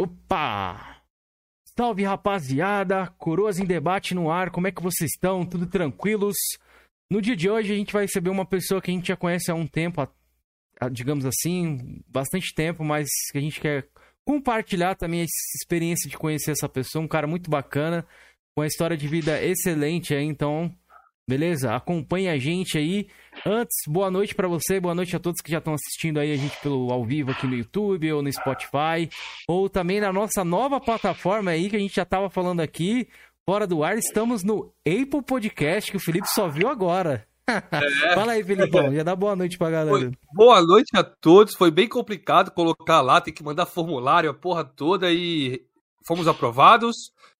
Opa! Salve rapaziada, Coroas em Debate no ar, como é que vocês estão? Tudo tranquilos? No dia de hoje a gente vai receber uma pessoa que a gente já conhece há um tempo, digamos assim, bastante tempo, mas que a gente quer compartilhar também a experiência de conhecer essa pessoa, um cara muito bacana, com a história de vida excelente aí, então Beleza? Acompanhe a gente aí. Antes, boa noite para você, boa noite a todos que já estão assistindo aí a gente pelo ao vivo aqui no YouTube ou no Spotify, ou também na nossa nova plataforma aí que a gente já tava falando aqui, fora do ar, estamos no Apple Podcast, que o Felipe só viu agora. É. Fala aí, Felipão, já dá boa noite pra galera. Foi, boa noite a todos. Foi bem complicado colocar lá, tem que mandar formulário, a porra toda e fomos aprovados.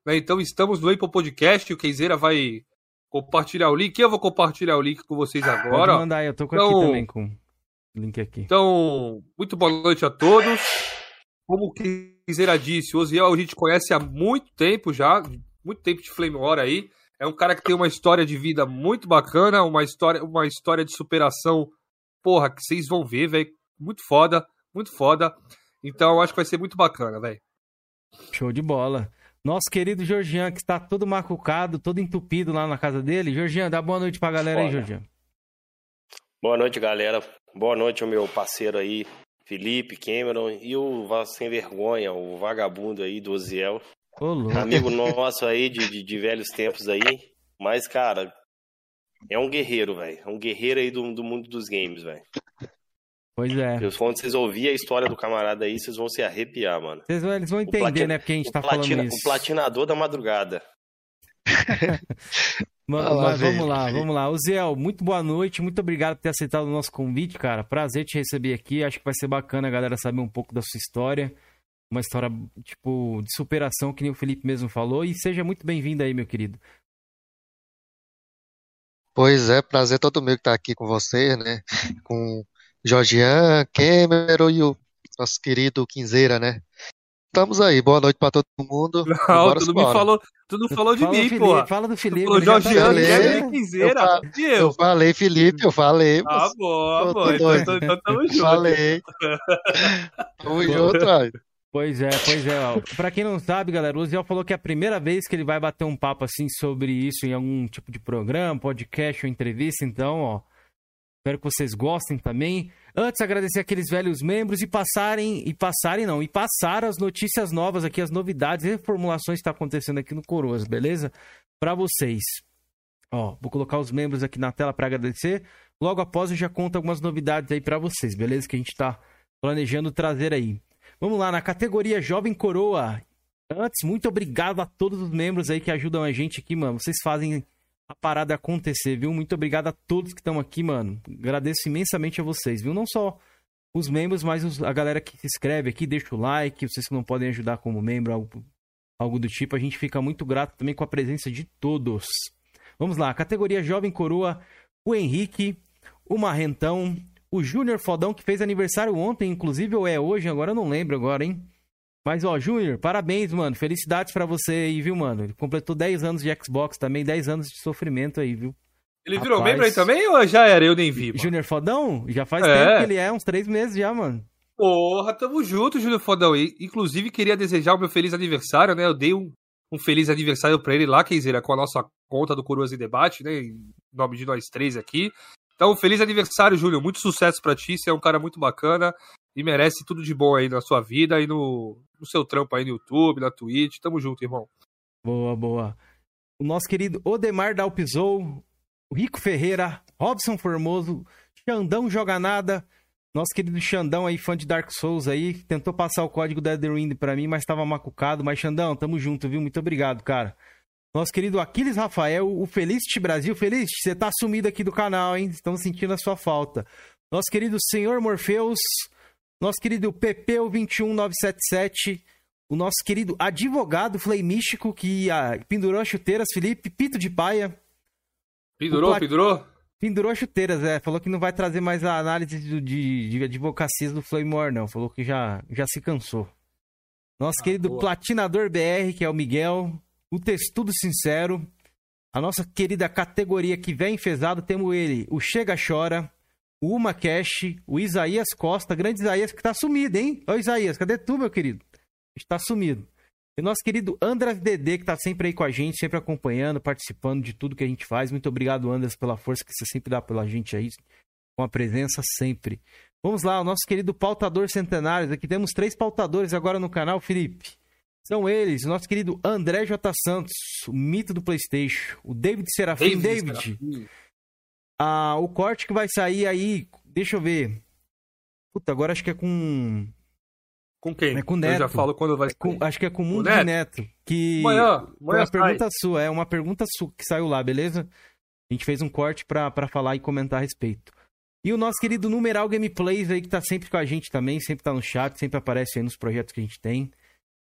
Né? Então estamos no Apple Podcast, o Keizeira vai compartilhar o link. Eu vou compartilhar o link com vocês agora. Pode mandar aí, eu tô com então, aqui também com o link aqui. Então, muito boa noite a todos. Como o Kizera disse, o Oziel a gente conhece há muito tempo já, muito tempo de Flame War aí. É um cara que tem uma história de vida muito bacana, uma história, uma história de superação, porra, que vocês vão ver, velho. Muito foda, muito foda. Então, acho que vai ser muito bacana, velho. Show de bola. Nosso querido Georgian, que está todo macucado, todo entupido lá na casa dele. Georgian, dá boa noite pra galera aí, Georgian. Boa noite, galera. Boa noite ao meu parceiro aí, Felipe Cameron, e o sem vergonha, o vagabundo aí do Oziel. Ô, Amigo nosso aí de, de, de, velhos tempos aí. Mas, cara, é um guerreiro, velho. É um guerreiro aí do, do mundo dos games, velho. Pois é. Quando vocês ouvirem a história do camarada aí, vocês vão se arrepiar, mano. Vocês vão, eles vão entender, platina, né? Porque a gente tá platina, falando isso. O platinador da madrugada. mas, mas vamos lá, vamos lá. O Zé, muito boa noite, muito obrigado por ter aceitado o nosso convite, cara. Prazer te receber aqui. Acho que vai ser bacana a galera saber um pouco da sua história. Uma história, tipo, de superação, que nem o Felipe mesmo falou. E seja muito bem-vindo aí, meu querido. Pois é, prazer todo meu que tá aqui com você, né? Com Jorgian, Cameron e o nosso querido Quinzeira, né? Estamos aí, boa noite para todo mundo. Não, tu não me falou, tu não falou de fala mim, pô. Fala do Felipe. Tu falou Jorgian, Cameron e Quinzeira. Eu, eu, falei, Felipe, eu falei. Ah, boa, pô. Então, então, então tamo junto. Falei. tamo junto, velho. Pois é, pois é. Ó. Pra quem não sabe, galera, o Luziel falou que é a primeira vez que ele vai bater um papo assim sobre isso em algum tipo de programa, podcast ou entrevista. Então, ó, Espero que vocês gostem também. Antes, agradecer aqueles velhos membros e passarem, e passarem não, e passar as notícias novas aqui, as novidades e reformulações que está acontecendo aqui no Coroas, beleza? Para vocês. Ó, vou colocar os membros aqui na tela para agradecer. Logo após eu já conto algumas novidades aí para vocês, beleza? Que a gente está planejando trazer aí. Vamos lá, na categoria Jovem Coroa. Antes, muito obrigado a todos os membros aí que ajudam a gente aqui, mano. Vocês fazem a parada acontecer, viu? Muito obrigado a todos que estão aqui, mano. Agradeço imensamente a vocês, viu? Não só os membros, mas os, a galera que se inscreve aqui, deixa o like, vocês que não podem ajudar como membro, algo, algo do tipo. A gente fica muito grato também com a presença de todos. Vamos lá, categoria Jovem Coroa, o Henrique, o Marrentão, o Júnior Fodão, que fez aniversário ontem, inclusive, ou é hoje, agora eu não lembro agora, hein? Mas, ó, Júnior, parabéns, mano. Felicidades para você aí, viu, mano? Ele completou 10 anos de Xbox também, 10 anos de sofrimento aí, viu? Ele Rapaz. virou membro aí também ou já era? Eu nem vi. Júnior Fodão? Já faz é. tempo que ele é, uns 3 meses já, mano. Porra, tamo junto, Júnior Fodão. E, inclusive, queria desejar o meu feliz aniversário, né? Eu dei um, um feliz aniversário pra ele lá, dizer, com a nossa conta do Coroas em Debate, né? Em nome de nós três aqui. Então, feliz aniversário, Júlio. Muito sucesso pra ti. Você é um cara muito bacana e merece tudo de bom aí na sua vida e no, no seu trampo aí no YouTube, na Twitch. Tamo junto, irmão. Boa, boa. O nosso querido Odemar Dalpizou, Rico Ferreira, Robson Formoso, Xandão Joga Nada, nosso querido Xandão aí, fã de Dark Souls aí, tentou passar o código da The pra mim, mas tava macucado. Mas Xandão, tamo junto, viu? Muito obrigado, cara. Nosso querido Aquiles Rafael, o Felicity Brasil. Felicity, você tá sumido aqui do canal, hein? Estamos sentindo a sua falta. Nosso querido Senhor Morpheus, nosso querido PP21977, o nosso querido advogado Flay Místico, que ah, pendurou as chuteiras, Felipe, Pito de Paia. Pendurou, plat... pendurou? Pendurou as chuteiras, é. Falou que não vai trazer mais a análise de, de, de advocacia do Flaymore, não. Falou que já, já se cansou. Nosso ah, querido boa. Platinador BR, que é o Miguel. O Testudo Sincero. A nossa querida categoria que vem enfesado, temos ele, o Chega Chora o Uma Cash, o Isaías Costa, grande Isaías que tá sumido, hein? Ô Isaías, cadê tu, meu querido? está sumido. E nosso querido Andras Dedê, que está sempre aí com a gente, sempre acompanhando, participando de tudo que a gente faz. Muito obrigado, Andras, pela força que você sempre dá pela gente aí, com a presença sempre. Vamos lá, o nosso querido pautador centenário. Aqui temos três pautadores agora no canal, Felipe. São eles, o nosso querido André J. Santos, o mito do PlayStation, o David Serafim. David, David. Serafim. Ah, o corte que vai sair aí, deixa eu ver. Puta, agora acho que é com com quem? É com o Neto. Eu já falo quando vai é com, Acho que é com o Mundo Neto. Neto. Que amanhã, amanhã uma pergunta sua, é uma pergunta sua que saiu lá, beleza? A gente fez um corte pra, pra falar e comentar a respeito. E o nosso querido Numeral Gameplays aí, que tá sempre com a gente também, sempre tá no chat, sempre aparece aí nos projetos que a gente tem.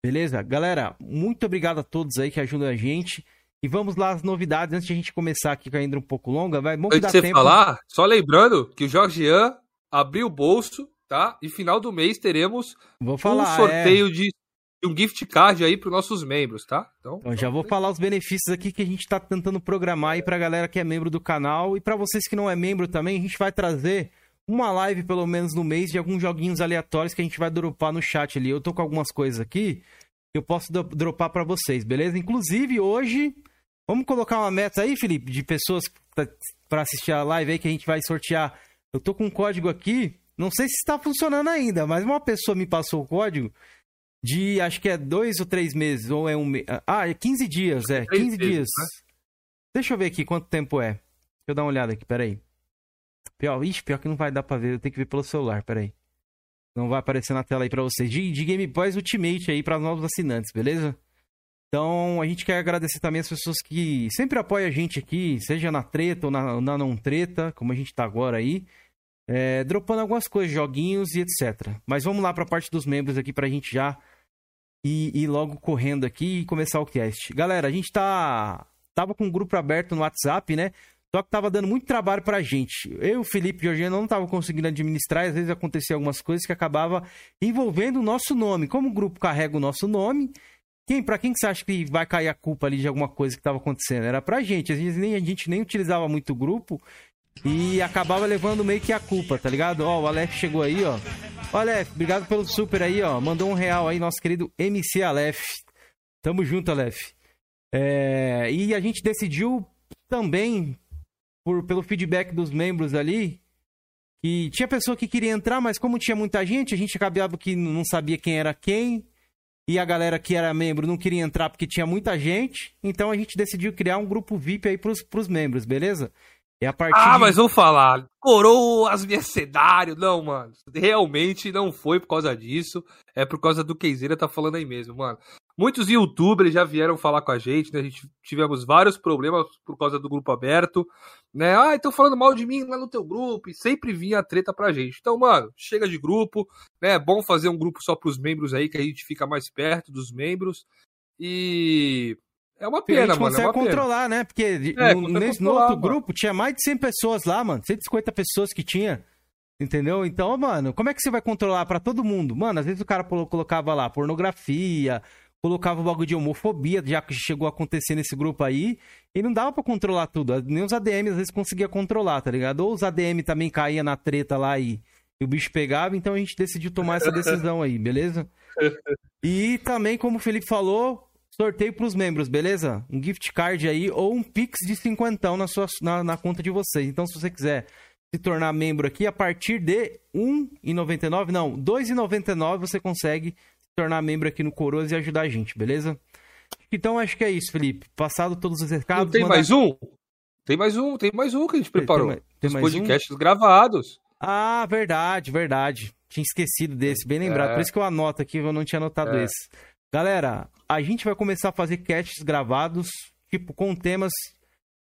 Beleza? Galera, muito obrigado a todos aí que ajudam a gente. E vamos lá as novidades antes de a gente começar aqui, que ainda um pouco longa. Vai, antes de você tempo... falar, só lembrando que o Jorgian abriu o bolso tá? E final do mês teremos vou falar, um sorteio é... de um gift card aí para os nossos membros, tá? Então, então já vou falar os benefícios aqui que a gente está tentando programar aí para a galera que é membro do canal e para vocês que não é membro também, a gente vai trazer uma live pelo menos no mês de alguns joguinhos aleatórios que a gente vai dropar no chat ali. Eu tô com algumas coisas aqui que eu posso dropar para vocês, beleza? Inclusive hoje, vamos colocar uma meta aí, Felipe, de pessoas para assistir a live aí que a gente vai sortear. Eu tô com um código aqui não sei se está funcionando ainda, mas uma pessoa me passou o código de acho que é dois ou três meses, ou é um mês. Ah, é 15 dias, é, 15 dias. Né? Deixa eu ver aqui quanto tempo é. Deixa eu dar uma olhada aqui, peraí. Pior, ixi, pior que não vai dar pra ver, eu tenho que ver pelo celular, peraí. Não vai aparecer na tela aí pra vocês. De, de Game Boys Ultimate aí para novos assinantes, beleza? Então, a gente quer agradecer também as pessoas que sempre apoiam a gente aqui, seja na treta ou na, na não treta, como a gente tá agora aí é, dropando algumas coisas, joguinhos e etc. Mas vamos lá para a parte dos membros aqui para a gente já ir, ir, logo correndo aqui e começar o cast. Galera, a gente tá tava com um grupo aberto no WhatsApp, né? Só que tava dando muito trabalho pra gente. Eu, Felipe e Georgiano não tava conseguindo administrar, às vezes acontecia algumas coisas que acabava envolvendo o nosso nome. Como o grupo carrega o nosso nome, quem, para quem que você acha que vai cair a culpa ali de alguma coisa que estava acontecendo? Era pra gente. Às vezes nem, a gente nem utilizava muito o grupo e acabava levando meio que a culpa, tá ligado? Ó, o Aleph chegou aí, ó. Ó, Aleph, obrigado pelo super aí, ó. Mandou um real aí, nosso querido MC Aleph. Tamo junto, Aleph. É... E a gente decidiu também, por, pelo feedback dos membros ali, que tinha pessoa que queria entrar, mas como tinha muita gente, a gente acabava que não sabia quem era quem. E a galera que era membro não queria entrar porque tinha muita gente. Então a gente decidiu criar um grupo VIP aí pros, pros membros, beleza? É a partir ah, de... mas vou falar. Coroas mercenário. Não, mano. Realmente não foi por causa disso. É por causa do Keizeira tá falando aí mesmo, mano. Muitos youtubers já vieram falar com a gente, né? A gente tivemos vários problemas por causa do grupo aberto, né? Ah, estão falando mal de mim lá no teu grupo. E sempre vinha a treta pra gente. Então, mano, chega de grupo, né? É bom fazer um grupo só pros membros aí, que a gente fica mais perto dos membros. E é uma pena, mano. A gente consegue é controlar, pena. né? Porque é, no, nesse, no outro mano. grupo tinha mais de 100 pessoas lá, mano. 150 pessoas que tinha. Entendeu? Então, mano, como é que você vai controlar para todo mundo? Mano, às vezes o cara colocava lá pornografia, colocava o bagulho de homofobia, já que chegou a acontecer nesse grupo aí, e não dava para controlar tudo. Nem os ADM às vezes conseguia controlar, tá ligado? Ou os ADM também caía na treta lá e, e o bicho pegava, então a gente decidiu tomar essa decisão aí, beleza? E também, como o Felipe falou, sorteio para os membros, beleza? Um gift card aí ou um Pix de cinquentão na, sua, na, na conta de vocês. Então, se você quiser se tornar membro aqui, a partir de R$1,99, não, R$2,99 você consegue se tornar membro aqui no Coroas e ajudar a gente, beleza? Então, acho que é isso, Felipe. Passado todos os recados... Não tem mais um? Tem mais um, tem mais um que a gente preparou. Tem, tem, mais podcasts um? gravados. Ah, verdade, verdade. Tinha esquecido desse, bem lembrado. É. Por isso que eu anoto aqui, eu não tinha anotado é. esse. Galera, a gente vai começar a fazer casts gravados, tipo, com temas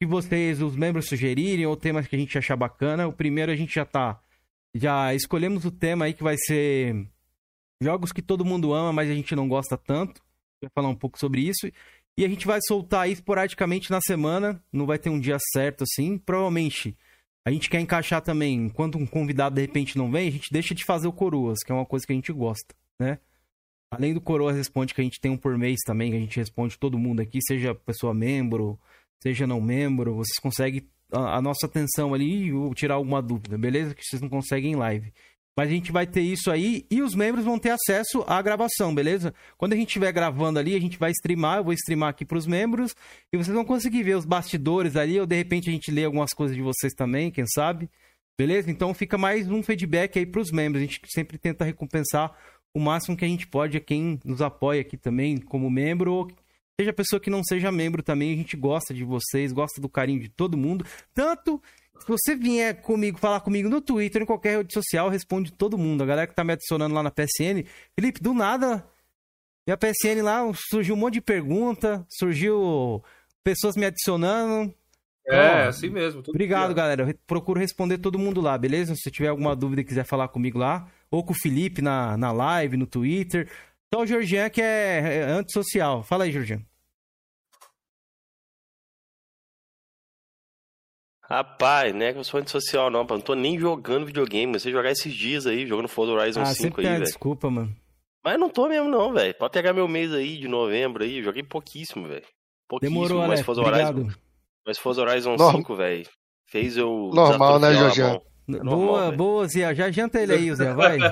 que vocês, os membros, sugerirem, ou temas que a gente achar bacana. O primeiro a gente já tá. Já escolhemos o tema aí que vai ser jogos que todo mundo ama, mas a gente não gosta tanto. Vai falar um pouco sobre isso. E a gente vai soltar aí esporadicamente na semana. Não vai ter um dia certo assim. Provavelmente a gente quer encaixar também. Enquanto um convidado de repente não vem, a gente deixa de fazer o Coroas, que é uma coisa que a gente gosta, né? Além do Coroa Responde, que a gente tem um por mês também, que a gente responde todo mundo aqui, seja pessoa membro, seja não membro, vocês conseguem a, a nossa atenção ali ou tirar alguma dúvida, beleza? Que vocês não conseguem em live. Mas a gente vai ter isso aí e os membros vão ter acesso à gravação, beleza? Quando a gente estiver gravando ali, a gente vai streamar, eu vou streamar aqui para os membros e vocês vão conseguir ver os bastidores ali, ou de repente a gente lê algumas coisas de vocês também, quem sabe? Beleza? Então fica mais um feedback aí para os membros. A gente sempre tenta recompensar o máximo que a gente pode a quem nos apoia aqui também como membro ou seja pessoa que não seja membro também. A gente gosta de vocês, gosta do carinho de todo mundo, tanto se você vier comigo, falar comigo no Twitter, em qualquer rede social, responde todo mundo. A galera que tá me adicionando lá na PSN. Felipe, do nada, minha PSN lá surgiu um monte de pergunta, surgiu pessoas me adicionando. É, assim mesmo. Obrigado, dia. galera. Eu procuro responder todo mundo lá, beleza? Se tiver alguma dúvida e quiser falar comigo lá, ou com o Felipe na, na live, no Twitter. Então o Georgian que é, é antissocial. Fala aí, Georgian. Rapaz, não é que eu sou antissocial, não, Não tô nem jogando videogame. Você jogar esses dias aí, jogando Forza Horizon ah, 5 aí, velho. Desculpa, mano. Mas não tô mesmo, não, velho. Pode pegar meu mês aí de novembro aí. Joguei pouquíssimo, velho. Pouquíssimo, Demorou, mas Forza Horizon. Mas Forza Horizon Norm... 5, velho. Fez eu. Normal, né, Jorge? É boa, boa, Zé. Já janta ele aí, Zé. Vai. Já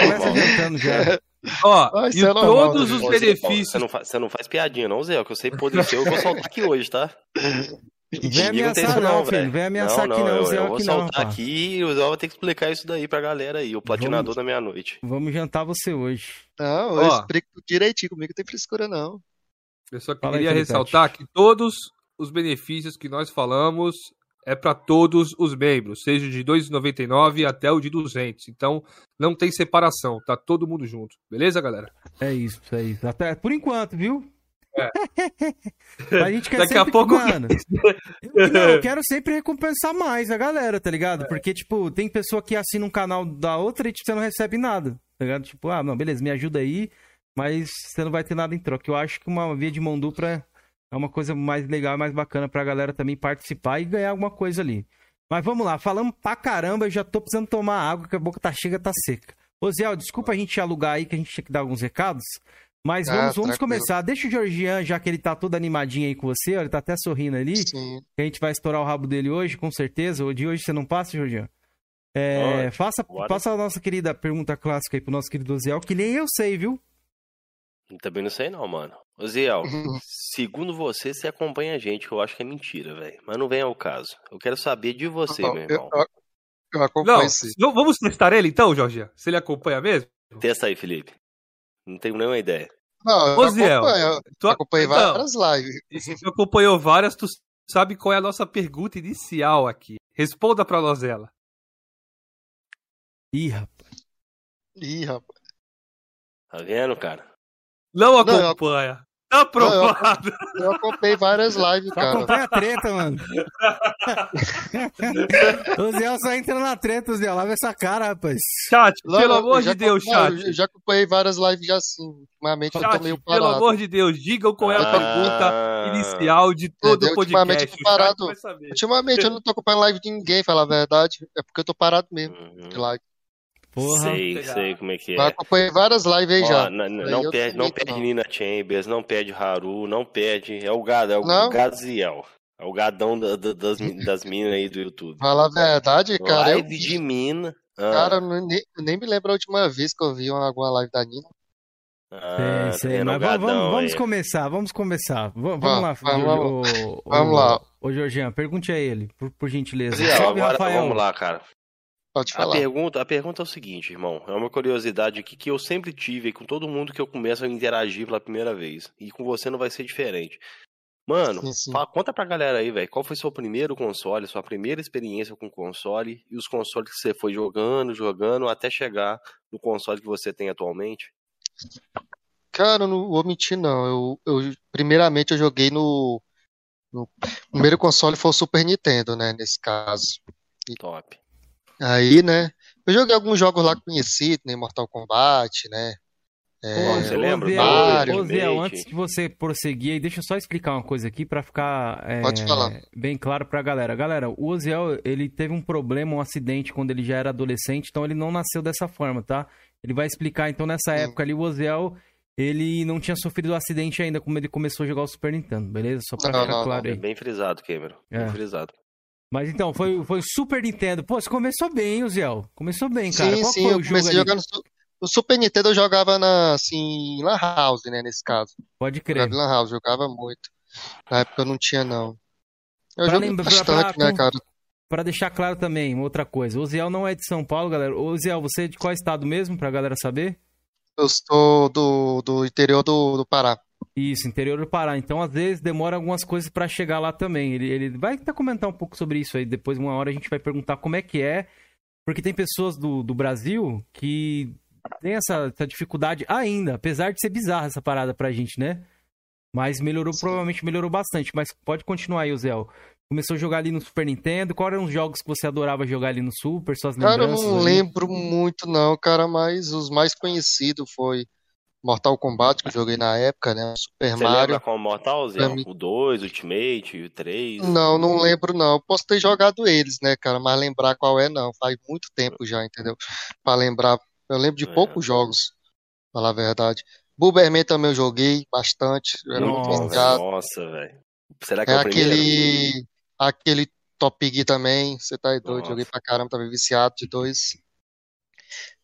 começa jantando já. Ó, Ai, e é todos os benefícios. Você não, faz, você não faz piadinha, não, Zé. O que eu sei podre seu, eu vou soltar aqui hoje, tá? Vem ameaçar não, não velho. Vem ameaçar não, aqui não, eu, o Zé eu vou soltar aqui e o Zé vai ter que explicar isso daí pra galera aí, o platinador vamos, da meia-noite. Vamos jantar você hoje. Não, eu Ó, explico direitinho comigo, não tem frescura não. Eu só queria aí, ressaltar que todos os benefícios que nós falamos é para todos os membros, seja de 2,99 até o de 200. Então, não tem separação, tá todo mundo junto. Beleza, galera? É isso, é isso. Até por enquanto, viu? É. a gente quer Daqui sempre, a pouco. Mano, eu, não, eu quero sempre recompensar mais a galera, tá ligado? É. Porque, tipo, tem pessoa que assina um canal da outra e tipo, você não recebe nada, tá ligado? Tipo, ah, não, beleza, me ajuda aí, mas você não vai ter nada em troca. Eu acho que uma via de mão dupla é uma coisa mais legal, mais bacana pra galera também participar e ganhar alguma coisa ali. Mas vamos lá, falamos pra caramba, eu já tô precisando tomar água, que a boca tá chega, tá seca. Ô Zé, desculpa a gente alugar aí, que a gente tinha que dar alguns recados. Mas ah, vamos, vamos começar. Deixa o Georgian, já que ele tá todo animadinho aí com você, ele tá até sorrindo ali. Sim. Que a gente vai estourar o rabo dele hoje, com certeza. O de hoje você não passa, Georgian? É, faça, faça a nossa querida pergunta clássica aí pro nosso querido Oziel, que nem eu sei, viu? Também não sei não, mano. Oziel, segundo você, você acompanha a gente, que eu acho que é mentira, velho. Mas não vem ao caso. Eu quero saber de você, não, meu irmão. Eu, eu acompanho não, sim. Vamos testar ele então, Jorge? Se ele acompanha mesmo? Testa aí, Felipe. Não tenho nenhuma ideia. Não, Ô, Ziel, tu acompanhei então, várias lives. Tu acompanhou várias, tu sabe qual é a nossa pergunta inicial aqui. Responda pra nós ela. Ih, rapaz. Ih, rapaz. Tá vendo, cara? Não acompanha. Tá aprovado. Eu, eu acompanhei várias lives, cara. Acompanha a treta, mano. o Zé só entra na treta, Zé. Lava essa cara, rapaz. Chat, Não, pelo amor de Deus, chat. Eu já acompanhei várias lives já assim. Ultimamente chat, eu tô meio parado. Pelo amor de Deus, digam qual é a ah. pergunta inicial de todo o podcast. Ultimamente eu tô parado. Ultimamente eu não tô acompanhando live de ninguém, falar a verdade. É porque eu tô parado mesmo uhum. de live. Porra. Sei, sei como é que é. Eu acompanhei várias lives aí Ó, já. Não, não perde, não perde Nina Chambers, não perde Haru, não perde. É o gado, é o não. Gaziel. É o gadão da, da, das, das minas aí do YouTube. Fala a verdade, cara. Live eu... de mina. Ah. Cara, nem, nem me lembro a última vez que eu vi uma, alguma live da Nina. Ah, sei, sei, mas vamos, vamos começar, vamos começar. Vamos, vamos lá, vamos, o, vamos lá. Ô, Georgian, pergunte a ele, por, por gentileza. Salve, agora, Rafael. Vamos lá, cara. Pode falar. A pergunta, a pergunta é o seguinte, irmão. É uma curiosidade aqui que eu sempre tive com todo mundo que eu começo a interagir pela primeira vez. E com você não vai ser diferente. Mano, sim, sim. Fala, conta pra galera aí, velho. Qual foi seu primeiro console, sua primeira experiência com console e os consoles que você foi jogando, jogando, até chegar no console que você tem atualmente? Cara, não vou mentir, não. Eu, eu primeiramente eu joguei no, no. primeiro console foi o Super Nintendo, né? Nesse caso. Top. Aí, né? Eu joguei alguns jogos lá conhecidos, né? Mortal Kombat, né? É, você lembra? Ô, Zé, antes de você prosseguir aí, deixa eu só explicar uma coisa aqui para ficar é, bem claro pra galera. Galera, o Oziel, ele teve um problema, um acidente quando ele já era adolescente, então ele não nasceu dessa forma, tá? Ele vai explicar, então, nessa Sim. época ali, o Oziel, ele não tinha sofrido o um acidente ainda, como ele começou a jogar o Super Nintendo, beleza? Só pra não, ficar não, claro não. aí. Bem frisado, Cameron. É. Bem frisado. Mas então, foi, foi Super Nintendo. Pô, você começou bem, o Zéu. Começou bem, cara. Sim, Qual sim, eu o comecei jogando. No Super Nintendo eu jogava na, assim, em Lan House, né, nesse caso. Pode Jogava crer. em Lan House, jogava muito. Na época eu não tinha, não. Eu Pra bastante, pra- né, cara? Pra deixar claro também, outra coisa. O Ziel não é de São Paulo, galera. Ziel, você é de qual estado mesmo, pra galera saber? Eu sou do, do interior do, do Pará. Isso, interior do Pará. Então, às vezes, demora algumas coisas pra chegar lá também. Ele, ele vai até comentar um pouco sobre isso aí. Depois, uma hora, a gente vai perguntar como é que é. Porque tem pessoas do, do Brasil que tem essa, essa dificuldade ainda, apesar de ser bizarra essa parada pra gente, né? Mas melhorou, Sim. provavelmente melhorou bastante. Mas pode continuar aí, o Zé. Começou a jogar ali no Super Nintendo. Quais eram os jogos que você adorava jogar ali no Super? Suas Cara, eu lembranças não ali? lembro muito, não, cara, mas os mais conhecidos foi Mortal Kombat, que eu joguei na época, né? Super Você Mario. lembra qual Mortal, Zé? Mim- O 2, o Ultimate, o 3? Não, não lembro, não. Posso ter jogado eles, né, cara, mas lembrar qual é, não. Faz muito tempo já, entendeu? Pra lembrar. Eu lembro de É. poucos jogos, pra falar a verdade. Bomberman também eu joguei bastante. Eu era Nossa. velho. Será que É é, aquele. Aquele Top Gear também. Você tá aí doido. Nossa. Joguei pra caramba, tava viciado de dois.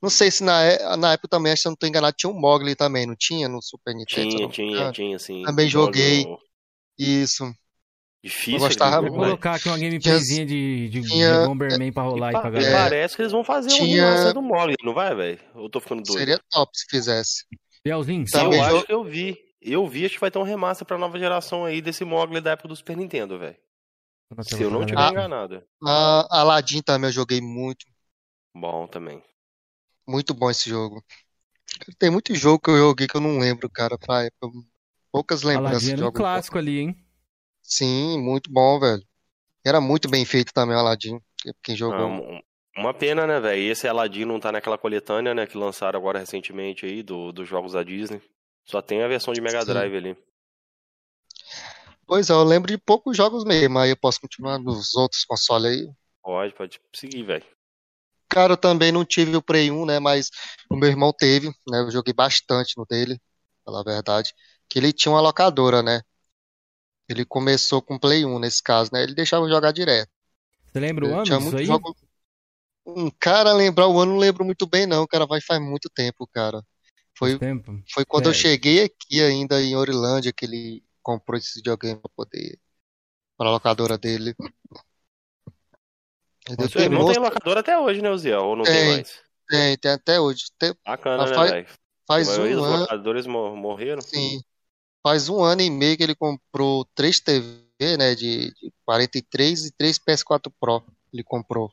Não sei se na, é- na época também, acho que eu não tô enganado, tinha um Mogli também, não tinha no Super Nintendo? se eu Tinha, tinha, tinha, sim. Também joguei. Jogo Isso. Difícil. Eu gostava jogo, velho. colocar aqui uma gameplayzinha de, de, de tinha- Bomberman pra rolar E, pa- pra e galera. parece que eles vão fazer uma Tinha- animação do Mogli, não vai, velho? Eu tô ficando doido. Seria top se fizesse. Bielzinho, eu Também acho jo- que eu vi. Eu vi, acho que vai ter um remaster pra nova geração aí desse Mogli da época do Super Nintendo, velho. Se eu não tiver Ah. enganado. A Aladdin também eu joguei muito. Bom também. Muito bom esse jogo. Tem muito jogo que eu joguei que eu não lembro, cara, pra época. Poucas lembranças Aladdin de era um jogos. clássico ali, hein? Sim, muito bom, velho. Era muito bem feito também o Aladdin. Quem Ah, jogou. um- uma pena, né, velho? Esse Aladdin não tá naquela coletânea, né, que lançaram agora recentemente aí do, dos jogos da Disney. Só tem a versão de Mega Sim. Drive ali. Pois é, eu lembro de poucos jogos mesmo, aí eu posso continuar nos outros consoles aí. Pode, pode seguir, velho. Cara, eu também não tive o Play 1, né, mas o meu irmão teve, né, eu joguei bastante no dele, pra falar a verdade, que ele tinha uma locadora, né. Ele começou com o Play 1 nesse caso, né, ele deixava eu jogar direto. Você lembra o Eu ano tinha disso aí? jogo. Um cara, lembrar o ano não lembro muito bem, não, cara, vai faz muito tempo, cara. Foi, tempo. foi quando eu É. cheguei aqui ainda em Orilândia que ele comprou esse videogame pra poder, pra locadora dele. Seu depois, irmão moço, tem locadora até hoje, né, Zé? Ou não tem Tem. mais? tem, tem até hoje. Tem- Bacana, Mas né, faz- faz um dos ano, locadores mo- morreram. sim, faz um ano e meio que ele comprou três TV, né, de, de 43 e três PS4 Pro. Ele comprou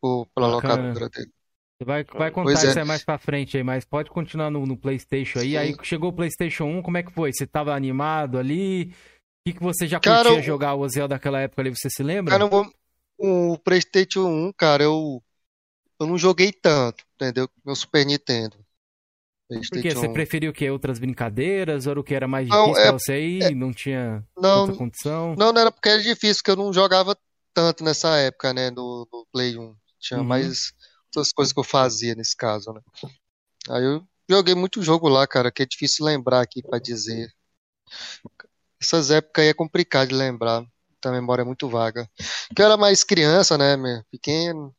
por- pela Bacana. locadora dele. Você vai, vai contar Pois é. isso aí mais pra frente aí, mas pode continuar no, no PlayStation aí. Sim. Aí chegou o PlayStation 1, como é que foi? Você tava animado ali? O que, que você já Cara, curtia eu- jogar o Zelda daquela época ali? Você se lembra? Cara, eu- o PlayStation 1, cara, eu, eu não joguei tanto, entendeu? Meu Super Nintendo. Por quê? PlayStation Você 1. preferia o quê? Outras brincadeiras? Ou era o que era mais Não, difícil é- pra você ir? Não tinha Não, tanta condição? não, não era porque era difícil, porque eu não jogava tanto nessa época, né, no, Play 1. Tinha Uhum. mais outras coisas que eu fazia nesse caso, né. Aí eu joguei muito jogo lá, cara, que é difícil lembrar aqui pra dizer. Essas épocas aí é complicado de lembrar. A memória é muito vaga. Porque eu era mais criança, né, meu, pequeno.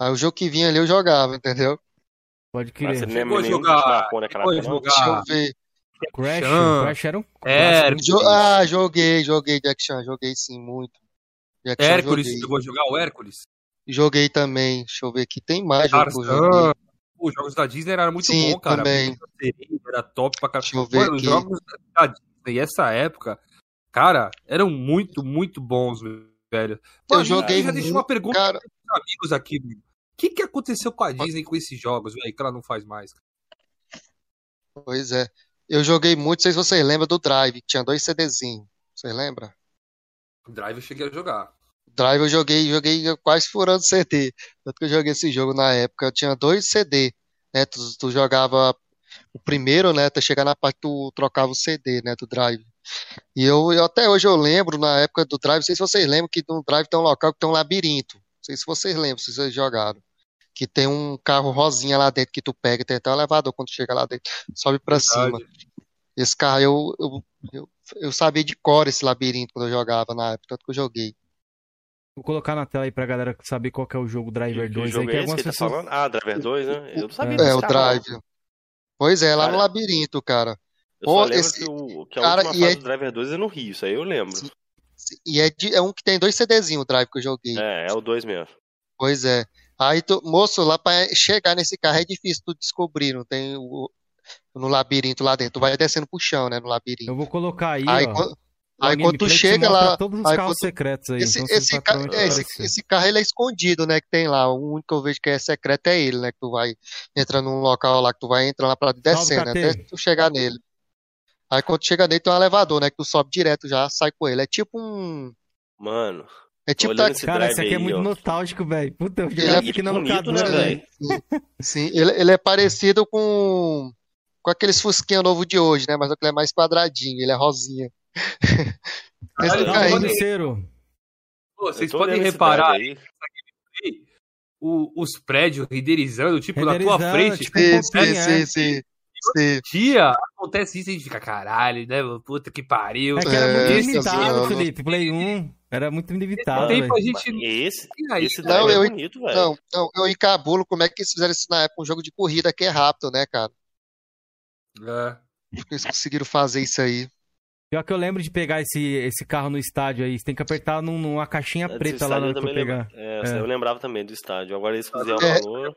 Aí o jogo que vinha ali eu jogava, entendeu? Pode Mas você crer. Chegou lembra nenhum jogar- marcou naquela época, jogar- Deixa eu ver. Crash. Crash era um É, ah, joguei, joguei Jack Chan, joguei sim, muito. Jack Hércules, joguei. chegou a jogar o Hércules? Joguei também. Deixa eu ver aqui. Tem mais jogos. Os jogos da Disney eram muito Sim, bom, cara. também. Era top pra caramba. Deixa eu ver Mano, os aqui. jogos da Disney, essa época, cara, eram muito, muito bons, velho. Eu Mano, joguei já deixa muito, uma pergunta cara. pros amigos aqui, mano. O que, que aconteceu com a Disney com esses jogos, velho, que ela não faz mais? Pois é. Eu joguei muito, não sei se vocês lembram do Drive, que tinha dois CDzinhos. Vocês lembram? O Drive eu cheguei a jogar. Drive eu joguei, joguei quase furando CD. Tanto que eu joguei esse jogo na época. Eu tinha dois CD, né? Tu, tu jogava o primeiro, né? Até chegar na parte que tu trocava o CD, né? Do Drive. E eu, eu até hoje eu lembro, na época do Drive, não sei se vocês lembram que no Drive tem um local que tem um labirinto. Não sei se vocês lembram, se vocês jogaram. Que tem um carro rosinha lá dentro que tu pega, tem até um elevador quando chega lá dentro. Sobe pra cima. Verdade. Esse carro eu, eu, eu, eu sabia de cor esse labirinto quando eu jogava na época, tanto que eu joguei. Vou colocar na tela aí pra galera saber qual que é o jogo Driver 2. Que jogo aí, é esse que tá falando? Ah, Driver 2, né? Eu não sabia É, o Drive. Pois é, lá cara, no labirinto, cara. Eu só lembro esse... que, o, que a cara, última fase é... do Driver 2 é no Rio, isso aí eu lembro. Sim. E é, de, é um que tem dois CDzinhos, o Drive que eu joguei. É, é o 2 mesmo. Pois é. Aí, tu, moço, lá pra chegar nesse carro é difícil tu descobrir, não tem o, no labirinto lá dentro. Tu vai descendo pro chão, né, no labirinto. Eu vou colocar aí, aí ó. Quando, aí quando tu chega lá... Todos os aí, carros quando, secretos aí. Esse, então esse, ca... é, esse, esse, carro, ele é escondido, né, que tem lá. O único que eu vejo que é secreto é ele, né, que tu vai entrando num local lá, que tu vai entrando lá pra descendo, né, até tu chegar nele. Aí quando tu chega nele tem um elevador, né, que tu sobe direto já, sai com ele. É tipo um... Mano, é tipo tá... Cara, esse aqui é muito ó. nostálgico, velho. Puta, eu ele é aqui na locadora, né, velho. Sim, ele, ele é parecido com com aqueles fusquinha novo de hoje, né? Mas ele é mais quadradinho, ele é rosinha. Esse ah, carrinho... Vocês podem reparar aí, o, os prédios renderizando, tipo, na tua frente. Tipo, sim, sim, sim, sim. Sim. Dia acontece isso e a gente fica, caralho, né? Puta que pariu. É que era muito é, limitado, Felipe. Play 1 era muito limitado. Tempo a gente... Esse, esse não, é eu, bonito, velho. Não, não, eu encabulo como é que eles fizeram isso na época, um jogo de corrida que é rápido, né, cara? É. Eles conseguiram fazer isso aí. Pior que eu lembro de pegar esse, esse carro no estádio aí. Você tem que apertar num, numa caixinha preta lá pra pegar. É, é, eu lembrava também do estádio. Agora eles fizeram é. o valor.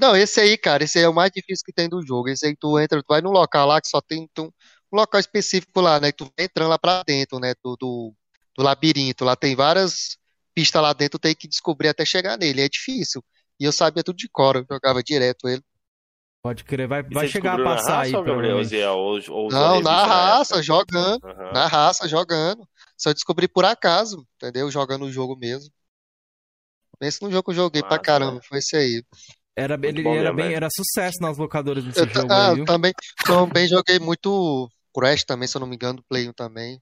Não, esse aí, cara, esse aí é o mais difícil que tem do jogo. Esse aí tu entra, tu vai num local lá que só tem um, um local específico lá, né? Que tu vai entrando lá pra dentro, né? Do, do, do labirinto. Lá tem várias pistas lá dentro, tu tem que descobrir até chegar nele. É difícil. E eu sabia tudo de cor, eu jogava direto ele. Pode crer, vai, vai chegar a passar aí. Gabriel, ou, ou não, na raça, jogando. Uhum. Na raça, jogando. Só descobri por acaso, entendeu? Jogando o jogo mesmo. Pensa no jogo que eu joguei Massa, pra caramba, né? foi esse aí. Era, ele, era, bem, era sucesso nas locadoras desse eu, jogo ah, aí, Também, também joguei muito Crash também, se eu não me engano, do Play 1 também.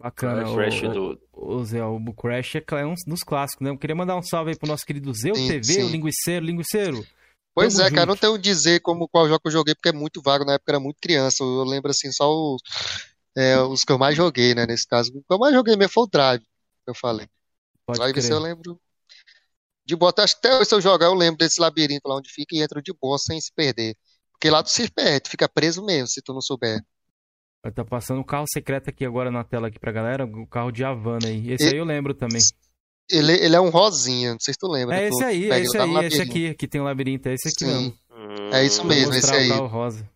Bacana. O, Crash do... o, Zé, o Crash é um dos clássicos, né? Eu queria mandar um salve aí pro nosso querido Zeu sim, TV, sim. o Linguiceiro. Linguiceiro, Pois Tamo é, junto. cara, não tenho dizer como qual jogo eu joguei, porque é muito vago, na época era muito criança. Eu lembro assim, só os, é, os que eu mais joguei, né? Nesse caso. O que eu mais joguei mesmo foi o Drive, que eu falei. Pode Drive crer. eu lembro. De boa, até se eu jogar, eu lembro desse labirinto lá onde fica e entro de boa sem se perder. Porque lá tu se perde, tu fica preso mesmo, se tu não souber. Tá passando um carro secreto aqui agora na tela aqui pra galera, o carro de Havana aí. Esse e... aí eu lembro também. Ele, ele é um rosinha, não sei se tu lembra. É esse aí, é esse aí, esse aqui, que tem um labirinto, é esse aqui Sim. mesmo. É isso mesmo, esse aí. O rosa.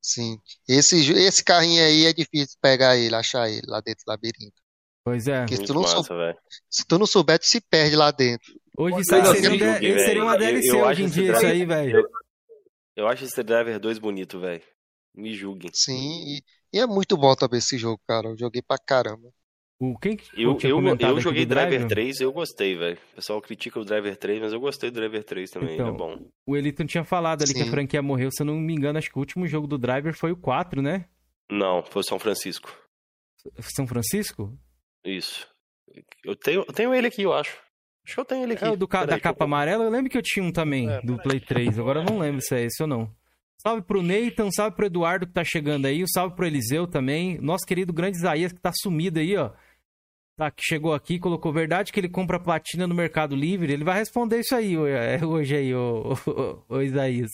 Sim. Esse, esse carrinho aí é difícil pegar ele, achar ele lá dentro do labirinto. Pois é. se tu, não massa, sou... se tu não souber, tu se perde lá dentro. Hoje isso aí seria, uma DLC eu, eu hoje em dia, isso aí, velho. Eu, eu, acho esse Driver 2 bonito, velho. Me julguem. Sim, e, e, é muito bom também esse jogo, cara. Eu joguei pra caramba. O quem eu, eu, eu joguei Driver, Driver 3 eu gostei, velho. O pessoal critica o Driver 3, mas eu gostei do Driver 3 também, então, é bom. O Elito tinha falado ali Sim. que a franquia morreu, se eu não me engano, acho que o último jogo do Driver foi o 4, né? Não, foi o São Francisco. São Francisco? Isso. Eu tenho, eu tenho ele aqui, eu acho. Acho que eu tenho ele aqui. É o do, da capa eu... amarela, eu lembro que eu tinha um também, é, do Play 3. Agora eu não lembro se é esse ou não. Salve pro Nathan, salve pro Eduardo que tá chegando aí, salve pro Eliseu também. Nosso querido grande Isaías que tá sumido aí, ó. Tá, que chegou aqui, colocou verdade que ele compra platina no Mercado Livre. Ele vai responder isso aí é, hoje aí, ô, ô, ô Isaías.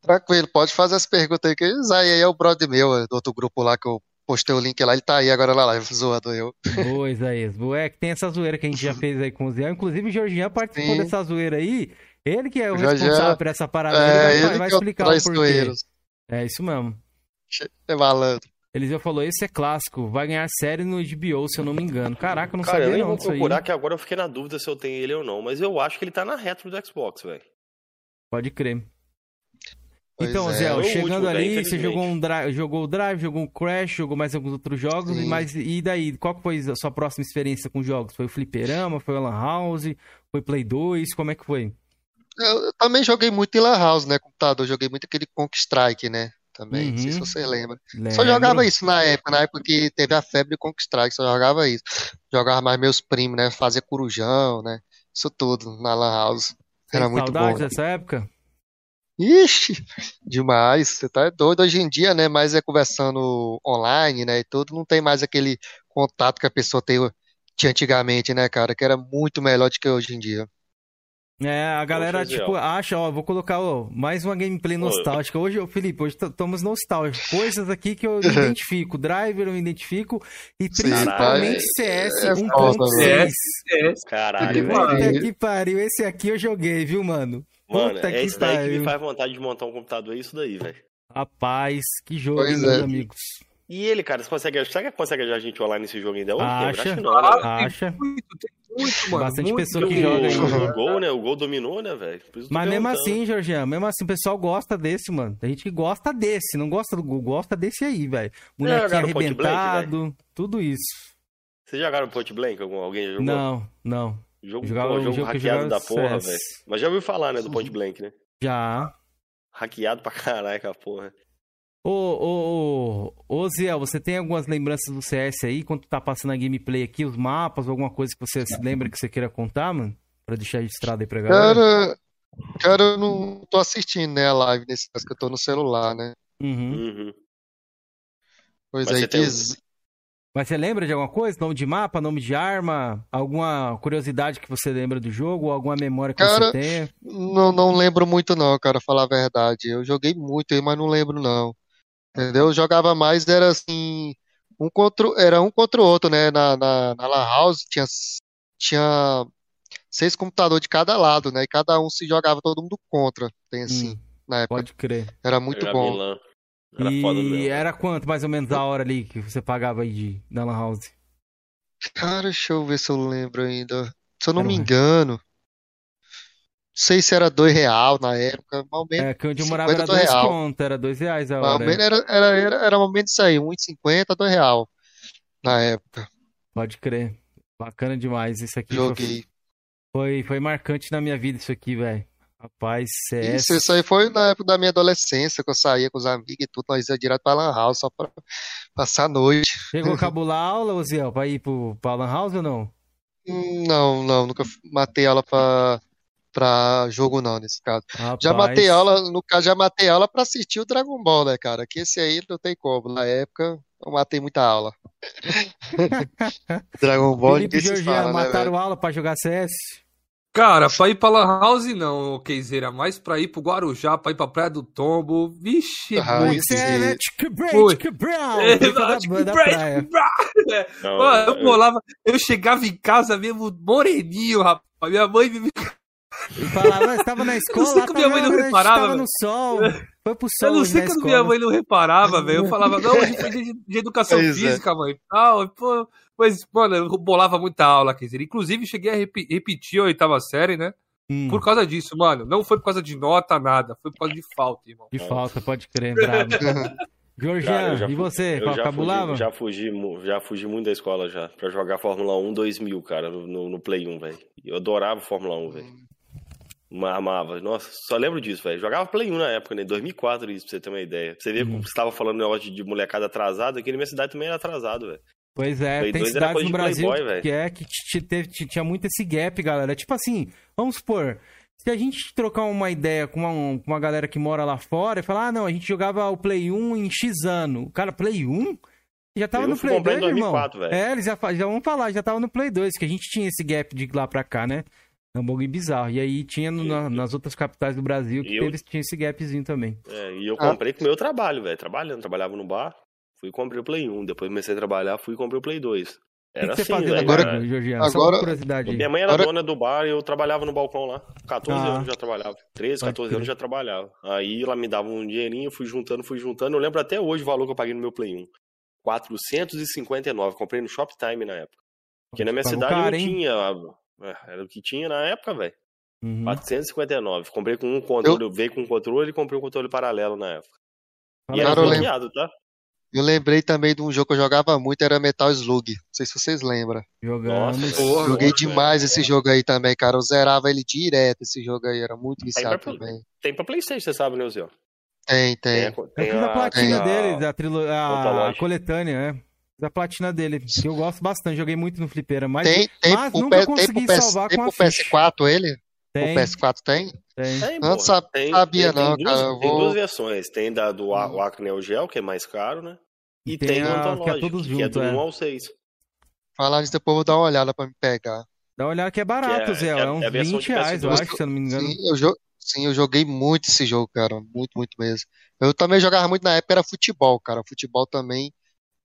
tranquilo, pode fazer as perguntas aí, que o Isaías é o brother meu, é do outro grupo lá que eu postei o link lá, ele tá aí agora na live, zoando eu. Boa, Isaías. Boa, é que tem essa zoeira que a gente já fez aí com o Zé. Inclusive, o Jorginho participou Sim. dessa zoeira aí. Ele que é o responsável por essa parada. É, ele vai, vai explicar o porquê. É isso mesmo. É malandro. Eliseu falou, esse é clássico, vai ganhar série no HBO, se eu não me engano. Caraca, eu não Cara, sabia eu não vou procurar que agora eu fiquei na dúvida se eu tenho ele ou não, mas eu acho que ele tá na retro do Xbox, velho. Pode crer. Pois então, é. Zé, chegando ali, você jogou, um drive, jogou o Drive, jogou um Crash, jogou mais alguns outros jogos, e, mais, e daí, qual foi a sua próxima experiência com jogos? Foi o Fliperama, foi o Lan House, foi Play 2, como é que foi? Eu, eu também joguei muito em Lan House, né, computador, joguei muito aquele Conk Strike, né, também, uhum. não sei se uhum. você lembra. Lembro. Só jogava isso na época, na época que teve a febre de Conquistrar, só jogava isso. Jogava mais meus primos, né? Fazia corujão, né? Isso tudo na Lan House. Era Tem muito bom. dessa época? Ixi, demais. Você tá doido hoje em dia, né? Mas é conversando online, né? E tudo, não tem mais aquele contato que a pessoa tem, tinha antigamente, né, cara? Que era muito melhor do que hoje em dia. É, a galera, tipo, acha, ó, vou colocar ó, mais uma gameplay nostálgica. Hoje, ô, Felipe, hoje estamos nostálgicos. Coisas aqui que eu identifico. Driver eu identifico. E principalmente CS é, 1.6. É, Caralho, Puta que pariu. Esse aqui eu joguei, viu, mano? Mano, Puta é isso daí que me faz vontade de montar um computador, é isso daí, velho. Rapaz, que jogo, pois meus é. amigos. E ele, cara, você consegue. Será que consegue ajudar a gente online nesse jogo ainda hoje? Acha, Acho que não, né? Acha. muito, mano. Bastante muito pessoa que joga aí. O gol, né? O gol dominou, né, velho? Mas mesmo assim, Jorginho, mesmo assim, o pessoal gosta desse, mano. A gente que gosta desse, não gosta do gol, gosta desse aí, velho. Molequinho arrebentado, Blank, tudo isso. Vocês jogaram Point Blank? Alguém jogou? Não, não. Jogo, jogava, pô, jogo, jogo hackeado da porra, velho. Mas já ouviu falar, né, do Point Blank, né? Já. Hackeado pra caralho, a porra. Ô, ô, ô, ô, Zé, você tem algumas lembranças do CS aí? Quando tá passando a gameplay aqui, os mapas, alguma coisa que você se lembra que você queira contar, mano? Pra deixar registrado aí pra galera. Cara, cara, eu não tô assistindo, né, a live nesse caso que eu tô no celular, né? Uhum. uhum. Pois Mas aí, tem... Mas você lembra de alguma coisa? Nome de mapa, nome de arma? Alguma curiosidade que você lembra do jogo? Alguma memória que cara, você tenha? Não, não lembro muito não, cara, falar a verdade. Eu joguei muito aí, mas não lembro não. Entendeu? Eu jogava mais, era assim, um contra, era um contra o outro, né? Na, na, na Lan House tinha, tinha seis computadores de cada lado, né? E cada um se jogava todo mundo contra, tem assim, hum, na época. Pode crer. Era muito bom. Era e foda mesmo. era quanto mais ou menos a hora ali que você pagava aí de, na Lan House? Cara, deixa eu ver se eu lembro ainda. Se eu não era me engano, não sei se era dois real na época, mais ou menos. É, que onde eu morava era dois real. conto, era dois reais a hora. menos era, era, era, era mais ou menos isso aí, 1,50, dois real na época. Pode crer. Bacana demais isso aqui. Joguei. Foi, foi marcante na minha vida isso aqui, velho. Rapaz, CS. Isso, isso aí foi na época da minha adolescência, que eu saía com os amigos e tudo, nós ia direto pra Lan House só pra passar a noite. Chegou a cabular a aula, Oziel, pra ir pro, pra Lan House ou não? Não, não, nunca matei aula pra, pra jogo não, nesse caso. Rapaz. Já matei aula, no caso, já matei aula pra assistir o Dragon Ball, né, cara? Que esse aí não tem como. Na época, eu matei muita aula. Dragon Ball, Felipe e fala, né, mataram aula pra jogar CS? Cara, pra ir pra Lan House não, Keizeira, mas pra ir pro Guarujá, pra ir pra Praia do Tombo, vixe, ah, muito. É, né? eu bolava, eu chegava em casa mesmo moreninho, rapaz, minha mãe me... Falava, estava na escola, eu sei que minha mãe não reparava, tava no sol, foi pro Eu não sei que minha mãe não reparava, velho, eu falava, não, hoje foi de, de educação pois é. física, é. mãe, tal, pô... Mas, mano, eu bolava muita aula, quer dizer. Inclusive, cheguei a rep repetir a oitava série, né? Hum. Por causa disso, mano. Não foi por causa de nota, nada. Foi por causa de falta, irmão. De falta, pode crer, bravo. Georgian, e você? Eu já fugi, já fugi, já fugi muito da escola já. Pra jogar Fórmula 1 2000, cara, no, no Play 1, velho. Eu adorava Fórmula 1, velho. Amava. Nossa, só lembro disso, velho. Jogava Play 1 na época, né? 2004 isso, pra você ter uma ideia. Pra você ver hum. como você tava falando negócio de molecada atrasada, aqui na minha cidade também era atrasado, velho. Pois é, Play tem cidades no Brasil Playboy, que é que tinha muito esse gap, galera. Tipo assim, vamos supor, se a gente trocar uma ideia com uma, com uma galera que mora lá fora e falar, ah, não, a gente jogava o Play 1 em X ano. Cara, Play 1? Já tava no Play 2, irmão. 2004, é, eles já, já vão falar, já tava no Play 2, que a gente tinha esse gap de lá pra cá, né? É um bagulho bizarro. E aí tinha no, na, nas outras capitais do Brasil que teve, tinha esse gapzinho também. É, e eu comprei ah. com o meu trabalho, velho. Trabalhando, trabalhava no bar. Fui e comprei o Play 1. Depois comecei a trabalhar, fui e comprei o Play 2. Era que, que assim, velho. Agora, Georgiano, agora... curiosidade. Minha mãe era agora... dona do bar e eu trabalhava no balcão lá. 14 ah. anos já trabalhava. 13, 14 anos já trabalhava. Aí ela me dava um dinheirinho, fui juntando, fui juntando. Eu lembro até hoje o valor que eu paguei no meu Play 1. 459. Comprei no Shoptime na época. Porque na minha cidade caro, não tinha. É, era o que tinha na época, velho. Uhum. 459. Comprei com um controle, eu... veio com um controle e comprei um controle paralelo na época. E era bloqueado, tá? Eu lembrei também de um jogo que eu jogava muito, era Metal Slug. Não sei se vocês lembram. Jogamos. Joguei nossa, demais esse jogo aí também, cara. Eu zerava ele direto, esse jogo aí. Era muito viciado tem pra, também. Tem pra Playstation, você sabe, né, Zé? Tem, tem. Tem, tem a, a platina tem dele, da trilo... a, a coletânea, né? Da platina dele, que eu gosto bastante. Joguei muito no Flipera, mas, tem, tem mas nunca P... consegui tem salvar tem com a PS4 ele? Tem. O PS4 tem? Tem. tem não sabia, tem, não, tem cara. Duas, vou... Tem duas versões. Tem da do hum. Acne Geo, que é mais caro, né? E tem, tem a, Antológico, que é, tudo junto, que é do é. 1 ao 6. Falar nisso, depois eu vou dar uma olhada pra me pegar. Dá uma olhada que é barato, que é, Zé. É, é uns é 20 reais, eu acho, se eu não me engano. Sim eu, sim, eu joguei muito esse jogo, cara. Muito, muito mesmo. Eu também jogava muito na época, era futebol, cara. Futebol também.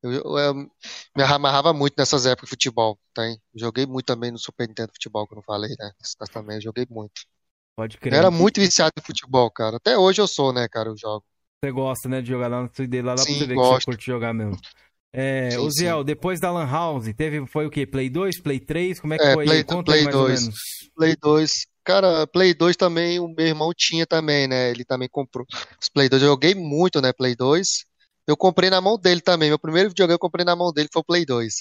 Eu, eu, eu me amarrava muito nessas épocas de futebol, tá? Joguei muito também no Super Nintendo Futebol, que eu não falei, né? Mas também eu joguei muito. Pode crer. Eu era muito viciado em futebol, cara. Até hoje eu sou, né, cara, eu jogo. Você gosta, né, de jogar lá no CD, lá dá Sim, pra você ver gosto. que você curte jogar mesmo. É, o Ziel, depois da Lan House, teve, foi o quê? Play 2, Play 3? Como é que é, foi? Play, Conta Play mais 2. ou menos. Play 2. Cara, Play 2 também, o meu irmão tinha também, né? Ele também comprou os Play 2. Eu joguei muito, né? Play 2. Eu comprei na mão dele também. Meu primeiro videogame eu comprei na mão dele foi o Play 2.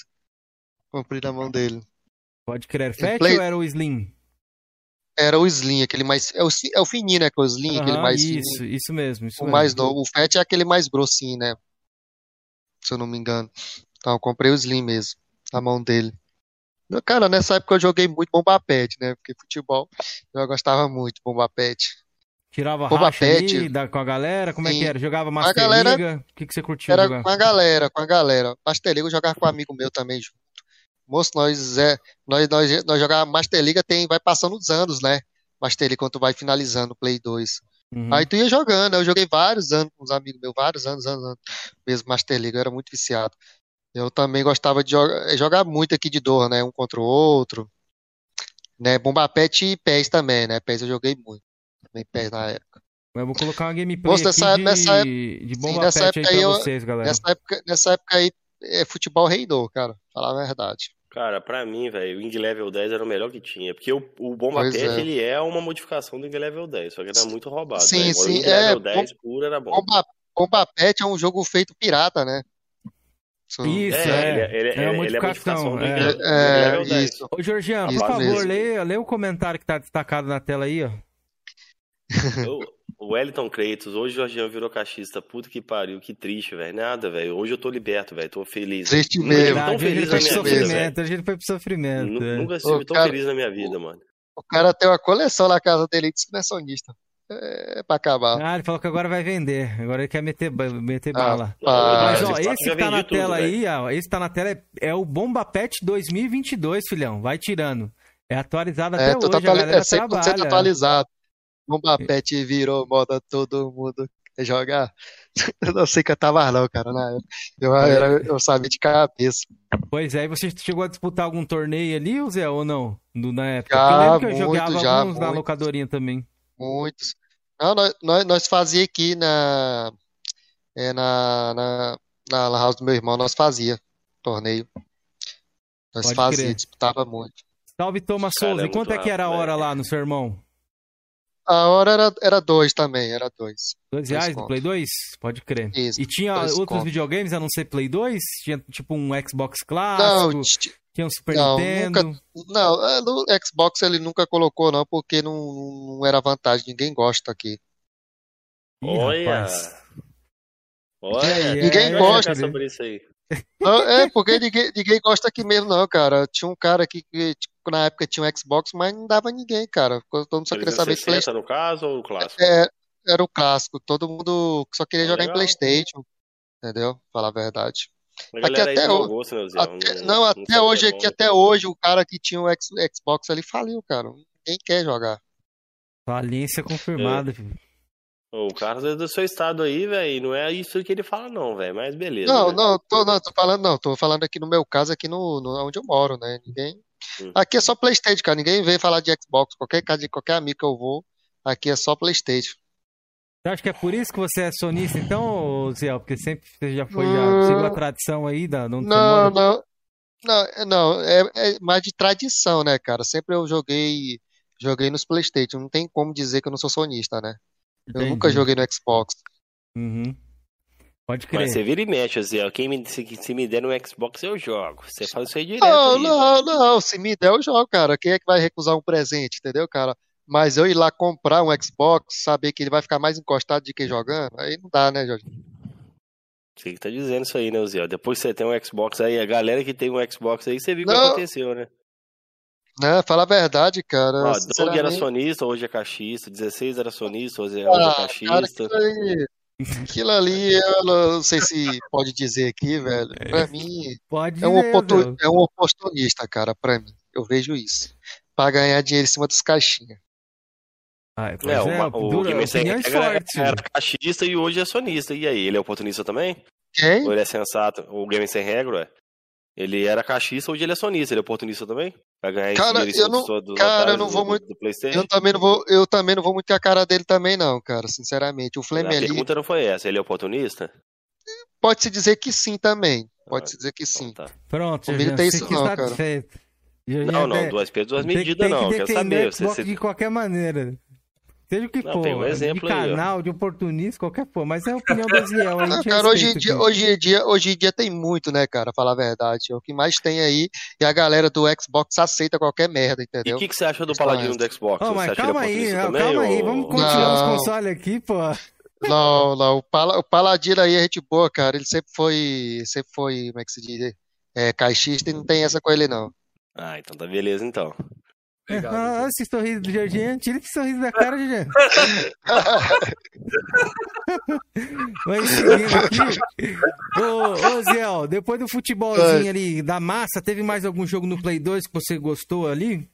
Comprei na mão dele. Pode crer. Fat Play... ou era o Slim? Era o Slim, aquele mais. É o, é o fininho, né? Que é o Slim, uhum, aquele mais. Isso, fininho. isso mesmo. Isso o mesmo. mais novo. O Fat é aquele mais grossinho, né? Se eu não me engano. Então, eu comprei o Slim mesmo, na mão dele. Cara, nessa época eu joguei muito Bomba Pet, né? Porque futebol eu gostava muito, Bomba Pet. Tirava Bomba racha Pet, ali, da, com a galera? Como sim. é que era? Jogava Master galera, Liga? O que, que você curtiu Era jogar? com a galera, com a galera. Master Liga eu jogava com um amigo meu também junto. Moço, nós, é, nós, nós, nós jogávamos Master Liga, tem, vai passando os anos, né? Master League, quando tu vai finalizando o Play 2. Uhum. Aí tu ia jogando, eu joguei vários anos com os amigos meus, vários anos, anos, anos mesmo Master League, eu era muito viciado. Eu também gostava de jogar, eh, jogar muito aqui de dor, né? Um contra o outro. Né? Bomba Pet e PES também, né? PES eu joguei muito. Também PES na época. Eu vou colocar uma gameplay Moço, nessa, de, nessa, de Bomba sim, Pet aí pra eu, vocês, galera. Nessa época, nessa época aí, é, futebol reinou, cara. Falar a verdade. Cara, pra mim, velho, o Wing Level 10 era o melhor que tinha. Porque o, o Bomba Pet, é. ele é uma modificação do Wing Level 10, só que era muito roubado. Sim, né? sim. O Wing é, Level 10 puro era bom. Bomba, Bomba Pet é um jogo feito pirata, né? Isso, é. é. Ele, é, ele, é, é, uma modificação. É, é, é isso. Ô, Georgiano, por favor, lê, lê o comentário que tá destacado na tela aí, ó. O Wellington Kratos, hoje o Jorginho virou cachista. Puta que pariu, que triste, velho. Nada, velho. Hoje eu tô liberto, velho. Tô feliz. Triste mesmo. Tão feliz na minha vida, A gente foi pro sofrimento. Nunca, nunca estive tão cara, feliz na minha vida, mano. O cara tem uma coleção na casa dele e disse que não é sonista. É pra acabar. Ah, ele falou que agora vai vender. Agora ele quer meter, meter ah, bala. Mas, ó, esse que tá na tudo, tela véio. aí, ó, esse que tá na tela é, é, o Bomba Pet 2022, filhão. Vai tirando. É atualizado é, até hoje, a galera é 100% trabalha. atualizado. Bomba Pet virou moda, todo mundo quer jogar. Eu não sei cantar mais não, cara, na época. Eu, era, eu sabia de cabeça. Pois é, e você chegou a disputar algum torneio ali, Zé, ou não? Na época? Já, eu lembro que eu muito, jogava já, alguns muitos, na locadorinha também. Muitos. Não, nós, nós, fazia aqui na, é, na, na, na house do meu irmão, nós fazia torneio. Nós Pode fazia, crer. disputava muito. Salve, Thomas Souza. E quanto é que era a hora lá no seu irmão? A hora era, era dois também, era dois. Dois reais do Play 2? Pode crer. Isso, e tinha outros conto. videogames a não ser Play 2? Tinha tipo um Xbox clássico? Não, tinha um Super não, Nintendo? Nunca, não, é, no Xbox ele nunca colocou não, porque não, não era vantagem, ninguém gosta aqui. Ih, Olha! Olha, ninguém gosta. Sobre isso aí. Não, é, porque ninguém, ninguém gosta aqui mesmo, não, cara. Tinha um cara aqui que na época tinha um Xbox, mas não dava ninguém, cara. Todo mundo só queria saber de PlayStation. no caso ou o clássico? É, era o clássico. Todo mundo só queria é jogar legal. em PlayStation. Entendeu? Falar a verdade. Aqui até, o... gosto, né, até não, não, até hoje, aqui, até hoje, o cara que tinha o Xbox ali faliu, cara. Ninguém quer jogar. Falência confirmada, é. filho. O Carlos é do seu estado aí, velho. Não é isso que ele fala, não, velho. Mas beleza. Não, né? não, tô, não, tô falando, não. Tô falando aqui no meu caso, aqui no, no onde eu moro, né? Ninguém. Hum. Aqui é só Playstation, cara. Ninguém vem falar de Xbox. Qualquer casa de qualquer amigo que eu vou, aqui é só Playstation. Você acha que é por isso que você é sonista, então, Zé? Porque sempre você já foi, já seguiu a tradição aí da. Não, não, não. Não, não é, é mais de tradição, né, cara? Sempre eu joguei joguei nos Playstation. Não tem como dizer que eu não sou sonista, né? Entendi. Eu nunca joguei no Xbox. Uhum. Pode crer. Mas você vira e mexe, assim, ó. Quem me, se, se, me der no Xbox, eu jogo. Você faz isso aí direto. Não, aí, não, não. Se me der, eu jogo, cara. Quem é que vai recusar um presente, entendeu, cara? Mas eu ir lá comprar um Xbox, saber que ele vai ficar mais encostado de que jogando, aí não dá, né, Jorge? Você que tá dizendo isso aí, né, Zé? Depois que você tem um Xbox aí, a galera que tem um Xbox aí, você viu o que aconteceu, né? Né, fala a verdade, cara. Ó, Doug era sonista, hoje é caixista. 16 era sonista, hoje é, ah, hoje é caixista. Cara, Aquilo ali, eu não sei se pode dizer aqui, velho. Pra mim, Pode é um, dizer, é um oportunista, cara, pra mim. Eu vejo isso. Pra ganhar dinheiro em cima dos caixinhas. Ah, pois É, é, o, o dura, Game Sem opiniões Regra era, fortes. era caixista e hoje é sonista. E aí, ele é oportunista também? Quem? Ou ele é sensato? O Game Sem Regra, ué? Ele era caixista, hoje ele é sonista. Ele é oportunista também? Vai ganhar esse Cara, eu não- dos cara, eu não do- vou do- muito- do PlayStation? Eu também não vou, eu também não vou muito com a cara dele também, não, cara, sinceramente. O A Flamengo ali, pergunta não foi essa. Ele é oportunista? pode-se dizer que sim também. Ah, Pode-se dizer que Então sim. tá. Pronto, Comigo tem isso não, cara. Não, não, até- duas pesos, duas medidas tem não. que Quero saber. você- de qualquer maneira. Seja o que Não, for, um exemplo de aí, canal, de oportunista, qualquer for. Mas é a opinião do Ziel. a gente cara, hoje em, dia, aqui. hoje, em dia, hoje em dia tem muito, né, cara? Falar a verdade. É o que mais tem aí e a galera do Xbox aceita qualquer merda, E entendeu? o que, que você acha do Paladino do Xbox? Você mas acha calma aí, não, também? calma aí, ou- vamos continuar os Não. consoles aqui, pô. Não, não. O, Pala, o Paladino aí é gente boa, cara. Ele sempre foi, sempre foi, como é que se diz? É, caixista e não tem essa com ele, não. Ah, então tá beleza então. Obrigado. Ah, esse sorriso do Jorginho, tira esse sorriso da cara, Jorginho. Mas seguindo aqui. Ô, ô Ziel, depois do futebolzinho ali da massa, teve mais algum jogo no Play 2 que você gostou ali?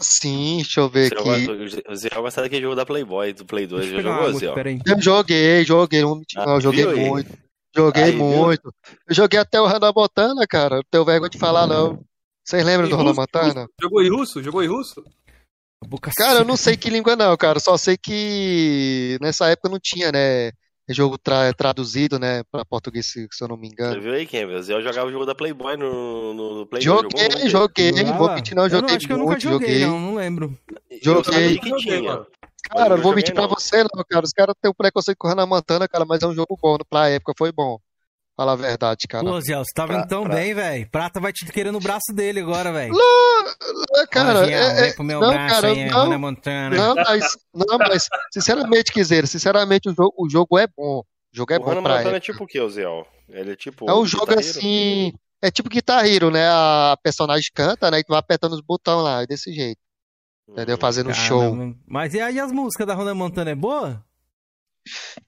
Sim, deixa eu ver Você aqui. gosta- O Zé gosta daquele jogo da Playboy, do Play 2. Deixa Já jogou, Zé? Eu joguei, joguei, não mentir, Ah, não, joguei viu aí? muito. Joguei Aí, viu? muito. Eu joguei até o Hannah Montana, cara. Não tenho vergonha de falar, não. Vocês lembram Em do Hannah russo? Montana? Jogou em russo? Jogou em russo? Cara, eu não sei que língua não, cara. Só sei que nessa época não tinha, né? Jogo tra- traduzido, né? Pra português, se, se eu não me Você engano. viu aí? O Zé jogava o jogo da Playboy no, no, no Play 2. jogou Joguei, joguei. Não vou mentir, não. eu Joguei acho que eu nunca joguei, joguei. não, não lembro. Eu Joguei. Joguei, tinha. Cara, não vou joguei, mentir pra não. você, não, cara. Os caras têm um preconceito com Hannah Montana, cara, mas é um jogo bom. Pra época foi bom. Fala a verdade, cara. Pô, Ziel, você tá Pra- vindo tão pra- bem, velho. Prata vai te querer no braço dele agora, velho. É, cara, é, é, pro meu não, braço cara, aí, não, Hannah Montana. não, mas, não, mas, sinceramente, quiser, sinceramente, o jogo, o jogo é bom. O jogo é o bom Hannah pra Montana é tipo o que, Zé? Ele é tipo. É um jogo guitarreiro? assim. É tipo Guitar Hero, né? A personagem canta, né? E tu vai apertando os botões lá, é desse jeito. Entendeu? Hum. Fazendo Caramba. show. Mas e aí as músicas da Hannah Montana é boa?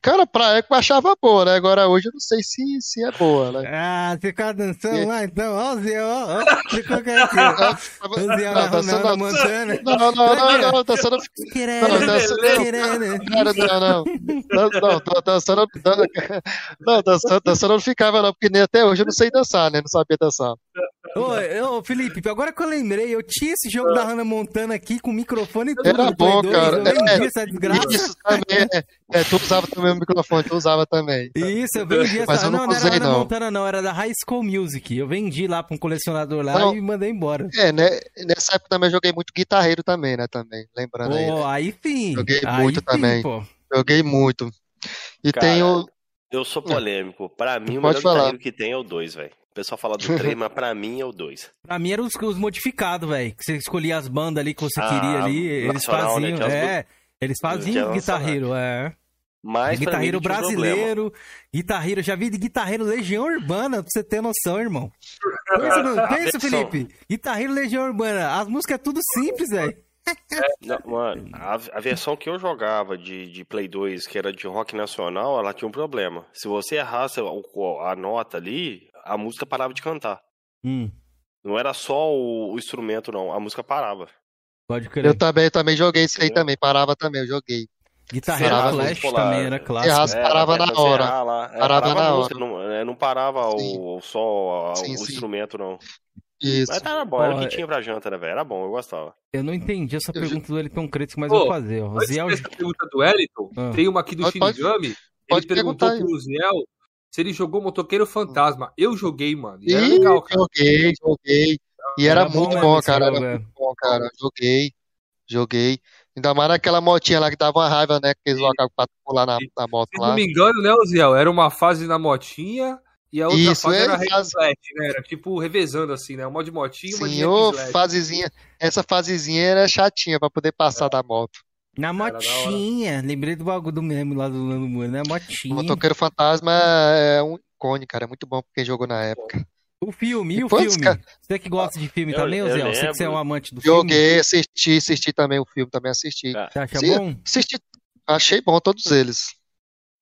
Cara, pra época eu achava boa, né? Agora hoje eu não sei se, se é boa, né? Ah, você ficava dançando É. lá então. Ó, Zé, ó, ó. Ficou aqui. O Zé Hannah Montana. Não, não, não, não, não, dançando. Não, dançando. querendo. Cara, não, não. Não, não, dançando. Não, dançando, não ficava, não, porque nem até hoje eu não sei dançar, né? Não sabia dançar. Ô, ô, Felipe, agora que eu lembrei, eu tinha esse jogo da Hannah Montana aqui com microfone e tudo Era bom, 2, cara. Eu vendi É, essa desgraça. Isso também é. é, tu usava também o microfone, tu usava também. Isso, eu vendi Mas essa. eu não Não, não era usei, Hannah. Montana, não, era da High School Music. Eu vendi lá pra um colecionador lá Não. e mandei embora. É, né? Nessa época também eu joguei muito guitarreiro também, né? Também, lembrando aí. Pô, aí sim. Joguei aí muito sim, também. pô. Joguei muito. E Cara, tem o. Eu sou polêmico. Pra mim, o Pode melhor falar. guitarreiro que tem é o 2, velho. O pessoal fala do 3, mas pra mim é o 2. Pra mim eram os, os modificados, velho. Que você escolhia as bandas ali que você Ah, queria ali. Eles né? faziam. As É, eles faziam guitarreiro, é. Mas guitarreiro brasileiro, guitarreiro, já vi de guitarreiro Legião Urbana, pra você ter noção, irmão. Pensa, no- A pensa, Felipe. Guitarreiro Legião Urbana, as músicas é tudo simples, velho. Não, mano, a, a versão que eu jogava de, de Play 2, que era de rock nacional, ela tinha um problema. Se você errasse o- a nota ali, a música parava de cantar. Hum, Não era só o, o instrumento, não. A música parava. pode Eu crer. também, eu também joguei isso aí também. Parava também, eu joguei. Parava, Flash também era clássico. Errasse, É, parava até na hora. lá. É, Parava parava na a hora. música, não, é, não parava Sim. o, só a- Sim, o sim. instrumento, não. Isso. Mas era bom, era o que tinha pra janta, né, velho? Era bom, eu gostava. Eu não entendi essa Eu pergunta do Elton Crítico, mas Ô, vou fazer, ó. O Ziel... dessa pergunta do Wellington, Ah. tem uma aqui do Pode- pode- Shinigami. Ele pode perguntou perguntar aí. pro Ziel se ele jogou Motoqueiro Fantasma. Eu joguei, mano. E era Ih, legal, cara. joguei, joguei. E era, Era bom muito bom, esse cara. jogo, Era é. muito bom, cara. Joguei, joguei. Ainda mais naquela motinha lá que dava uma raiva, né? Que eles colocavam pra pular na, na moto Se lá. não me engano, né, Ziel? Era uma fase na motinha e a outra Isso, fase é, era slash, né? Era tipo revezando assim, né? Uma de motinha e uma de Sim, fasezinha. Essa fasezinha era chatinha pra poder passar da moto. Na motinha. Lembrei do bagulho do meme lá do Nando Moura, né? O Motinha. Motoqueiro Fantasma é um ícone, cara. É muito bom pra quem jogou na época. O filme, e o filme? cara- Você que gosta de filme Eu- também, ô eu Zé? Você que você é um amante do filme? Joguei, assisti, assisti também o filme, também assisti. Ah, Você acha Sim. bom? Assisti, achei bom todos eles.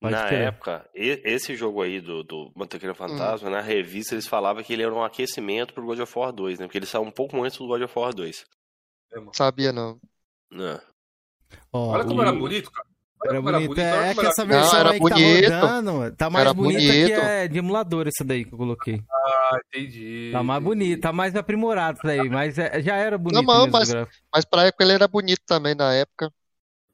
Pode na ter. época, esse jogo aí do, do Motoqueiro Fantasma, hum. na revista eles falavam que ele era um aquecimento pro God of War 2, né? Porque ele saiu um pouco antes do God of War 2. Sabia não. Não. Oh, Olha como e... era bonito, cara. Era bonito. É, que essa versão não, aí que tá bonito. tá rodando, tá mais era bonita bonito. que é de emulador essa daí que eu coloquei. Ah, entendi. Tá mais bonito, tá mais aprimorado isso daí, mas é, já era bonito não, mesmo, mas, mas pra época ele era bonito também, na época.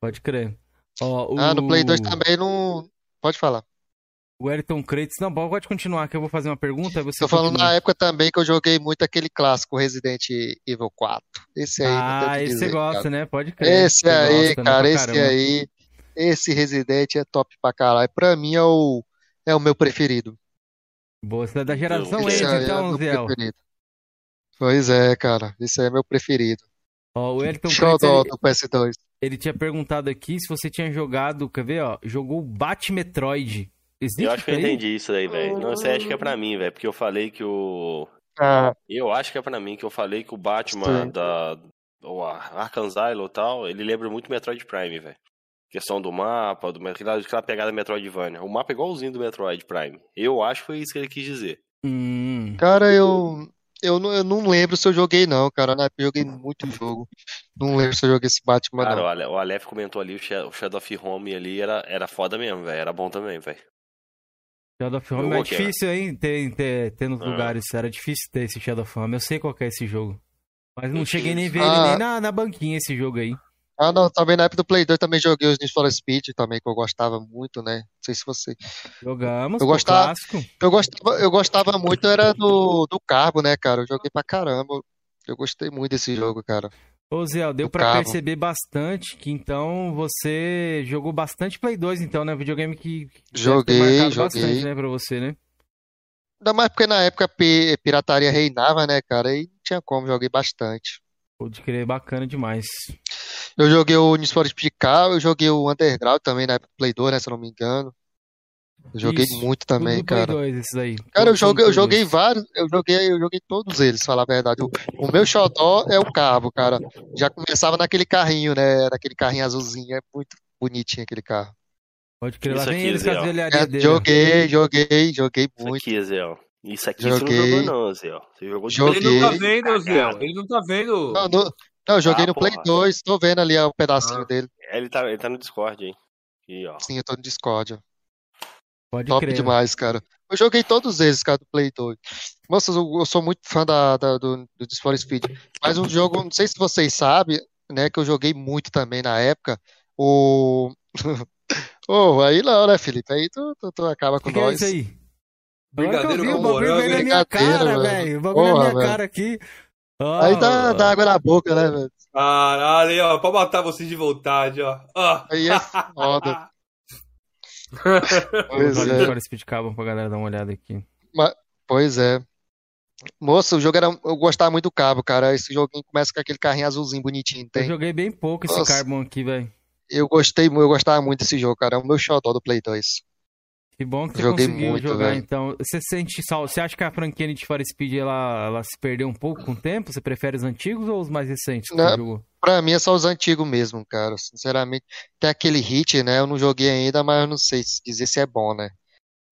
Pode crer. Ó, o... Ah, no Play 2 também não... Pode falar. O Elton Kratos. Não, pode continuar que eu vou fazer uma pergunta. Você Tô falando continua. na época também que eu joguei muito aquele clássico Resident Evil 4. Esse aí. Ah, esse você gosta, cara. né? Pode crer. Esse aí, gosta, né, cara, né? esse aí. Esse Resident é top pra caralho. Pra mim é o, é o meu preferido. Boa, você é da geração esse Age, então, é Zé. Pois é, cara. Esse aí é meu preferido. Ó, o Elton Xodó ele, do PS2. Ele tinha perguntado aqui se você tinha jogado, quer ver, ó? Jogou Bat Metroid. Existe eu acho que eu entendi isso aí, velho. Não, você acha que é pra mim, velho, porque eu falei que o... Ah. Eu acho que é pra mim, que eu falei que o Batman Sim. da... O Arkham Asylum e tal, ele lembra muito Metroid Prime, velho questão do mapa, do, aquela, aquela pegada Metroidvania. O mapa é igualzinho do Metroid Prime. Eu acho que foi isso que ele quis dizer. Hum. Cara, eu, eu, não, eu não lembro se eu joguei, não, cara. Na época eu joguei muito jogo. Não lembro se eu joguei esse Batman, cara, não. Cara, o Aleph comentou ali, o Shadow of Home ali era, era foda mesmo, velho. Era bom também, velho. Shadow of Home é difícil, hein? Ter, ter, ter nos ah. lugares. Era difícil ter esse Shadow of Home. Eu sei qual é esse jogo. Mas não cheguei nem a ver ah. ele nem na, na banquinha esse jogo aí. Ah, não, também na época do Play 2 também joguei os Need for Speed também, que eu gostava muito, né? Não sei se você. Jogamos, eu gostava, clássico. Eu gostava, eu gostava muito, era do, do Carbo, né, cara? Eu joguei pra caramba. Eu gostei muito desse jogo, cara. Ô, Zé, deu pra perceber bastante que então você jogou bastante Play 2, então, né? Videogame que. Joguei, joguei. bastante, né, pra você, né? Ainda mais porque na época pirataria reinava, né, cara? E não tinha como, joguei bastante. Pode crer, bacana demais. Eu joguei o Need for Speed Car, eu joguei o Underground também na época do Play 2, né, se eu não me engano. Eu joguei Isso, muito também, tudo cara. Play 2, esses aí. Cara, eu joguei, eu joguei vários, eu joguei, eu joguei todos eles, falar a verdade. O, o meu xodó é o carro, cara. Já começava naquele carrinho, né, naquele carrinho azulzinho, é muito bonitinho aquele carro. Pode crer, lá vem eles com as é, dele. Joguei, joguei, joguei muito. Isso aqui, Zé, Isso aqui joguei, você não jogou não, Zé. Você jogou de joguei. Ele não tá vendo, Zé. Ele não tá vendo. Não, não, não, eu joguei ah, no Play 2, tô vendo ali o um pedacinho ah. dele. Ele tá, ele tá no Discord, hein? Aqui, ó. Sim, eu tô no Discord. Pode Top crer. demais, cara. Eu joguei todos eles, cara, do Play 2. Moça, eu, eu sou muito fã da, da do, do Discord Speed. Mas um jogo, não sei se vocês sabem, né, que eu joguei muito também na época. O. oh, aí não, né, Felipe? Aí tu, tu, tu acaba com que nós. Que é isso aí? Brigadeiro com morango. O bagulho veio na minha cara, velho. O bagulho na minha cara aqui. Oh, aí dá, dá, água na boca, né, velho? Caralho, ó, pra matar vocês de vontade, ó. Oh. Aí é foda. pois é. Speed Carbon pra galera dar uma olhada aqui. Mas, pois é. Moça, o jogo era. Eu gostava muito do cabo, cara. Esse joguinho começa com aquele carrinho azulzinho bonitinho. Tem? Eu joguei bem pouco esse Nossa. Carbon aqui, velho. Eu gostei, eu gostava muito desse jogo, cara. É o meu xodó do Play 2. Que bom que você Joguei conseguiu muito, jogar, véio. então. Você sente Você acha que a franquia Need for Speed ela, ela se perdeu um pouco com o tempo? Você prefere os antigos ou os mais recentes que não, jogou? Pra mim é só os antigos mesmo, cara. Sinceramente, tem aquele hit, né? Eu não joguei ainda, mas eu não sei dizer se é bom, né?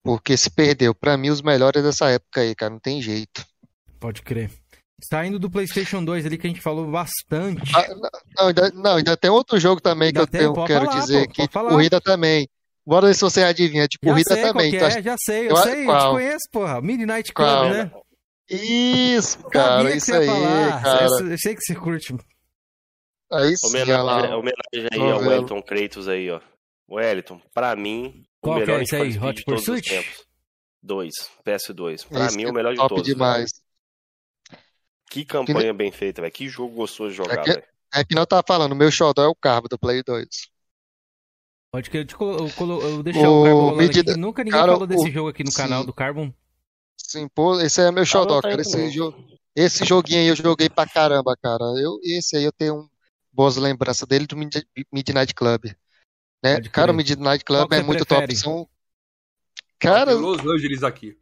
Porque se perdeu. Pra mim, os melhores dessa época aí, cara. Não tem jeito. Pode crer. Saindo do PlayStation 2 ali que a gente falou bastante. Ah, não, ainda, não, ainda tem outro jogo também ainda que eu tenho, quero falar, dizer pô, que corrida também. Bora ver se você adivinha. De corrida já também. Tá... É, já sei, eu, eu sei, qual? eu te conheço, porra. Midnight Club, qual? né? Isso, cara, isso aí, cara. Eu sei que você curte. Aí sim, homenagem, homenagem aí ao Wellington Kratos aí, ó. Wellington, pra mim, Qual o melhor que é esse aí? Hot Pursuit? Dois, PS2. Pra esse mim, é o melhor de todos. demais. Que campanha que... bem feita, velho. Que jogo gostoso de jogar, é que, é que não tá falando, meu xodó é o carbo do Play 2. Pode que eu, te colo, eu, colo, eu deixar o, o Carbon medida... Nunca ninguém cara, falou desse o... jogo aqui no Sim. canal do Carbon. Sim, pô, esse é meu xodó, cara. Esse, jo... esse joguinho aí eu joguei pra caramba, cara. Eu, esse aí eu tenho boas lembranças dele do Midnight Club. Né? Cara, o Midnight Club é muito prefere? top. São... Cara. Los Angeles aqui.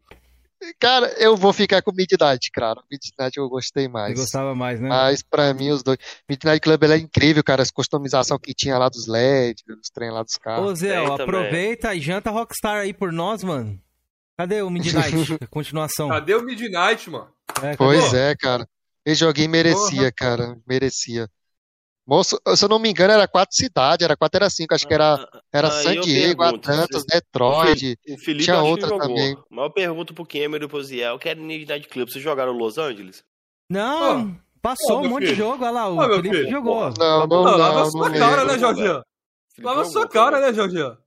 Cara, eu vou ficar com Midnight, cara. Midnight eu gostei mais. Você gostava mais, né? Mas pra mim, os dois. Midnight Club é incrível, cara. As customização que tinha lá dos LEDs, dos trem lá dos carros. Ô, Zé, aproveita e janta Rockstar aí por nós, mano. Cadê o Midnight? continuação. Cadê o Midnight, mano? É, pois é, cara. Esse joguinho merecia, Porra. cara. Merecia. Moço, se eu não me engano, era quatro cidades, era quatro, era cinco, acho que era, ah, era ah, San Diego, Atlantis, Detroit, o Felipe tinha outra também. Mas eu pergunto pro Cameron e pro Ziel, que era Night Club, vocês jogaram Los Angeles? Não, oh. passou oh, um monte filho. de jogo, olha lá, o oh, Felipe filho. jogou. Não, não, não, não, lava não, sua cara, né, Jorginho? Lava sua cara, né, Jorginho?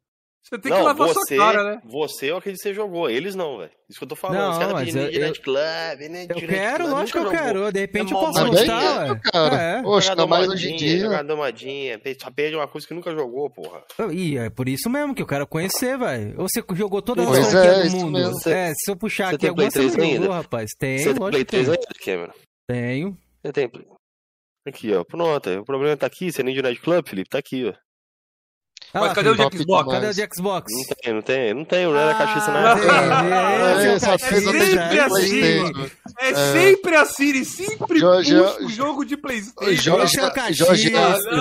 Você tem não, que lavar você, sua cara, né? Você, eu acredito que você jogou. Eles não, velho. Isso que eu tô falando. Não, Os caras pedindo Direct Club, né? Eu quero, lógico que eu quero. De repente é eu posso gostar, velho. cara. É. Poxa, tá mais hoje em dia. Jogar domadinha. Só perde uma coisa que nunca jogou, porra. E é por isso mesmo que eu quero conhecer, velho. Você jogou todas as franquias é, do mundo. Mesmo. É, se eu puxar você aqui alguma, você não jogou, rapaz. Tem, você lógico tem Play 3 ainda, Cameron? Tenho. Você tem Aqui, ó. Pronto. O problema tá aqui. Você nem de Night Club, Felipe? Tá aqui, ó. Ah, Mas cadê o de Xbox? Cadê o de Xbox? Não tem, não tem, não tem, não é na caixinha na É, é, sempre assim. É sempre assim, ele sempre Jorge, o jogo de Playstation. Jorge, Jorge,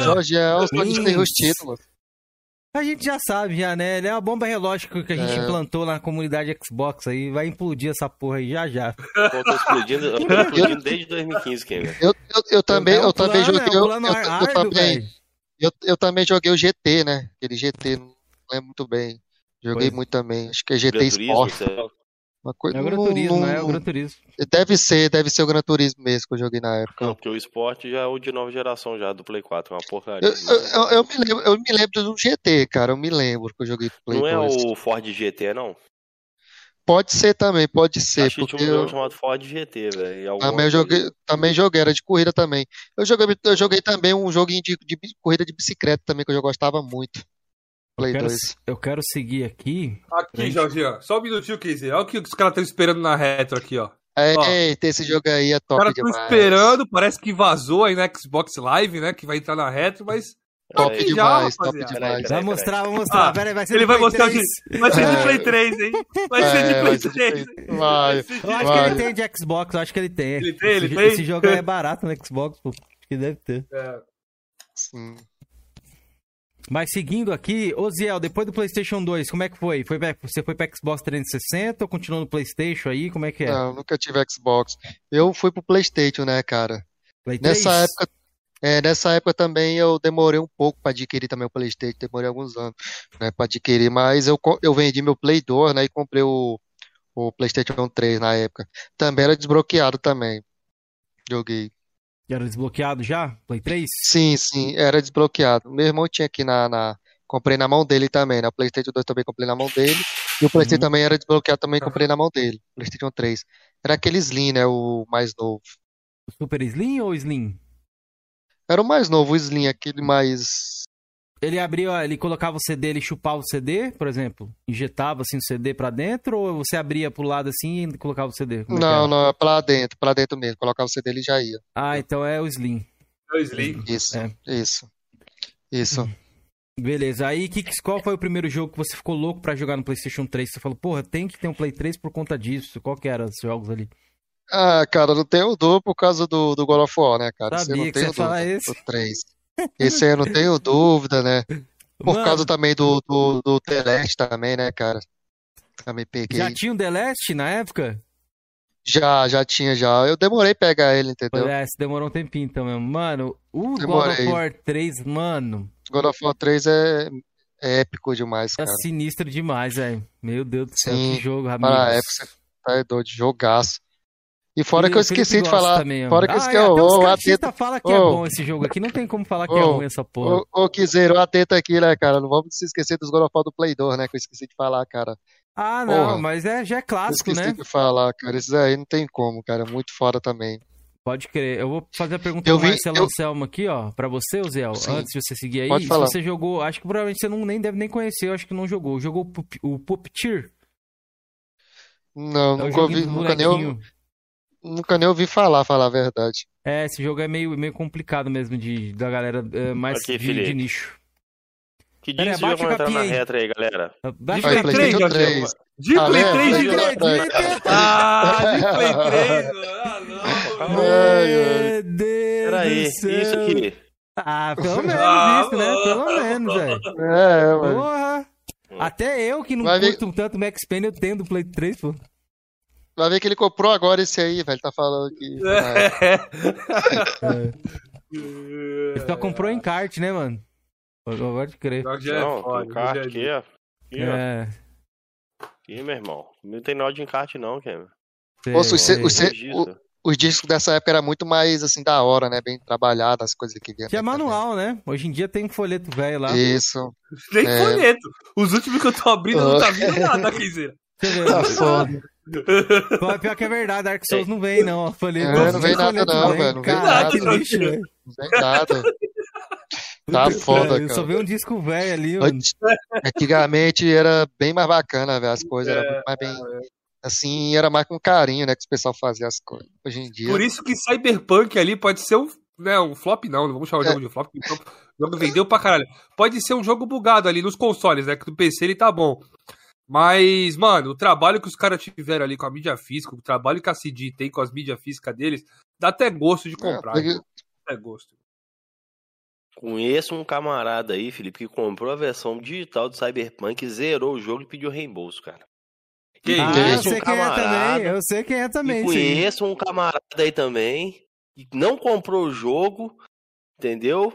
Jorge é o que tem os títulos. A gente já sabe, já, né? Ele é uma bomba relógio que a gente é. implantou lá na comunidade Xbox aí. Vai implodir essa porra aí já já. Pô, tô explodindo, eu tô explodindo desde 2015, Ken. Eu, eu, eu também, eu também joguei. Eu, eu, eu também. Eu, eu também joguei o GT, né? Aquele GT, não lembro muito bem. Joguei muito também. Acho que é GT Sport. Uma coisa, é o Gran Turismo, não, é o Gran Turismo. Deve ser, deve ser o Gran Turismo mesmo que eu joguei na época. Não, porque o esporte já é o de nova geração já, do Play 4, é uma porcaria. Eu, eu, eu, me lembro, eu me lembro do GT, cara, eu me lembro que eu joguei Play Não 2. é o Ford GT, não? Pode ser também, pode ser. Acho porque que tinha um eu... chamado Ford GT, velho. Também joguei, também joguei, era de corrida também. Eu joguei, eu joguei também um joguinho de, de corrida de bicicleta também, que eu gostava muito. Play eu quero, 2. Eu quero seguir aqui. Aqui, Jorginho, só um minutinho, Casey. Olha o que os caras estão esperando na retro aqui, ó. Eita, esse jogo aí é top Os caras estão esperando, parece que vazou aí na Xbox Live, né? Que vai entrar na retro, mas Top demais, já, top demais. Vai mostrar, vai mostrar. Ah, vai ser ele vai mostrar de, Vai ser de Play 3, hein? Vai ser de Play 3. Vai. Eu acho que ele tem de Xbox, eu acho que ele tem. Ele tem, ele esse, tem. Esse jogo é barato no Xbox, pô. Acho que deve ter. É. Sim. Mas seguindo aqui, Oziel, depois do PlayStation 2, como é que foi? foi pra, você foi pra Xbox 360 ou continuou no PlayStation aí? Como é que é? Não, nunca tive Xbox. Eu fui pro PlayStation, né, cara? Play Nessa época é, nessa época também eu demorei um pouco para adquirir também o PlayStation, demorei alguns anos né, para adquirir, mas eu, eu vendi meu Play 2 né, e comprei o, o PlayStation 3 na época. Também era desbloqueado também. Joguei. Era desbloqueado já? Play 3? Sim, sim, era desbloqueado. Meu irmão tinha aqui na, na. Comprei na mão dele também, né? O PlayStation 2 também comprei na mão dele. E o PlayStation uhum. também era desbloqueado, também comprei na mão dele. PlayStation 3. Era aquele Slim, né? O mais novo. Super Slim ou Slim? Era o mais novo, o Slim, aquele mais. Ele abria, ele colocava o CD, ele chupava o CD, por exemplo? Injetava assim o CD pra dentro ou você abria pro lado assim e colocava o CD? Como é não, é não, é pra dentro, pra dentro mesmo. Colocava o CD ele já ia. Ah, então é o Slim. É o Slim. Isso, é. isso. Isso. Beleza, aí que, qual foi o primeiro jogo que você ficou louco para jogar no PlayStation 3? Você falou, porra, tem que ter um Play 3 por conta disso. Qual que eram os jogos ali? Ah, cara, não tenho dúvida por causa do, do God of War, né, cara? Sabia esse não tenho dúvida. Esse. Do 3. Esse aí eu não tenho dúvida, né? Por Mano. causa também do, do, do Celeste também, né, cara? Também peguei. Já tinha um The Last na época? Já, já tinha, já. Eu demorei pegar ele, entendeu? É, demorou um tempinho então mesmo. Mano, o demorei. God of War 3, mano. God of War 3 é, é épico demais, é cara. É sinistro demais, velho. Meu Deus do céu, Sim, que jogo, amigo. Para a época, você tá doido, jogaço. E fora que eu esqueci de falar. Também, fora que eu esqueci. Ah, oh, a teta fala que oh, é bom esse jogo aqui. Não tem como falar que oh, é ruim essa porra. Ô, oh, oh, Kizeiro, a teta aqui, né, cara? Não vamos se esquecer dos God of War do Play 2, né? Que eu esqueci de falar, cara. Ah, não, Porra, mas é, já é clássico, eu esqueci né? de falar, cara. Esses aí não tem como, cara. Muito fora também. Pode crer. Eu vou fazer a pergunta eu pro vi, Marcelo eu... Anselmo aqui, ó, pra você, Zé, antes de você seguir aí. Pode falar. Se você jogou, acho que provavelmente você não nem deve nem conhecer, eu acho que não jogou. Jogou o Puppeteer? Não, é nunca ouvi, nunca nem, Nunca nem ouvi falar, falar a verdade. É, esse jogo é meio, meio complicado mesmo de, da galera é, mais Aqui, de, de, nicho. Que dia jogo vai entrar na retro aí, galera? De Play 3, Jorge. De Play 3, de Play 3. Ah, de Play 3, mano. Ah, não. Meu Deus Peraí, isso aqui. Ah, pelo menos ah, isso, né? Pelo menos, velho. É, mano. Porra. Até eu que não Vai curto ver... tanto Max Payne, eu tenho do Play 3, pô. Vai ver que ele comprou agora esse aí, velho. Tá falando que. É. é. Ele só comprou em kart, né, mano? Agora de crer. Não, kart aqui, ó. Aqui, é. Aqui, meu irmão. Não tem nó de encarte, não, Cameron. Poxa, o, os discos dessa época era muito mais assim da hora, né? Bem trabalhado, as coisas que vinha. Que é manual, né? Hoje em dia tem folheto velho lá. Isso. Tem é... folheto. Os últimos que eu tô abrindo não tá vindo nada, Quinzeira. Tá foda. Pior que é verdade, Dark Souls não vem, não. Folheto, é, não vem nada, não, velho. Não vem nada. Que lixo, velho. Não vem nada. Tá foda, cara. Eu só vi um disco velho ali, mano. Antigamente era bem mais bacana, velho. As coisas é, eram muito mais bem. É assim, era mais com carinho, né, que o pessoal fazia as coisas. Hoje em dia. Por isso que Cyberpunk ali pode ser um, né, um flop, não, não vamos chamar o jogo é. de flop, porque o jogo vendeu pra caralho. Pode ser um jogo bugado ali nos consoles, né, que do PC ele tá bom. Mas, mano, o trabalho que os caras tiveram ali com a mídia física, o trabalho que a CD tem com as mídias físicas deles, dá até gosto de é, comprar. É, dá até gosto. Conheço um camarada aí, Felipe, que comprou a versão digital do Cyberpunk, zerou o jogo e pediu reembolso, cara. Que ah, eu sei um quem é também, eu sei quem é também. Conheço sim. um camarada aí também, que não comprou o jogo, entendeu?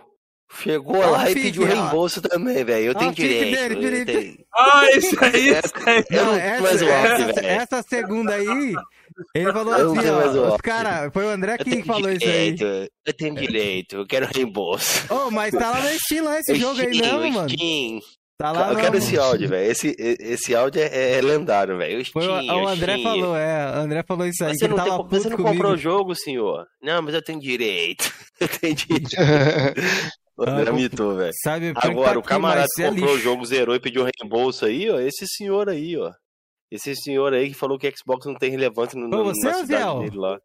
Chegou ah, lá e pediu reembolso também, velho. Eu tenho direito. Dele, tenho... Ah, isso aí, isso aí. Não, essa, essa, essa, segunda aí, ele falou assim, ó, os cara, foi o André que falou direito, isso aí. Eu tenho direito, eu quero reembolso. Oh, mas tá lá no Steam, lá esse jogo aí mesmo, mano. Steam. Tá lá eu quero esse áudio, velho. Esse, esse áudio é, é lendário, velho. O, o André falou, é. O André falou isso aí. Você não, tem, você não comprou o jogo, senhor? Não, mas eu tenho direito. Eu tenho direito. André ah, mitou, velho. Agora, tá o camarada que comprou o jogo, zerou e pediu reembolso aí, ó. Esse senhor aí, ó. Esse senhor aí que falou que Xbox não tem relevância no, você, na cidade dele lá.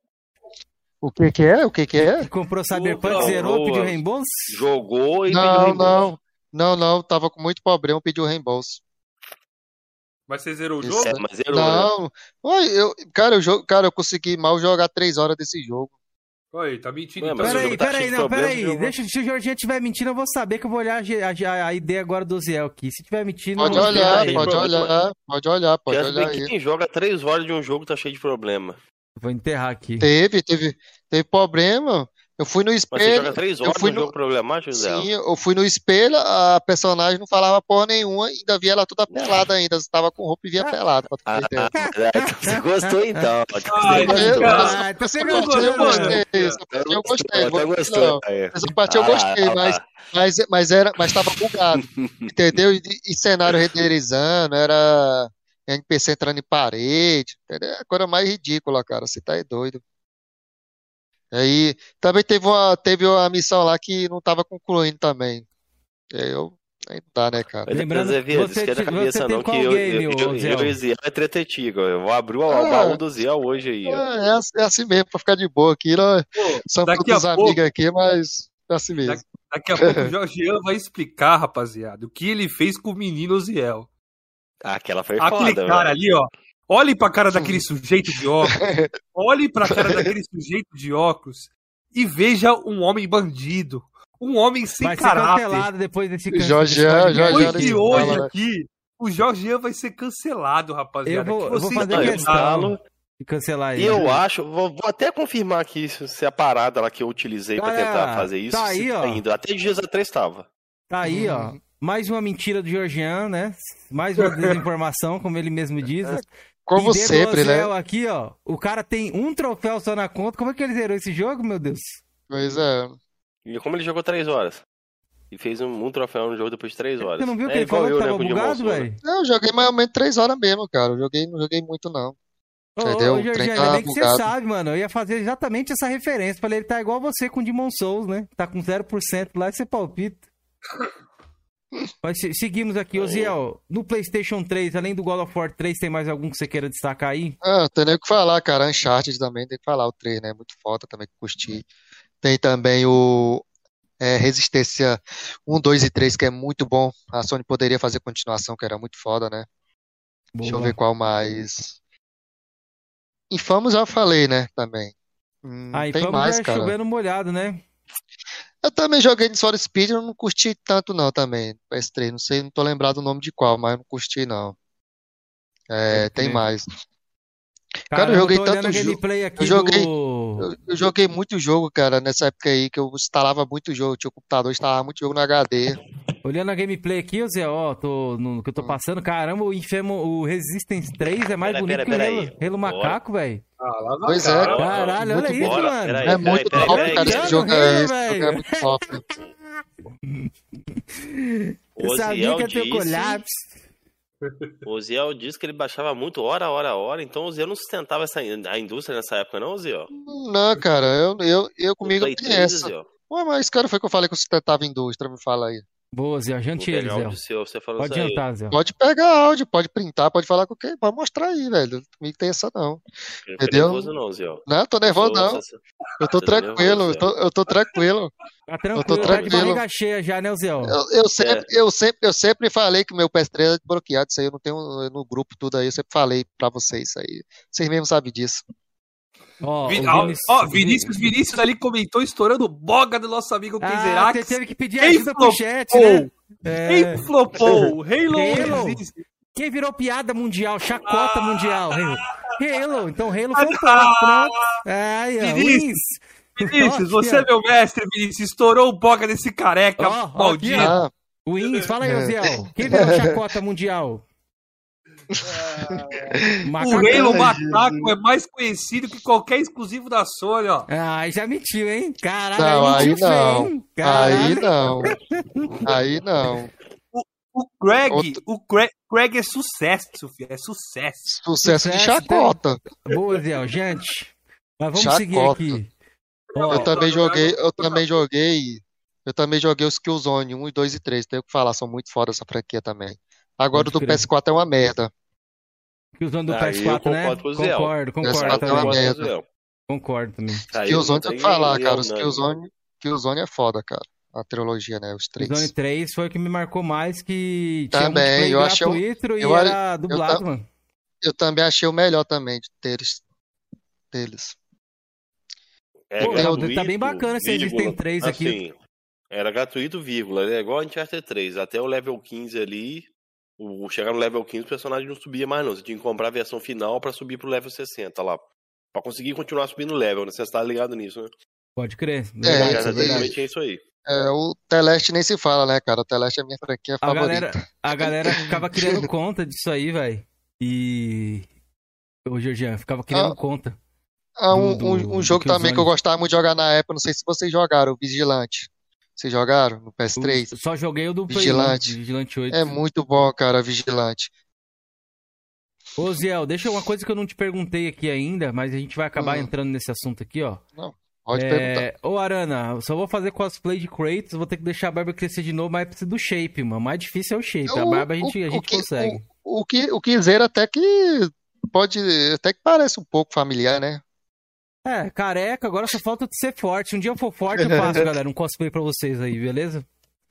O que que é? O que que é? Comprou Cyberpunk, zerou, pediu reembolso? Jogou e não, pediu reembolso. Não, não. Não, não, tava com muito problema, pediu reembolso. Mas você zerou o jogo? É, mas zerou, não, né? eu, cara, eu, cara, eu consegui mal jogar três horas desse jogo. Oi, tá mentindo. Ué, então. Peraí, tá peraí, não, peraí. Deixa, se o Jorginho estiver mentindo, eu vou saber que eu vou olhar a, a, a ideia agora do Ziel aqui. Se estiver mentindo, pode olhar, pode olhar, pode olhar, pode olhar. Quem joga três horas de um jogo tá cheio de problema. Vou enterrar aqui. Teve, teve, teve problema. Eu fui no espelho. Mas você joga três horas eu fui no, jogo problemático, Sim, eu fui no espelho, a personagem não falava porra nenhuma, ainda via ela toda pelada ainda. Você tava com roupa e via pelada. Ah, você gostou então. Essa parte eu gostei. Essa parte eu gostei. Essa parte eu gostei, mas, mas, mas, era, mas tava bugado. entendeu? E, e cenário renderizando, era NPC entrando em parede. Entendeu? É a coisa mais ridícula, cara. Você tá aí doido. Aí também teve uma, teve uma missão lá que não estava concluindo também. Aí eu. Aí não dá, né, cara? Lembrando, você, esquenta a cabeça não, que eu, game, eu, eu, eu, e Ziel é treta antiga. Eu vou abrir o, é, baú do Ziel hoje aí. É, é, assim, é, assim mesmo, pra ficar de boa aqui. Nós Pô, todos amigos aqui, mas é assim mesmo. Daqui, daqui a pouco o Jorgian vai explicar, rapaziada, o que ele fez com o menino Ziel. Ah, aquela foi Aquele foda, cara velho. ali, ó. Olhe pra cara daquele sujeito de óculos. Olhe pra cara daquele sujeito de óculos e veja um homem bandido. Um homem sem vai caráter. Vai ser depois desse Jorge, Jorge, de hoje fala, aqui, o Jorge vai ser cancelado, rapaziada. Eu vou, eu vou fazer questão de cancelar ele. Eu acho, vou, vou, até confirmar aqui se a parada lá que eu utilizei para tentar fazer isso. Tá aí, ó. Ainda. Até dias atrás estava. Tá aí, ó. Uhum. Mais uma mentira do Georgian, né? Mais uma desinformação, como ele mesmo diz. Como e sempre, né? aqui, ó. O cara tem um troféu só na conta. Como é que ele zerou esse jogo, meu Deus? Pois é. E como ele jogou três horas? E fez um, um troféu no jogo depois de três horas. Você não viu que é, ele falou que tava né, bugado, velho? Não, eu joguei mais ou menos três horas mesmo, cara. Eu joguei, não joguei muito, não. Ô, Entendeu? Ô, Jorginho, ainda bem que você sabe, mano. Eu ia fazer exatamente essa referência. Falei, ele tá igual você com o Demon Souls, né? Tá com 0% lá e você palpita. Mas seguimos aqui, Oziel. No PlayStation 3, além do God of War 3, tem mais algum que você queira destacar aí? Ah, tem nem o que falar, cara. Uncharted também tem que falar o 3, né? Muito foda também que curti. Tem também o é, Resistência 1, 2 e 3, que é muito bom. A Sony poderia fazer continuação, que era muito foda, né? Boa. Deixa eu ver qual mais. Infamous já falei, né? Também. Hum, ah, tem mais, é cara. chovendo molhado, né? Eu também joguei de For Speed, eu não curti tanto não também. PS3, não sei, não tô lembrado o nome de qual, mas não curti não. É, tem mais. Cara, cara eu joguei tanto jogo. Eu joguei, do... eu, eu, joguei muito jogo, cara, nessa época aí que eu instalava muito jogo, tinha o computador, instalava muito jogo no HD. Olhando a gameplay aqui, Zé, ó, tô, no que eu tô hum. passando, caramba, o Infamo, o Resistance 3 é mais pera, bonito pera, pera, que o Halo, Macaco, velho. Ah, pois é. Caralho, olha isso, bora, mano. é muito top, cara, esse jogo é, esse jogo é muito top. Eu sabia que ia ter colapso. O Ziel disse que ele baixava muito hora, hora, hora, então o Ziel não sustentava essa, a indústria nessa época, não, Ziel? Não, cara, eu, eu, eu comigo não tem essa. Ué, mas cara, foi que eu falei que eu sustentava a indústria, me fala aí. Boa, Zé, adiante ele, Zé. Seu, você falou pode adiantar, Zé. Pode pegar áudio, pode printar, pode falar com quem, pode mostrar aí, velho. Comigo tem essa não. Eu Entendeu? nervoso não, Zé. Não, tô nervoso não. Eu tô tranquilo, eu tô, eu tô tranquilo. Tá tranquilo, eu tô tranquilo. tá de barriga cheia já, né, Zé? Eu, eu, sempre, é. eu, sempre, eu sempre falei que o meu PS3 é bloqueado, isso aí eu não tenho no grupo tudo aí, eu sempre falei pra vocês isso aí. Vocês mesmos sabem disso. Ó, Vinícius, ó, Vinícius, Vinícius ali comentou estourando boga do nosso amigo ah, Kenzerax. Você teve que pedir ajuda pro chat, né? É... Quem flopou? Halo, Halo. Quem virou piada mundial, chacota ah, mundial? Halo. Halo. Então Halo flopou. Ah, pronto. Ai, Vinícius, Vinícius você é meu mestre, Vinícius. Estourou o boga desse careca oh, maldito. Ah. Wins, fala aí, Oziel. Quem virou chacota mundial? O Halo Macaco é mais conhecido que qualquer exclusivo da Sony, ó. Ah, já mentiu, hein? Caralho, não, aí não. Aí não. Aí não. O, Greg, Outro... o Greg, Greg é sucesso, Sofia, é sucesso. Sucesso, de chacota. Boa, Zé, gente. Mas vamos chacota. seguir aqui. eu também joguei, eu também joguei, eu também joguei os Killzone 1 e 2 e 3, tenho que falar, são muito foda essa franquia também. Agora o do PS4 é uma merda. Killzone do PS4, né? Concordo, concordo. PS4 é uma merda. Concordo também. Killzone tem que falar, cara. Os Killzone, Killzone é foda, cara. A trilogia, né? Os três. Killzone 3 foi o que me marcou mais que também, eu achei gratuito eu, e era dublado, eu, mano. Eu também achei o melhor também de teres, deles. É, Pô, gratuito, tá bem bacana esse Resistance 3 aqui. Assim, era gratuito, vírgula. É igual a Uncharted 3. Até o level 15 ali, o, chegar no level 15, o personagem não subia mais, não. Você tinha que comprar a versão final para subir pro level 60 lá. Pra conseguir continuar subindo o level, né? Você tá ligado nisso, né? Pode crer. É, exatamente é, é isso aí. É, o Teleste nem se fala, né, cara? O Teleste é a minha franquia a favorita. Galera, a galera ficava criando conta disso aí, velho. E. Ô, Georgian, ficava criando ah, conta. Ah, um, do, um, um jogo também que eu gostava muito de jogar na época, não sei se vocês jogaram, o Vigilante. Vocês jogaram no PS3? Eu só joguei o do Vigilante. Vigilante 8. É muito bom, cara, Vigilante. Ô, Ziel, deixa uma coisa que eu não te perguntei aqui ainda, mas a gente vai acabar hum. entrando nesse assunto aqui, ó. Não, pode é... perguntar. Ô, Arana, só vou fazer cosplay de Kratos, vou ter que deixar a barba crescer de novo, mas precisa do shape, mano. O mais difícil é o shape. O, a barba a gente, o, a gente o que, consegue. O, o, que, o Kizer até que pode. Até que parece um pouco familiar, né? É, careca, agora só falta de ser forte. Um dia eu for forte, eu faço, galera, um cosplay pra vocês aí, beleza?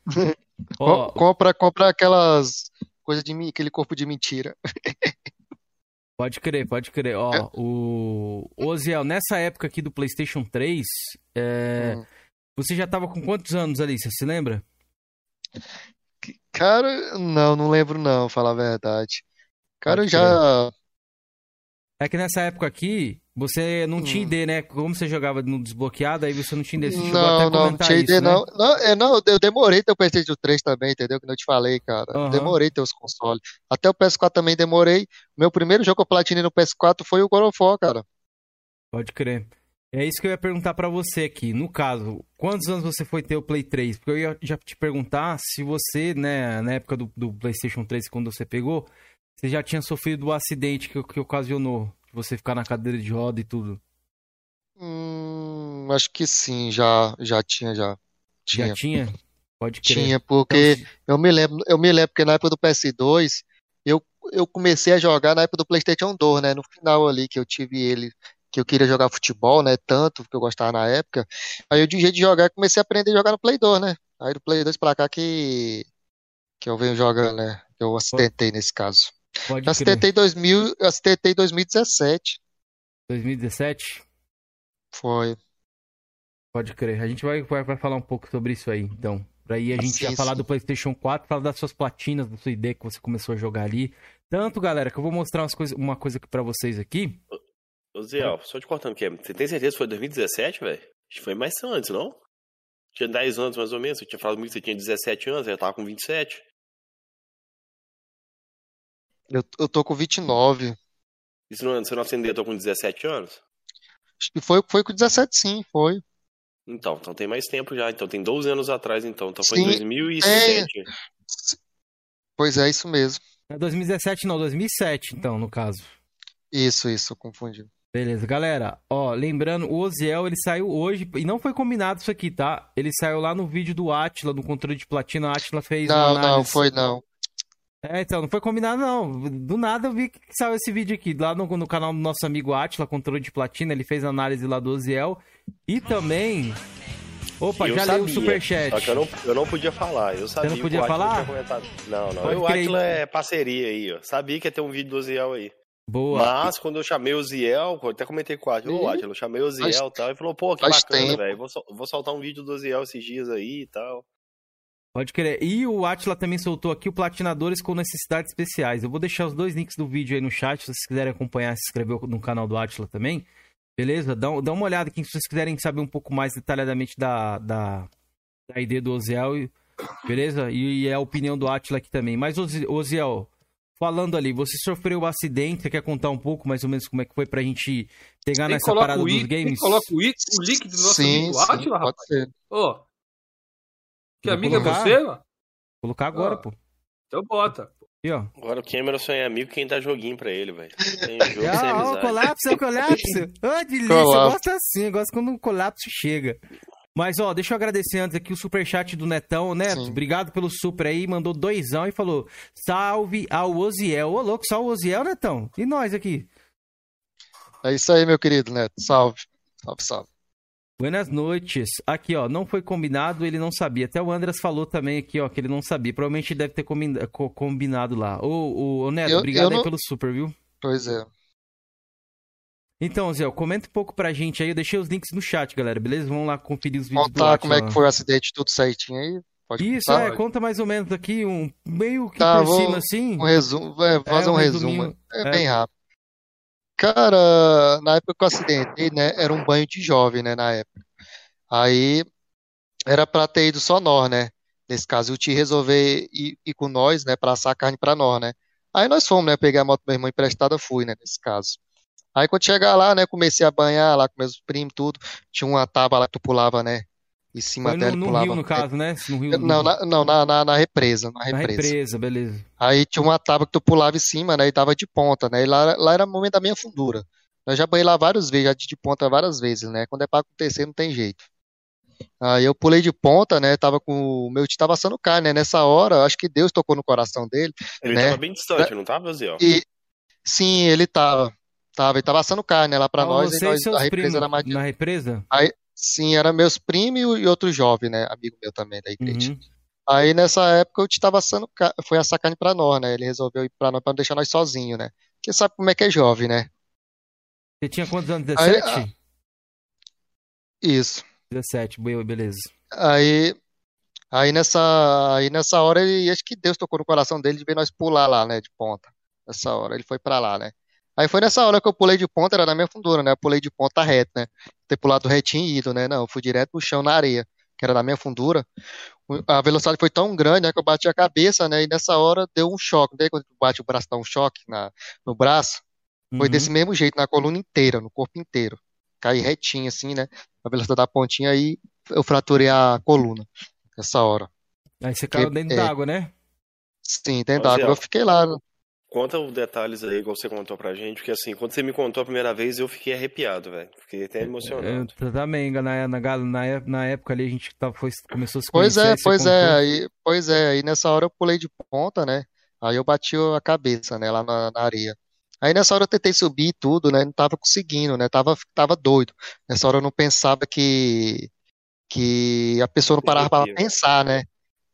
Ó, compra, compra aquelas coisas de aquele corpo de mentira. Pode crer, pode crer. Ó, é. o Oziel, nessa época aqui do PlayStation 3, é... hum. você já tava com quantos anos ali, você se lembra? Cara, não, não lembro não, falar a verdade. Cara, eu já. É que nessa época aqui, você não tinha hum. ID, né? Como você jogava no desbloqueado, aí você não tinha ID. Você não, não, não tinha ID, isso, não. Né? Não, é, não. Eu demorei ter o PlayStation 3 também, entendeu? Que não te falei, cara. Uhum. Demorei ter os consoles. Até o PS4 também demorei. Meu primeiro jogo que eu platinei no PS4 foi o God of War, cara. Pode crer. É isso que eu ia perguntar para você aqui. No caso, quantos anos você foi ter o Play 3? Porque eu ia já te perguntar se você, né, na época do, do PlayStation 3, quando você pegou, você já tinha sofrido o acidente que, que ocasionou você ficar na cadeira de roda e tudo? Hum, acho que sim, já, já tinha, já. Tinha. Já tinha? Pode crer. Tinha, porque então, eu me lembro, eu me lembro que na época do PS2, eu, eu comecei a jogar na época do PlayStation 2, né? No final ali que eu tive ele, que eu queria jogar futebol, né? Tanto que eu gostava na época. Aí eu, de jeito de jogar, comecei a aprender a jogar no Play 2, né? Aí do Play 2 pra cá que, que eu venho jogando, né? Eu acidentei nesse caso. Pode eu acidentei, 2000, eu acidentei 2017. 2017? Foi. Pode crer. A gente vai, vai, vai falar um pouco sobre isso aí, então. Pra aí a gente sim, ia falar do PlayStation 4, falar das suas platinas, da sua ideia que você começou a jogar ali. Tanto, galera, que eu vou mostrar umas coisa, uma coisa para vocês aqui. Ô, Zé, só te cortando aqui. Você tem certeza que foi 2017, velho? Acho que foi mais antes, não? Tinha 10 anos mais ou menos. Você tinha falado comigo que você tinha 17 anos, eu tava com 27. Eu, eu tô com 29. Isso não, você não acendeu, eu tô com 17 anos? Acho que foi, foi com 17 sim, foi. Então, então tem mais tempo já. Então tem 12 anos atrás, então. Então foi sim, em 2007. É... Pois é, isso mesmo. É 2017 não, 2007 então, no caso. Isso, isso, confundi. Beleza, galera, ó, lembrando, o Oziel, ele saiu hoje, e não foi combinado isso aqui, tá? Ele saiu lá no vídeo do Atila, no controle de platina, a Atila fez Não, não, foi não. É, então, não foi combinado não. Do nada eu vi que saiu esse vídeo aqui, lá no, no canal do nosso amigo Atila, controle de platina, ele fez análise lá do Oziel, e também... Opa, eu já sabia, leu o superchat. Só que eu não, eu não podia falar, eu sabia Você não podia falar? Não, não, Pode o Atila é parceria aí, ó. Sabia que ia ter um vídeo do Oziel aí. Boa. Mas quando eu chamei o Ziel, até comentei com o Atila, ô Atila, eu chamei o Ziel e tal, e falou, pô, que bacana, velho, vou, vou soltar um vídeo do Ziel esses dias aí e tal. Pode querer. E o Atila também soltou aqui o Platinadores com necessidades especiais. Eu vou deixar os dois links do vídeo aí no chat, se vocês quiserem acompanhar, se inscrever no canal do Atila também. Beleza? Dá, dá uma olhada aqui se vocês quiserem saber um pouco mais detalhadamente da, da, da ID do Oziel. Beleza? E, e é a opinião do Atila aqui também. Mas, Oziel, falando ali, você sofreu um acidente, você quer contar um pouco mais ou menos como é que foi pra gente pegar Tem nessa parada dos games? Coloca o, o link do nosso sim, amigo Atila, rapaz. Ô, oh, que Vou amigo é colocar, é você, mano? Colocar agora, oh, pô. Então bota. E, ó. Agora o Cameron só é amigo quem dá joguinho pra ele, velho. Tem jogo ah, sem ó, colapso, é o colapso. Ô, oh, delícia, eu gosto assim, eu gosto quando o colapso chega. Mas, ó, deixa eu agradecer antes aqui o superchat do Netão. Neto, Sim. obrigado pelo super aí. Mandou doisão e falou: salve ao Oziel. Ô, louco, só o Oziel, Netão? E nós aqui? É isso aí, meu querido Neto. Salve. Salve, salve. Buenas noites. Aqui, ó, não foi combinado, ele não sabia. Até o Andras falou também aqui, ó, que ele não sabia. Provavelmente deve ter combinado lá. Ô, ô, Neto, eu, obrigado eu não... aí pelo super, viu? Pois é. Então, Zé, comenta um pouco pra gente aí. Eu deixei os links no chat, galera, beleza? Vamos lá conferir os vídeos Contar como é que foi o acidente, tudo certinho aí. Pode Isso, contar? é, conta mais ou menos aqui, um meio que tá, por vou, cima assim. Um resumo, é, fazer é, um, um resumo. É, é, bem rápido. Cara, na época que eu acidentei, né, era um banho de jovem, né, na época. Aí era pra ter ido só nós, né? Nesse caso, o tio resolver ir, ir com nós, né, pra assar carne pra nós, né? Aí nós fomos, né? Peguei a moto do meu irmão emprestada, fui, né? Nesse caso. Aí quando chegar lá, né, comecei a banhar lá com meus primos, tudo. Tinha uma tábua lá que tu pulava, né? Em cima Foi dela. No, no pulava. rio, no caso, né? No rio, não, na, não na, na, na, represa. Na represa. Na represa, beleza. Aí tinha uma tábua que tu pulava em cima, né? E tava de ponta, né? E lá, lá era o momento da minha fundura. Eu já banhei lá várias vezes, já de ponta várias vezes, né? Quando é pra acontecer, não tem jeito. Aí eu pulei de ponta, né? Tava com. O meu tio tava assando carne, né? Nessa hora, acho que Deus tocou no coração dele. Ele né? tava bem distante, não tava, Zé? E... Sim, ele tava. Tava, ele tava assando carne lá pra ah, nós. E nós, a represa era mais... Na represa? Aí, sim, era meus primos e outro jovem, né? Amigo meu também da igreja. Uhum. Aí nessa época eu te tava assando, foi assar carne pra nós, né? Ele resolveu ir pra nós pra não deixar nós sozinhos, né? Porque sabe como é que é jovem, né? Você tinha quantos anos? 17? Aí, ah, isso. 17, beleza. Aí, aí nessa, aí nessa hora ele, acho que Deus tocou no coração dele de ver nós pular lá, né, de ponta. Nessa hora ele foi para lá, né? Aí foi nessa hora que eu pulei de ponta, era na minha fundura, né? Eu pulei de ponta reta, né? Ter pulado retinho e ido, né? Não, eu fui direto no chão na areia, que era na minha fundura. A velocidade foi tão grande, né, que eu bati a cabeça, né? E nessa hora deu um choque. Daí quando bate o braço, dá um choque na, no braço. Foi uhum. desse mesmo jeito, na coluna inteira, no corpo inteiro. Caí retinho, assim, né? A velocidade da pontinha, aí eu fraturei a coluna. Nessa hora. Aí você caiu dentro é, d'água, né? Sim, dentro d'água. Eu fiquei lá. Conta os detalhes aí, igual você contou pra gente, porque assim, quando você me contou a primeira vez, eu fiquei arrepiado, velho. Fiquei até emocionado. Eu também, na, na, na, na época ali a gente tava, foi, começou a se Pois é, pois é, aí, pois é, aí nessa hora eu pulei de ponta, né? Aí eu bati a cabeça, né, lá na, na areia. Aí nessa hora eu tentei subir tudo, né? Não tava conseguindo, né? Tava, tava doido. Nessa hora eu não pensava que, que a pessoa não parava para pensar, né?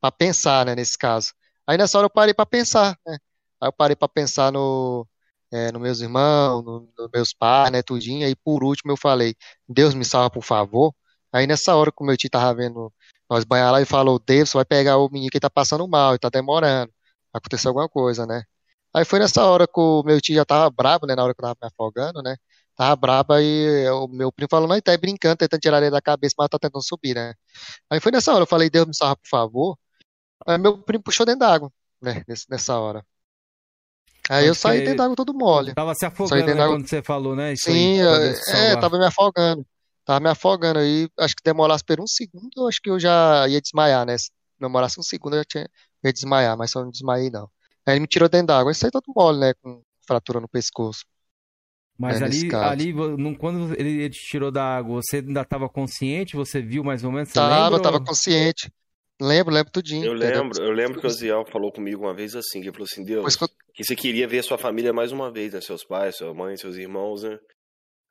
Para pensar, né? Nesse caso. Aí nessa hora eu parei para pensar, né? Aí eu parei para pensar no, é, nos meus irmãos, nos no meus pais, né? Tudinho. Aí por último eu falei, Deus me salva, por favor. Aí nessa hora que o meu tio tava vendo nós banhar lá e falou, Deus vai pegar o menino que tá passando mal, e tá demorando. Aconteceu alguma coisa, né? Aí foi nessa hora que o meu tio já tava brabo, né? Na hora que eu tava me afogando, né? Tava brabo, aí o meu primo falou, não, tá brincando, tentando tirar ele da cabeça, mas tá tentando subir, né? Aí foi nessa hora, eu falei, Deus me salva, por favor. Aí meu primo puxou dentro d'água, né? Nessa hora. Aí eu saí dentro d'água todo mole. Tava se afogando né, quando você falou, né? Isso Sim, aí, é, é tava me afogando. Tava me afogando aí, acho que demorasse por um segundo, eu acho que eu já ia desmaiar, né? Se demorasse um segundo, eu já tinha, ia desmaiar, mas só não desmaiei, não. Aí ele me tirou dentro d'água, eu saí todo mole, né? Com fratura no pescoço. Mas é, ali, ali quando ele, ele te tirou da água, você ainda estava consciente? Você viu mais ou menos? Tava, lembra, tava consciente. Lembro, lembro tudinho. Eu lembro, eu lembro que o Ziel falou comigo uma vez assim, que ele falou assim, Deus, que, eu... que você queria ver sua família mais uma vez, né? Seus pais, sua mãe, seus irmãos, né?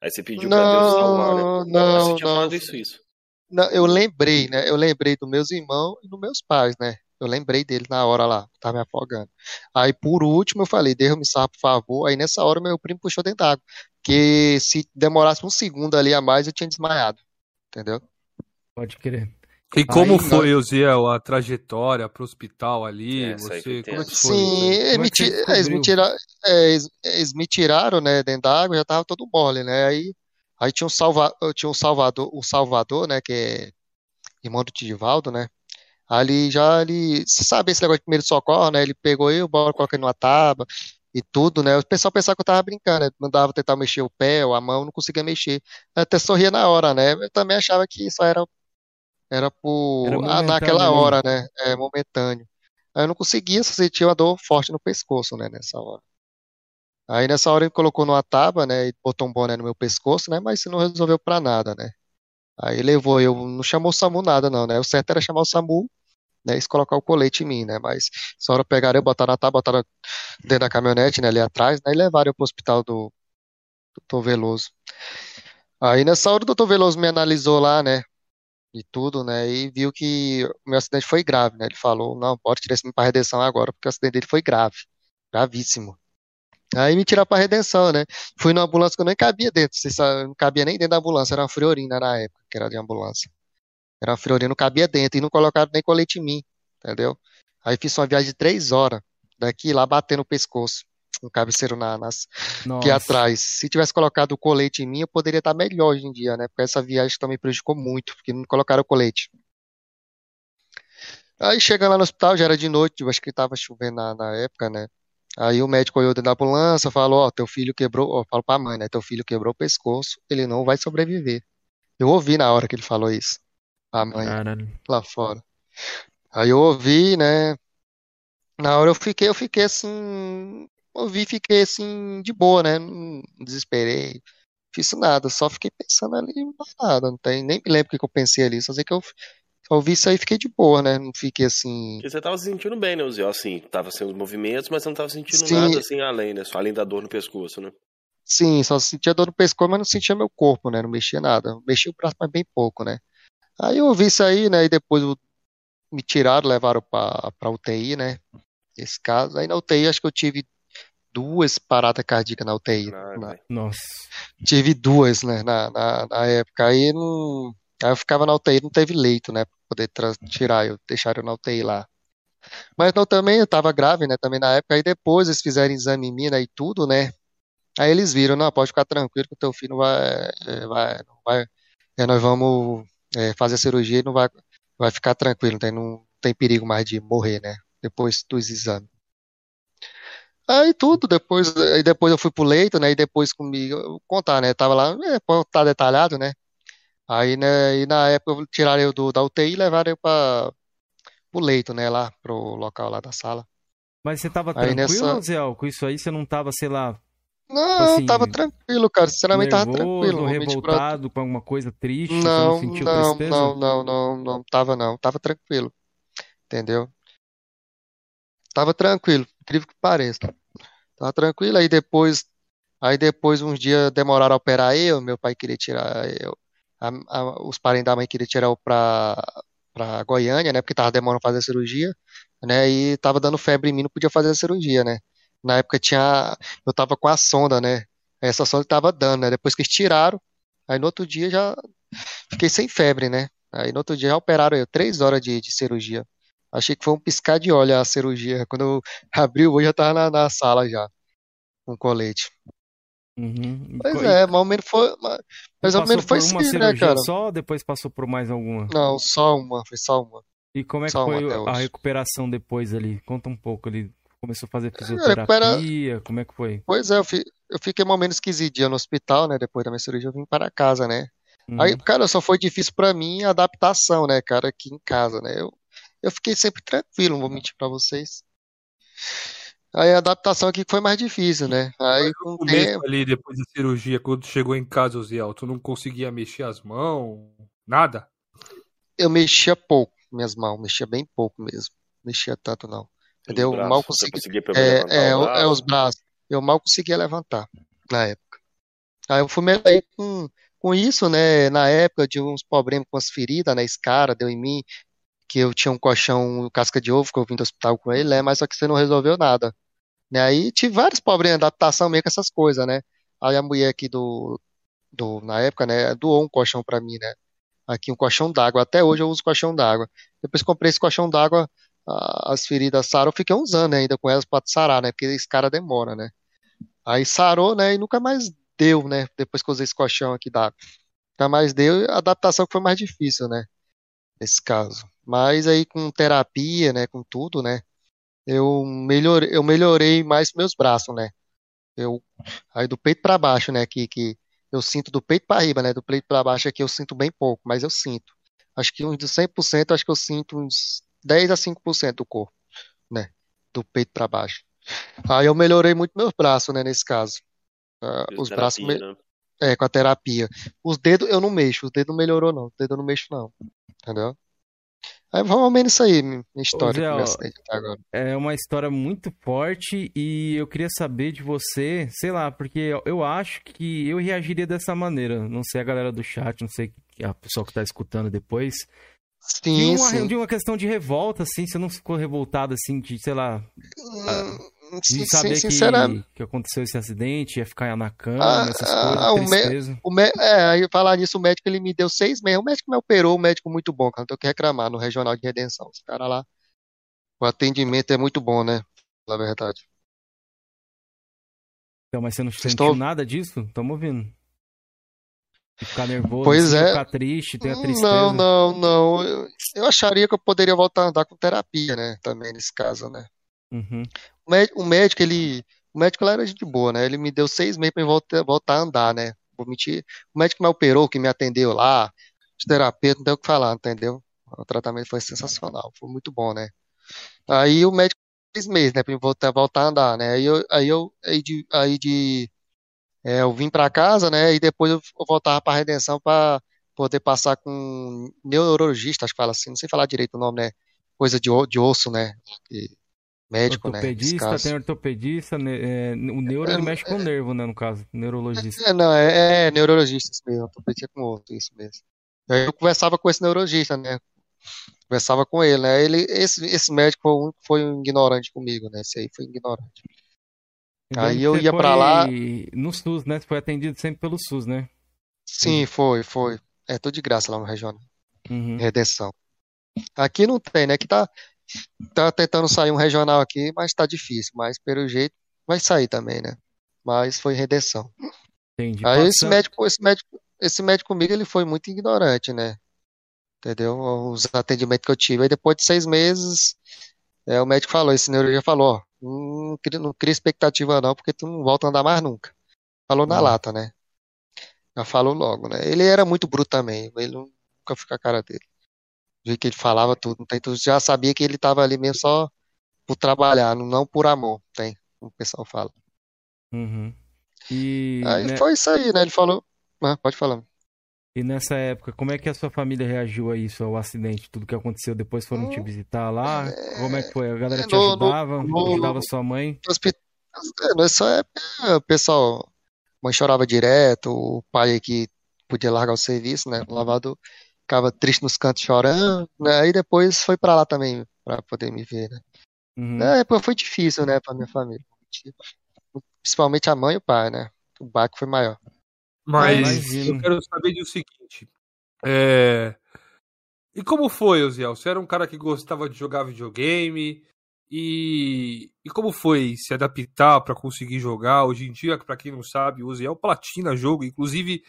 Aí você pediu não, pra Deus salvar, né? Não, você tinha não. falado isso, isso. Não, eu lembrei, né? Eu lembrei dos meus irmãos e dos meus pais, né? Eu lembrei dele na hora lá, tava me afogando. Aí, por último, eu falei, Deus me salva, por favor. Aí, nessa hora, meu primo puxou dentro d'água. Que se demorasse um segundo ali a mais, eu tinha desmaiado. Entendeu? Pode crer. E como aí, foi, nós... Uziel, a trajetória para o hospital ali? É, você, como é que foi? Sim, é me eles, me tiraram, é, eles, eles, me tiraram, né, dentro da água, já tava todo mole, né? Aí, aí tinha um salva, tinha um salvador, o Salvador, né, que é irmão do Tidivaldo, né? Ali já ele, você sabe esse negócio de primeiro socorro, né? Ele pegou eu, bora coloquei numa tábua e tudo, né? O pessoal pensava que eu tava brincando, né? Mandava tentar mexer o pé ou a mão, não conseguia mexer. Eu até sorria na hora, né? Eu também achava que isso era era por. Era ah, naquela hora, né? É momentâneo. Aí eu não conseguia, só sentia uma dor forte no pescoço, né? Nessa hora. Aí nessa hora ele colocou numa tábua, né? E botou um boné no meu pescoço, né? Mas isso não resolveu pra nada, né? Aí levou, eu não chamou o SAMU nada, não, né? O certo era chamar o SAMU, né? E colocar o colete em mim, né? Mas essa hora pegaram eu, botaram na tábua, botaram dentro da caminhonete, né? Ali atrás, né? E levaram eu pro hospital do doutor Veloso. Aí nessa hora o doutor Veloso me analisou lá, né? E tudo, né? E viu que o meu acidente foi grave, né? Ele falou, não, pode tirar esse para redenção agora, porque o acidente dele foi grave, gravíssimo. Aí me tiraram para redenção, né? Fui numa ambulância que eu nem cabia dentro, não cabia nem dentro da ambulância, era uma friorina na época, que era de ambulância. Era uma friorina, não cabia dentro, e não colocaram nem colete em mim, entendeu? Aí fiz uma viagem de três horas, daqui lá batendo o pescoço um cabeceiro na, nas, aqui atrás. Se tivesse colocado o colete em mim, eu poderia estar melhor hoje em dia, né? Porque essa viagem também prejudicou muito, porque não colocaram o colete. Aí chega lá no hospital, já era de noite, eu acho que estava chovendo na, na, época, né? Aí o médico olhou dentro da ambulância, falou, ó, oh, teu filho quebrou, ó, falo pra mãe, né? Teu filho quebrou o pescoço, ele não vai sobreviver. Eu ouvi na hora que ele falou isso. A mãe lá fora. Aí eu ouvi, né? Na hora eu fiquei, eu fiquei assim, ouvi e fiquei assim, de boa, né? Não desesperei, fiz nada, só fiquei pensando ali, nada, não tem, nem me lembro o que eu pensei ali, só sei que eu ouvi isso aí e fiquei de boa, né? Não fiquei assim. Porque você tava se sentindo bem, né, Zé? Assim, tava sendo os movimentos, mas você não tava sentindo Sim. nada assim além, né? Só além da dor no pescoço, né? Sim, só sentia dor no pescoço, mas não sentia meu corpo, né? Não mexia nada. Mexia o braço, mas bem pouco, né? Aí eu ouvi isso aí, né? E depois me tiraram, levaram pra, pra UTI, né? Esse caso. Aí na UTI acho que eu tive duas paradas cardíacas na UTI. Na, nossa. Tive duas, né, na, na, na, época. Aí, não, aí eu ficava na UTI, não teve leito, né, pra poder tirar, eu deixaram eu na UTI lá. Mas não, também eu tava grave, né, também na época. Aí depois eles fizeram exame em mim, né, e tudo, né. Aí eles viram, não, pode ficar tranquilo que o teu filho não vai, é, vai, não vai, é, nós vamos é, fazer a cirurgia e não vai, vai ficar tranquilo, não tem, não tem perigo mais de morrer, né, depois dos exames. Aí tudo, depois, aí depois eu fui pro leito, né? E depois comigo, eu contar, né? Tava lá, é, tá detalhado, né? Aí, né, e na época eu tiraram eu do, da UTI e levaram eu para pro leito, né? Lá, pro local lá da sala. Mas você tava aí tranquilo, nessa... Zé? Com isso aí você não tava, sei lá. Não, assim, tava tranquilo, cara. Sinceramente nervoso, tava tranquilo. revoltado com alguma coisa triste? Não, não, não, não, não, não, não, tava não. Tava tranquilo. Entendeu? Tava tranquilo incrível que pareça. Tava tranquilo, aí depois Aí depois, uns dias demoraram a operar eu, meu pai queria tirar eu. A, a, os parentes da mãe queriam tirar eu pra, pra Goiânia, né? Porque tava demorando fazer a cirurgia, né? E tava dando febre em mim, não podia fazer a cirurgia, né? Na época tinha. Eu tava com a sonda, né? Essa sonda tava dando, né? Depois que eles tiraram, aí no outro dia já fiquei sem febre, né? Aí no outro dia já operaram eu, três horas de, de cirurgia. Achei que foi um piscar de olho a cirurgia. Quando eu abri o olho, já tava na, na sala já, com colete. Uhum. Pois é, mais ou menos foi, mais ou menos foi uma sim, né, cara? Só depois passou por mais alguma? Não, só uma, foi só uma. E como é que só foi a recuperação depois ali? Conta um pouco ali. Começou a fazer é, fisioterapia? Recupera... Como é que foi? Pois é, eu, fi... eu fiquei mais ou menos 15 dias no hospital, né? Depois da minha cirurgia eu vim para casa, né? Uhum. Aí, cara, só foi difícil para mim a adaptação, né, cara, aqui em casa, né? Eu, eu fiquei sempre tranquilo, não vou mentir para vocês. Aí a adaptação aqui foi mais difícil, né? Aí com o tempo... ali depois da cirurgia, quando chegou em casa, Osiel, tu não conseguia mexer as mãos, nada? Eu mexia pouco minhas mãos, mexia bem pouco mesmo. Mexia tanto não. Entendeu? Braços, mal conseguia. É, é, é, os braços. Eu mal conseguia levantar na época. Aí eu fui aí com, com isso, né? Na época de uns problemas com as feridas, né? Esse cara deu em mim, que eu tinha um colchão casca de ovo, que eu vim do hospital com ele, né? Mas só que você não resolveu nada. Né? Aí tive vários problemas de adaptação meio com essas coisas, né? Aí a mulher aqui do, do na época, né, doou um colchão para mim, né? Aqui um colchão d'água. Até hoje eu uso colchão d'água. Depois comprei esse colchão d'água, as feridas saram, eu fiquei uns anos ainda com elas para sarar, né? Porque esse cara demora, né? Aí sarou, né? E nunca mais deu, né? Depois que eu usei esse colchão aqui d'água. Nunca mais deu, a adaptação foi mais difícil, né? Nesse caso. Mas aí com terapia, né? Com tudo, né? eu melhorei, eu melhorei mais meus braços, né? Eu aí do peito para baixo, né, que, que eu sinto do peito para riba, né? Do peito para baixo aqui eu sinto bem pouco, mas eu sinto. Acho que uns de 100%, acho que eu sinto uns 10 a 5% do corpo, né? Do peito para baixo. Aí eu melhorei muito meus braços, né, nesse caso. Uh, os terapia, braços me... né? é com a terapia. Os dedos eu não mexo, os dedos não melhorou não, os dedos eu não mexo não. Entendeu? É mais menos isso aí, minha história Zé, até agora. É uma história muito forte e eu queria saber de você, sei lá, porque eu acho que eu reagiria dessa maneira. Não sei a galera do chat, não sei a pessoa que tá escutando depois. Sim, de uma, sim. De uma questão de revolta, assim, você não ficou revoltado, assim, de, sei lá... Hum, de saber que, que aconteceu esse acidente, ia ficar na cama, ah, essas ah, coisas, o, me, o É, aí falar nisso, o médico ele me deu seis meses. O médico me operou, um médico muito bom, cara. Não tenho que reclamar no Regional de Redenção. Esse cara lá, o atendimento é muito bom, né? Na verdade. Então, mas você não sentiu Estou... nada disso? Estamos ouvindo. Ficar nervoso, pois é. ficar triste, ter a tristeza. Não, não, não. Eu, eu acharia que eu poderia voltar a andar com terapia, né? Também nesse caso, né? Uhum. O médico, ele. O médico lá era de boa, né? Ele me deu seis meses pra eu voltar, voltar a andar, né? Vou mentir. O médico me operou, que me atendeu lá, os terapeutas, não tem o que falar, entendeu? O tratamento foi sensacional, foi muito bom, né? Aí o médico seis meses, né? Pra eu voltar, voltar a andar, né? Aí eu, aí eu, aí de, aí de é, eu vim para casa, né? E depois eu voltava para Redenção para poder passar com um neurologista, acho que fala assim, não sei falar direito o nome, né? Coisa de, de osso, né? Médico, né, ortopedista, né? tem ortopedista, né, é, o neuro ele mexe com o nervo, né, no caso, neurologista. É, não, é, é neurologista isso mesmo, ortopedista com outro, isso mesmo. Aí eu conversava com esse neurologista, né, conversava com ele, né, ele, esse, esse médico foi um, foi um ignorante comigo, né, esse aí foi ignorante. Então, aí eu ia para lá... No SUS, né, você foi atendido sempre pelo SUS, né? Sim, foi, foi. É, tô de graça lá no regional. Uhum. Redenção. Aqui não tem, né, que tá tá tentando sair um regional aqui, mas tá difícil. Mas pelo jeito vai sair também, né? Mas foi redenção. Entendi. Aí esse médico, esse médico, esse médico comigo ele foi muito ignorante, né? Entendeu? Os atendimentos que eu tive. Aí depois de seis meses, é, o médico falou, esse neurologia falou, ó, não, não cria expectativa não, porque tu não volta a andar mais nunca. Falou na lata, né? Já falou logo, né? Ele era muito bruto também, ele nunca fica a cara dele jeito que ele falava tudo, então tu já sabia que ele estava ali mesmo só por trabalhar, não por amor, tem, como o pessoal fala. Uhum. E, aí né... foi isso aí, né? Ele falou. Ah, pode falar. E nessa época, como é que a sua família reagiu a isso, ao acidente, tudo que aconteceu? Depois foram hum, te visitar lá? É... Como é que foi? A galera é, te ajudava? No, no, ajudava sua mãe? É, nessa época, o pessoal mãe chorava direto, o pai que podia largar o serviço, né? O lavador ficava triste nos cantos chorando, né? Aí depois foi para lá também para poder me ver, né? Uhum. É, foi difícil, né, para minha família. Principalmente a mãe e o pai, né? O baque foi maior. Mas eu quero saber do seguinte. É... E como foi, Oziel? Você era um cara que gostava de jogar videogame? E, e como foi se adaptar para conseguir jogar? Hoje em dia, para quem não sabe, o Uziel platina jogo, inclusive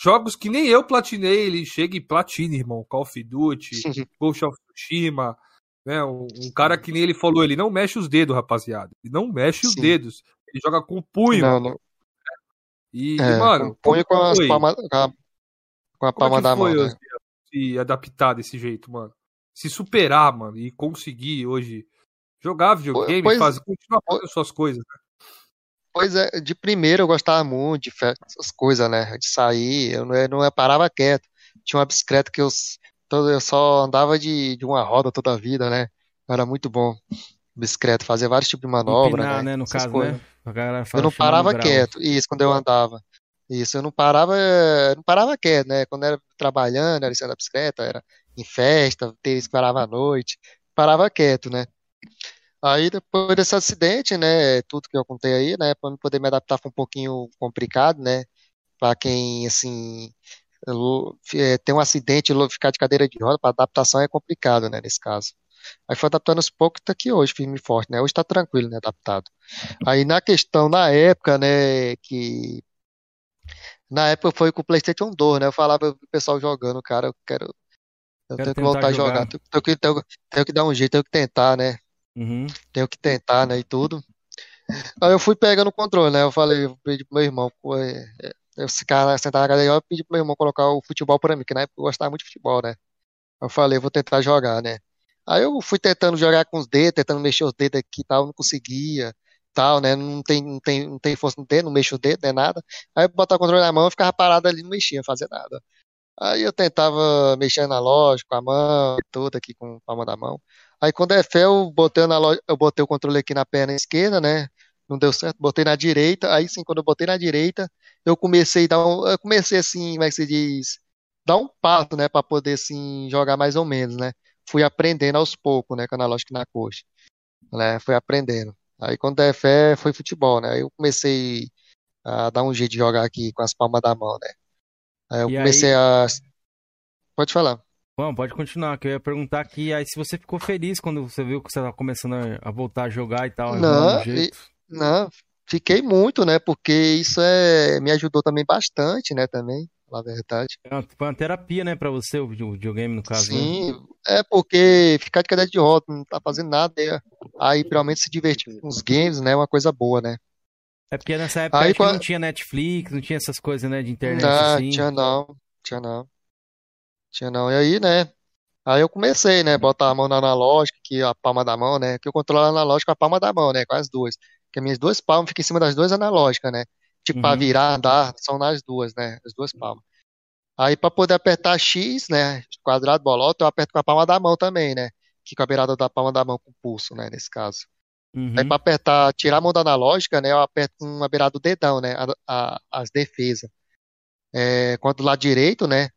jogos que nem eu platinei, ele chega e platina, irmão. Call of Duty, Ghost of Tsushima, né? Um, um, cara que nem ele falou, ele não mexe os dedos, rapaziada. Ele não mexe Sim. os dedos. Ele joga com o punho. Não, não. E, é, mano, punho com, as palma, com a, com a palma da foi, mão. Né? Se adaptar desse jeito, mano. Se superar, mano, e conseguir hoje Jogar videogame, pois, fazer, continuar fazendo suas coisas, né? Pois é, de primeiro eu gostava muito de essas coisas, né? De sair, eu não, eu não parava quieto. Tinha uma bicicleta que eu, eu só andava de, de uma roda toda a vida, né? Era muito bom. Bicicleta, fazer vários tipos de manobra. Empinar, né? né? No caso, né? coisas. né? eu não parava quieto, isso, quando eu andava. Isso, eu não parava, não parava quieto, né? Quando era trabalhando, era cima da bicicleta, era em festa, que parava à noite, parava quieto, né? Aí depois desse acidente, né, tudo que eu contei aí, né, para poder me adaptar foi um pouquinho complicado, né, para quem assim é, tem um acidente e ficar de cadeira de roda, para adaptação é complicado, né, nesse caso. Aí foi adaptando aos poucos, tá aqui hoje, firme e forte, né? Hoje tá tranquilo, né, adaptado. Aí na questão, na época, né, que na época foi com o PlayStation 2, né? Eu falava pro pessoal jogando, cara, eu quero eu quero tenho que voltar a jogar, jogar. Tenho, tenho, que, tenho, tenho que dar um jeito, tenho que tentar, né? Uhum. Tenho que tentar, né? E tudo. Aí eu fui pegando o controle, né? Eu falei, eu pedi pro meu irmão, é, é, eu ficar sentado na cadeira, eu pedi pro meu irmão colocar o futebol pra mim, que na época eu gostava muito de futebol, né? Eu falei, vou tentar jogar, né? Aí eu fui tentando jogar com os dedos, tentando mexer os dedos aqui e tal, não conseguia, tal, né? Não tem, não tem, não tem força no dedo, não mexo o dedo, nem nada. Aí eu botava o controle na mão, eu ficava parado ali, não mexia, não fazia nada. Aí eu tentava mexer na loja com a mão, tudo aqui com a palma da mão. Aí quando é fé, eu botei, na loja, eu botei o controle aqui na perna esquerda, né? Não deu certo, botei na direita. Aí sim, quando eu botei na direita, eu comecei a dar um, eu comecei assim, como é que se diz? Dar um passo, né? Pra poder assim jogar mais ou menos, né? Fui aprendendo aos poucos, né? Com a analógica na coxa. Né? Fui aprendendo. Aí quando é fé, foi futebol, né? Aí eu comecei a dar um jeito de jogar aqui com as palmas da mão, né? Aí eu e comecei aí... a. Pode falar. Bom, pode continuar, que eu ia perguntar aqui aí se você ficou feliz quando você viu que você estava começando a voltar a jogar e tal. Não, e, não, fiquei muito, né? Porque isso é, me ajudou também bastante, né? Também, na verdade. É uma, foi uma terapia, né, pra você, o videogame, no caso. Né? Sim, né? é porque ficar de cadeira de roda, não tá fazendo nada, aí realmente se divertir com os games, né? É uma coisa boa, né? É porque nessa época aí, quando... não tinha Netflix, não tinha essas coisas, né, de internet não, assim. Tinha não, tinha não. Tinha não. E aí, né? Aí eu comecei, né? Botar a mão na analógica, que a palma da mão, né? Que eu controlo a analógica com a palma da mão, né? Com as duas. Que as minhas duas palmas ficam em cima das duas analógicas, né? Tipo, uhum. pra virar, andar, são nas duas, né? As duas palmas. Aí pra poder apertar X, né? Quadrado, bolota, eu aperto com a palma da mão também, né? Que com a beirada da palma da mão com o pulso, né? Nesse caso. Uhum. Aí pra apertar, tirar a mão da analógica, né? Eu aperto com a beirada do dedão, né? A, a, as defesas. É, quanto do lado direito, né?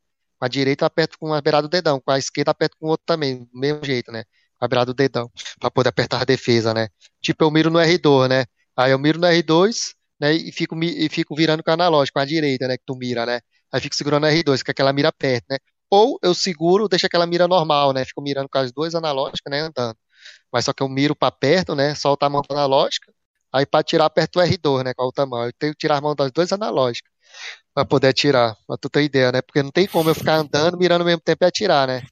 A direita aperto com a beirada do dedão, com a esquerda aperto com o outro também, do mesmo jeito, né? A beirada do dedão, pra poder apertar a defesa, né? Tipo, eu miro no R2, né? Aí eu miro no R2, né? E fico, e fico virando com a analógica, com a direita, né? Que tu mira, né? Aí fico segurando o R2, que aquela mira perto, né? Ou eu seguro, deixo aquela mira normal, né? Fico mirando com as duas analógicas, né? Andando. Mas só que eu miro para perto, né? Solto a mão analógica. Aí para tirar, aperto o R2, né? Com a outra mão. Eu tenho que tirar a mão das duas analógicas para poder atirar. Pra tu ter ideia, né? Porque não tem como eu ficar andando, mirando ao mesmo tempo e atirar, né?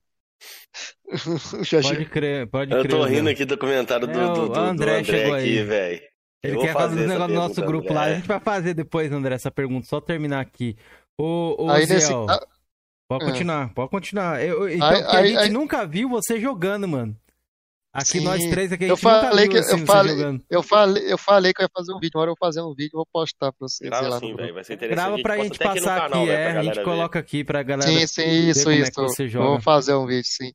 pode crer, pode crer. Eu tô rindo aqui do comentário do, é, do, do, André, do André aqui, velho. Ele quer fazer, fazer um negócio no nosso grupo André. lá. A gente vai fazer depois, André, essa pergunta. Só terminar aqui. Ô, ô aí Ziel, nesse... pode é. continuar, pode continuar. Eu, então, aí, a gente aí... nunca viu você jogando, mano. Aqui Sim. nós três aqui a eu falei que assim, eu falei, eu falei, eu falei que eu ia fazer um vídeo, agora eu vou fazer um vídeo, vou postar pra vocês. Grava sim, velho, vai ser interessante. Grava pra gente passar aqui, canal, é, a gente coloca aqui pra galera Sim, sim, isso, isso. É vou fazer um vídeo, sim.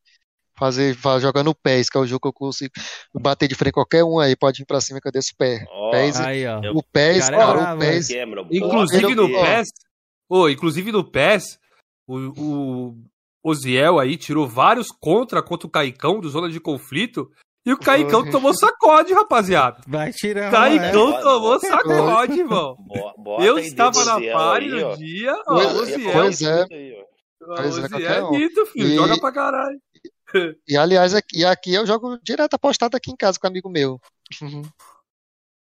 fazer, fazer jogando o PES, que é o jogo que eu consigo bater de frente qualquer um aí, pode ir pra cima que eu desço o pé. Oh, PES, aí, ó. O PES, cara, cara, o PES. Inclusive no PES, oh, inclusive no PES, o, o Oziel aí tirou vários contra contra o Caicão do Zona de Conflito. E o Caicão uhum. tomou sacode, rapaziada. Vai tirar. Caicão é. tomou sacode, irmão. Eu estava na pare no dia. Ó, o Oziel. Pois é. Pois é, é mito, filho. E... Joga pra caralho. E aliás, aqui, aqui eu jogo direto apostado aqui em casa com um amigo meu.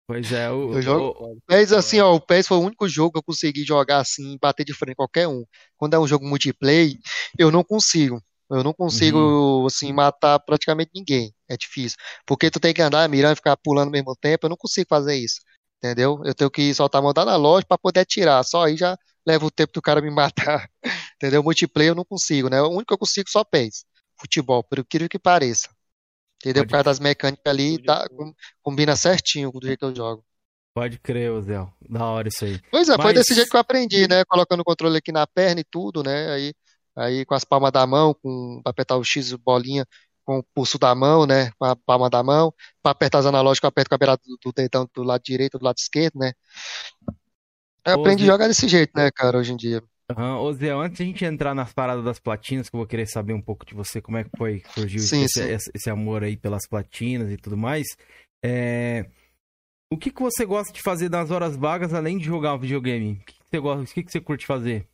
Pois é, o, eu jogo. O, PES, assim, ó, o PES foi o único jogo que eu consegui jogar assim, bater de frente qualquer um. Quando é um jogo multiplayer, eu não consigo. Eu não consigo, uhum. assim, matar praticamente ninguém. É difícil. Porque tu tem que andar mirando e ficar pulando ao mesmo tempo. Eu não consigo fazer isso. Entendeu? Eu tenho que soltar a mão na loja para poder atirar. Só aí já leva o tempo do cara me matar. Entendeu? Multiplayer eu não consigo, né? O único que eu consigo só PES. Futebol, por incrível que pareça. Entendeu? Pode Por causa das mecânicas ali, tá, combina certinho com o jeito que eu jogo. Pode crer, Zé. Da hora isso aí. Pois é, Mas... foi desse jeito que eu aprendi, né? Colocando o controle aqui na perna e tudo, né? Aí, aí com as palmas da mão, com pra apertar o X bolinha com o pulso da mão, né? Com a palma da mão. Para apertar as analógicas, eu aperto com a beirada do, do dedão do lado direito, do lado esquerdo, né? Eu aprendi a jogar desse jeito, né, cara, hoje em dia. Uhum. Ô Zé, antes de a gente entrar nas paradas das platinas, que eu vou querer saber um pouco de você, como é que foi que surgiu sim, esse, sim. Esse, esse, amor aí pelas platinas e tudo mais. É... O que, que você gosta de fazer nas horas vagas, além de jogar videogame? O que, que você gosta, o que, que você curte fazer?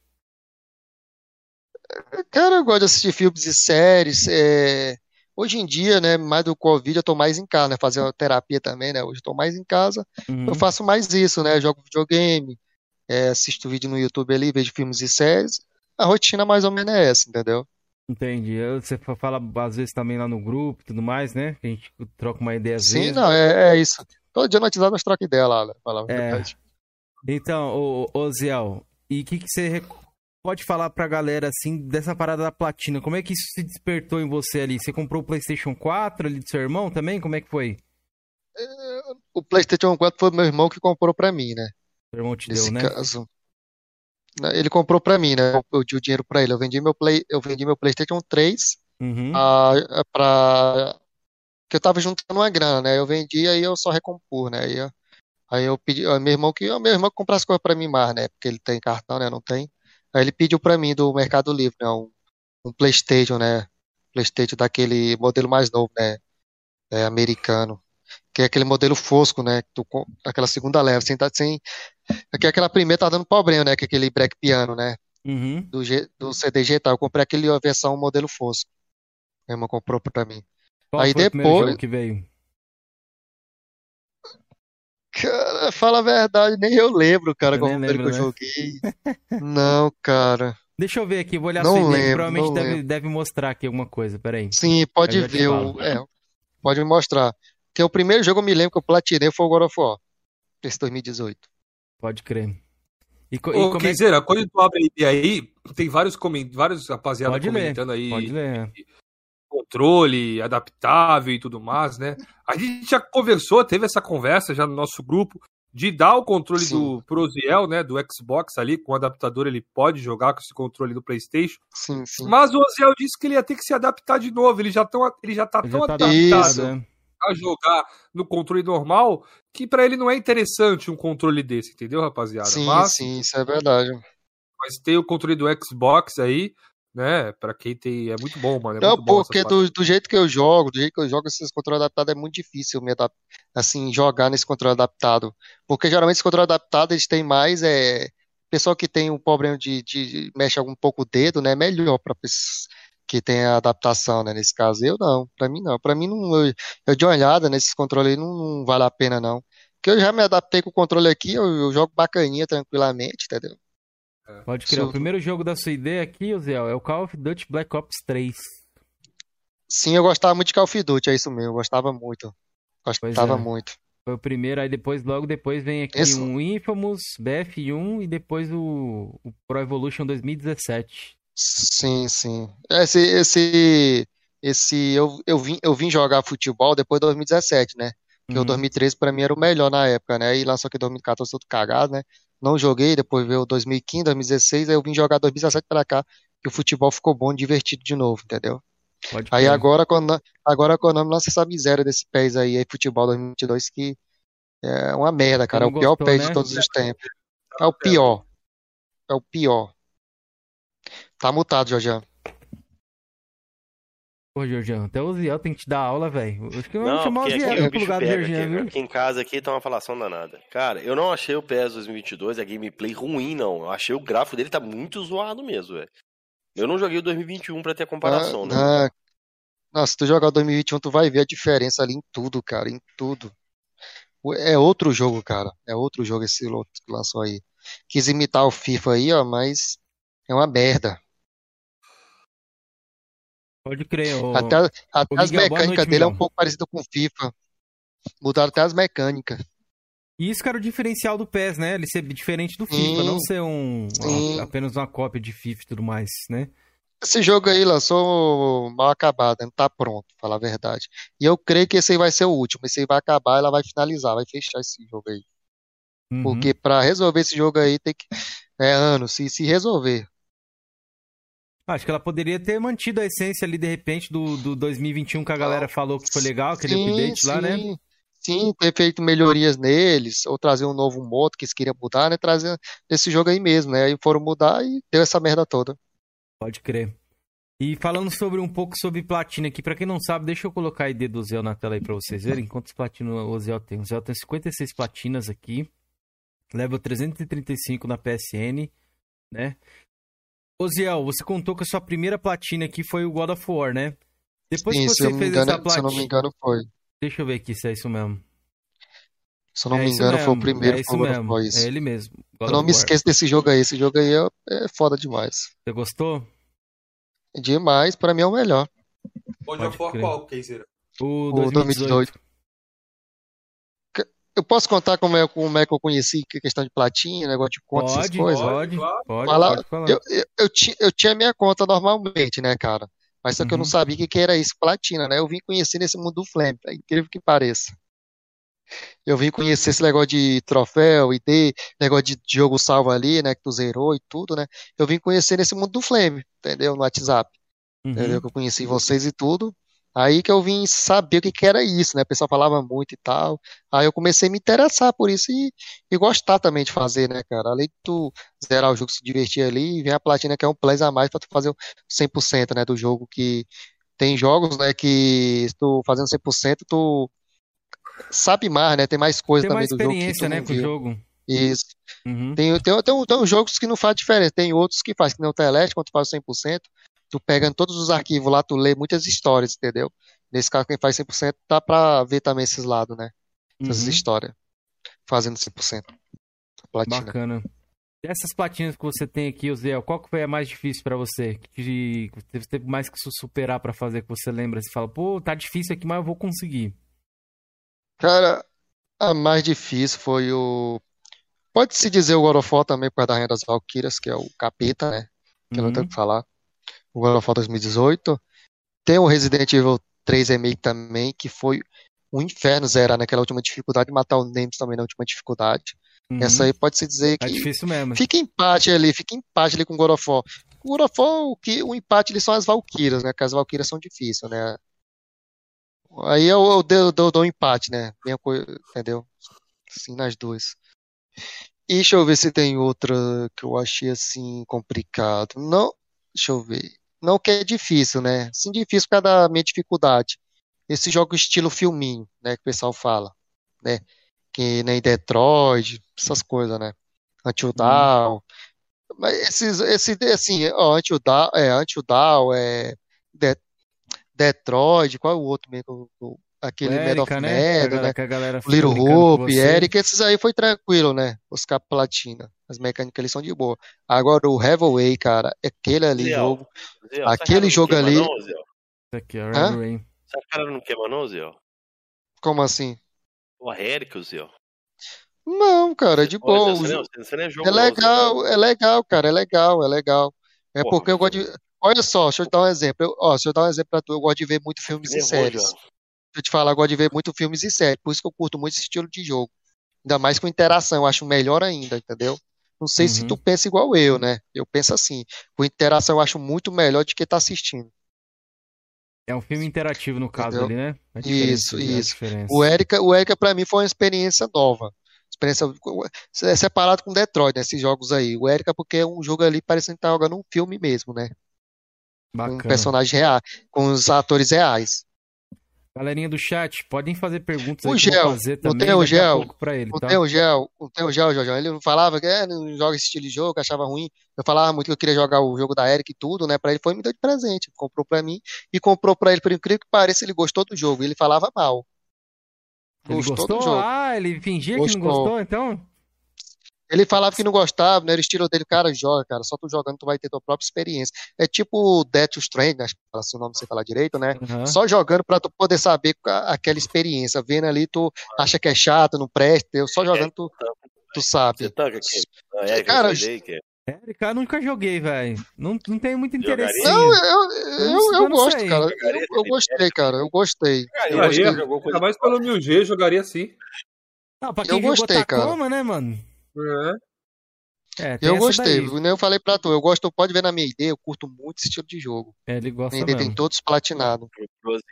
Cara, eu gosto de assistir filmes e séries. É... Hoje em dia, né, mais do Covid, eu tô mais em casa, né? Fazer terapia também, né? Hoje eu tô mais em casa. Uhum. Eu faço mais isso, né? Jogo videogame, é, assisto vídeo no YouTube ali, vejo filmes e séries. A rotina mais ou menos é essa, entendeu? Entendi. Você fala às vezes também lá no grupo e tudo mais, né? A gente troca uma ideia Sim, vezes. não, é, é, isso. Todo dia no WhatsApp nós trocamos ideia lá, né? Falar é. Então, ô, ô Ziel, e o que, que você pode falar pra galera, assim, dessa parada da platina? Como é que isso se despertou em você ali? Você comprou o PlayStation 4 ali do seu irmão também? Como é que foi? É, o PlayStation 4 foi meu irmão que comprou pra mim, né? O irmão te Nesse deu, né? caso. Né, ele comprou pra mim, né? Eu dei o dinheiro pra ele. Eu vendi meu, play, eu vendi meu PlayStation 3 uhum. a, a, pra. Que eu tava juntando uma grana, né? Eu vendi aí eu só recompor, né? Aí, eu, aí eu pedi. Meu irmão que. Meu irmão comprasse coisas pra mim mais, né? Porque ele tem cartão, né? Não tem. Aí ele pediu pra mim do Mercado Livre, né? Um, um PlayStation, né? PlayStation daquele modelo mais novo, né? É, americano que é aquele modelo fosco, né? Aquela segunda leva, sem, sem, aqui aquela primeira tá dando problema, né? Que é aquele break piano, né? Uhum. Do, G, do CDG tá. Eu comprei aquele versão modelo fosco. Minha irmã comprou pra mim. Qual Aí depois. que veio? Cara, fala a verdade, nem eu lembro, cara, qual lembro, que eu né? joguei. não, cara. Deixa eu ver aqui, vou olhar não lembro, Provavelmente deve, deve, mostrar aqui alguma coisa, peraí. Sim, pode ver. O, é, pode me mostrar. Que é o primeiro jogo eu me lembro que eu platinei foi o God of War. Esse 2018. Pode crer. E, co Ô, e dizer, é... quando tu abre aí, tem vários, coment... vários rapaziada pode comentando ler. aí. Pode ler. Controle adaptável e tudo mais, né? A gente já conversou, teve essa conversa já no nosso grupo de dar o controle sim. do Proziel, né, do Xbox ali, com o adaptador ele pode jogar com esse controle do PlayStation. Sim, sim. Mas o Oziel disse que ele ia ter que se adaptar de novo, ele já, tão, ele já tá ele tão já tá adaptado. Isso a jogar no controle normal, que para ele não é interessante um controle desse, entendeu, rapaziada? Sim, mas, sim, isso é verdade. Mas tem o controle do Xbox aí, né? Pra quem tem. É muito bom, mano. É não, porque do, do, jeito que eu jogo, do jeito que eu jogo esses controles adaptados, é muito difícil me adaptar, assim, jogar nesse controle adaptado. Porque geralmente esse controle adaptado eles têm mais. É, pessoal que tem um problema de, de mexe um pouco o dedo, né? É melhor para que tem a adaptação, né? Nesse caso, eu não, para mim não. Para mim, não, eu, eu de olhada nesses controles não, não, vale a pena, não. Porque eu já me adaptei com o controle aqui, eu, eu jogo bacaninha, tranquilamente, entendeu? É. Pode crer. O primeiro jogo da sua ideia aqui, Zé, é o Call of Duty Black Ops 3. Sim, eu gostava muito de Call of Duty, é isso mesmo, eu gostava muito. Gostava é. muito. Foi o primeiro, aí depois, logo depois vem aqui Esse... um Infamous, BF1 e depois o, o Pro Evolution 2017. Sim, sim. Esse, esse, esse eu, eu, vim, eu vim jogar futebol depois de 2017, né? Porque uhum. o 2013 para mim era o melhor na época, né? E lançou aqui 2014 tudo cagado, né? Não joguei, depois veio 2015, 2016, aí eu vim jogar 2017 para cá, e o futebol ficou bom, divertido de novo, entendeu? Pode aí agora, quando, agora a Konami lança essa miséria desse PES aí, aí Futebol 2022, que é uma merda, cara. É o pior gostou, PES né? de todos os tempos. É o pior. É o pior. Tá mutado, Jorjan. Pô, Jorjan, até o Ziel tem que te dar aula, velho. Acho que eu vou chamar o Ziel pro lugar do Jorjan, viu? Aqui em casa aqui tá uma falação danada. Cara, eu não achei o PES 2022 a gameplay ruim, não. Eu achei o gráfico dele tá muito zoado mesmo, velho. Eu não joguei o 2021 pra ter comparação, ah, né? Ah, nossa, se tu jogar o 2021, tu vai ver a diferença ali em tudo, cara, em tudo. É outro jogo, cara. É outro jogo esse outro que lançou aí. Quis imitar o FIFA aí, ó, mas é uma merda. Pode crer. O... Até, até as mecânicas dele é um pouco parecido com o FIFA. Mudaram até as mecânicas. E isso, cara, o diferencial do PES, né? Ele ser diferente do FIFA, não ser um uma, apenas uma cópia de FIFA e tudo mais, né? Esse jogo aí lançou mal acabado, não tá pronto, falar a verdade. E eu creio que esse aí vai ser o último. Esse aí vai acabar, ela vai finalizar, vai fechar esse jogo aí. Uhum. Porque para resolver esse jogo aí tem que. É anos, se, se resolver. Acho que ela poderia ter mantido a essência ali, de repente, do, do 2021 que a galera falou que foi legal, aquele sim, update lá, né? Sim, ter feito melhorias neles, ou trazer um novo modo que eles queriam mudar, né? Trazer esse jogo aí mesmo, né? Aí foram mudar e deu essa merda toda. Pode crer. E falando sobre um pouco sobre platina aqui, para quem não sabe, deixa eu colocar a ID do Zé na tela aí pra vocês verem quantos platinos o Zé tem. O Zé tem 56 platinas aqui, level 335 na PSN, né? Oziel, você contou que a sua primeira platina aqui foi o God of War, né? Depois Sim, que você fez engano, essa platina... Se eu não me engano, foi. Deixa eu ver aqui se é isso mesmo. Se eu não é me engano, foi o primeiro é isso mesmo. É ele mesmo. God eu não me esqueço desse jogo aí. Esse jogo aí é, é foda demais. Você gostou? Demais, pra mim é o melhor. God of War qual, Keizer? O 2018. O 2018. Eu posso contar como é, como é que eu conheci a questão de platinha, negócio de conta, pode, essas coisas? Pode, pode, pode falar. Eu, eu, eu, tinha, eu tinha minha conta normalmente, né, cara? Mas só que uhum. eu não uhum. sabia o que, que era isso, platina, né? Eu vim conhecer nesse mundo do Flame, é incrível que pareça. Eu vim conhecer esse negócio de troféu, ID, negócio de jogo salvo ali, né? Que tu zerou e tudo, né? Eu vim conhecer nesse mundo do Flame, entendeu? No WhatsApp. Uhum. Entendeu? Que eu conheci vocês e tudo. Aí que eu vim saber o que, que era isso, né? O pessoal falava muito e tal. Aí eu comecei a me interessar por isso e, e gostar também de fazer, né, cara? Além de tu zerar o jogo, se divertir ali, vem a platina que é um plus a mais pra tu fazer o 100%, né, do jogo que tem jogos, né, que tu fazendo 100%, tu sabe mais, né? Tem mais coisa tem também do jogo. Tem mais experiência, né, com o jogo. Isso. Uhum. Tem, tem, tem, tem, jogos que não faz diferença, tem outros que faz, que nem o Teleste, quando tu faz 100%, tu pega todos os arquivos lá, tu lê muitas histórias, entendeu? Nesse caso, quem faz 100% dá pra ver também esses lados, né? Essas uhum. histórias. Fazendo 100%. Platina. Bacana. Dessas platinas que você tem aqui, Zé, qual que foi a mais difícil para você? Que você teve mais que superar para fazer que você lembra? Você fala, pô, tá difícil aqui, mas eu vou conseguir. Cara, a mais difícil foi o. Pode-se dizer o God of War também, por causa da Rainha das Valkyrias, que é o capeta, né? Que uhum. eu não tenho o que falar o God of War 2018. Tem o Resident Evil 3 Remake também, que foi um inferno zerar naquela última dificuldade, matar o Nemesis também na última dificuldade. Uhum. Essa aí pode se dizer é que. É difícil mesmo. Fica empate ali, fica empate ali com o God of War. O God of War, o, que, o empate ali são as Valkyrias, né? Que as Valkyrias são difíceis, né? Aí eu, eu, eu dou, dou um empate, né? Minha coisa, entendeu? Sim, nas duas. E deixa eu ver se tem outra que eu achei assim complicado. Não, deixa eu ver. Não que é difícil, né? Sim, difícil por causa da minha dificuldade. Esse jogo estilo filminho, né? Que o pessoal fala, né? Que nem Detroit, essas coisas, né? Until Dawn. Hum. Mas esses, esse, assim, ó, Until Dawn, é, Until é, De, Detroit, qual é o outro mesmo? Aquele Erika, of né? né? Que a galera Little Hope, Eric, esses aí foi tranquilo, né? Os capa platina. As mecânicas ali são de boa. Agora o Heavyway, cara, aquele ali Zé, jogo. Zé, aquele jogo ali. Não, aqui, é. Essa cara não queima, não, Zé? Como assim? O Eric, Zé. Não, cara, é de boa. É, é legal, é legal, cara, é legal, é legal. É Porra, porque eu gosto de. Olha só, deixa eu te dar um exemplo. Eu, ó, deixa eu dar um exemplo pra tu. Eu gosto de ver muito filmes e séries eu te falar, eu gosto de ver muito filmes e séries, por isso que eu curto muito esse estilo de jogo. Ainda mais com interação, eu acho melhor ainda, entendeu? Não sei uhum. se tu pensa igual eu, né? Eu penso assim, com interação eu acho muito melhor do que tá assistindo. É um filme interativo no caso Entendeu? ali, né? É Isso, é isso. O Erika, o Erika para mim foi uma experiência nova. Experiência é separado com Detroit, né, esses jogos aí. O Erika porque é um jogo ali parecendo que tá jogando um filme mesmo, né? Bacana. Com personagens reais, com os atores reais. Galerinha do chat, podem fazer perguntas O aí Gel, fazer não também tem o Gel? ele, Não tá? tem o Gel, não tem o Gel, Jorjão. Ele não falava que é, não joga esse estilo de jogo, que achava ruim. Eu falava muito que eu queria jogar o jogo da Eric e tudo, né? Pra ele foi me deu de presente. Comprou pra mim e comprou pra ele, por incrível que pareça, ele gostou do jogo. Ele falava mal. Ele Gostou gostou? Ah, ele fingia que não Gostou. gostou, então? Ele falava que não gostava, não era o estilo dele, cara, joga, cara, só tu jogando tu vai ter tua própria experiência. É tipo Death Stranding, acho que fala assim o nome, você falar direito, né? Aham. Só jogando pra tu poder saber aquela experiência. Vendo ali, tu acha que é chato, não presta, eu só jogando tu, tu Você sabe. Ah, é, Cara, eu sei é. Eu nunca joguei, velho. Não, não tenho muito interesse. Jogaria? Não, eu, eu, não eu sei. gosto, cara. Eu, Jogaria eu gostei, cara. Eu gostei. Cara, Eu eu gostei. jogou coisa Ainda mais pelo 1000G, jogaria sim. Não, pra Eu quem jogou gostei, cara. Tacoma, né, mano? É. É, Eu gostei. daí. Nem eu falei pra tu. Eu gosto, pode ver na minha ideia, eu curto muito esse estilo de jogo. É, ele gosta tem todos platinados.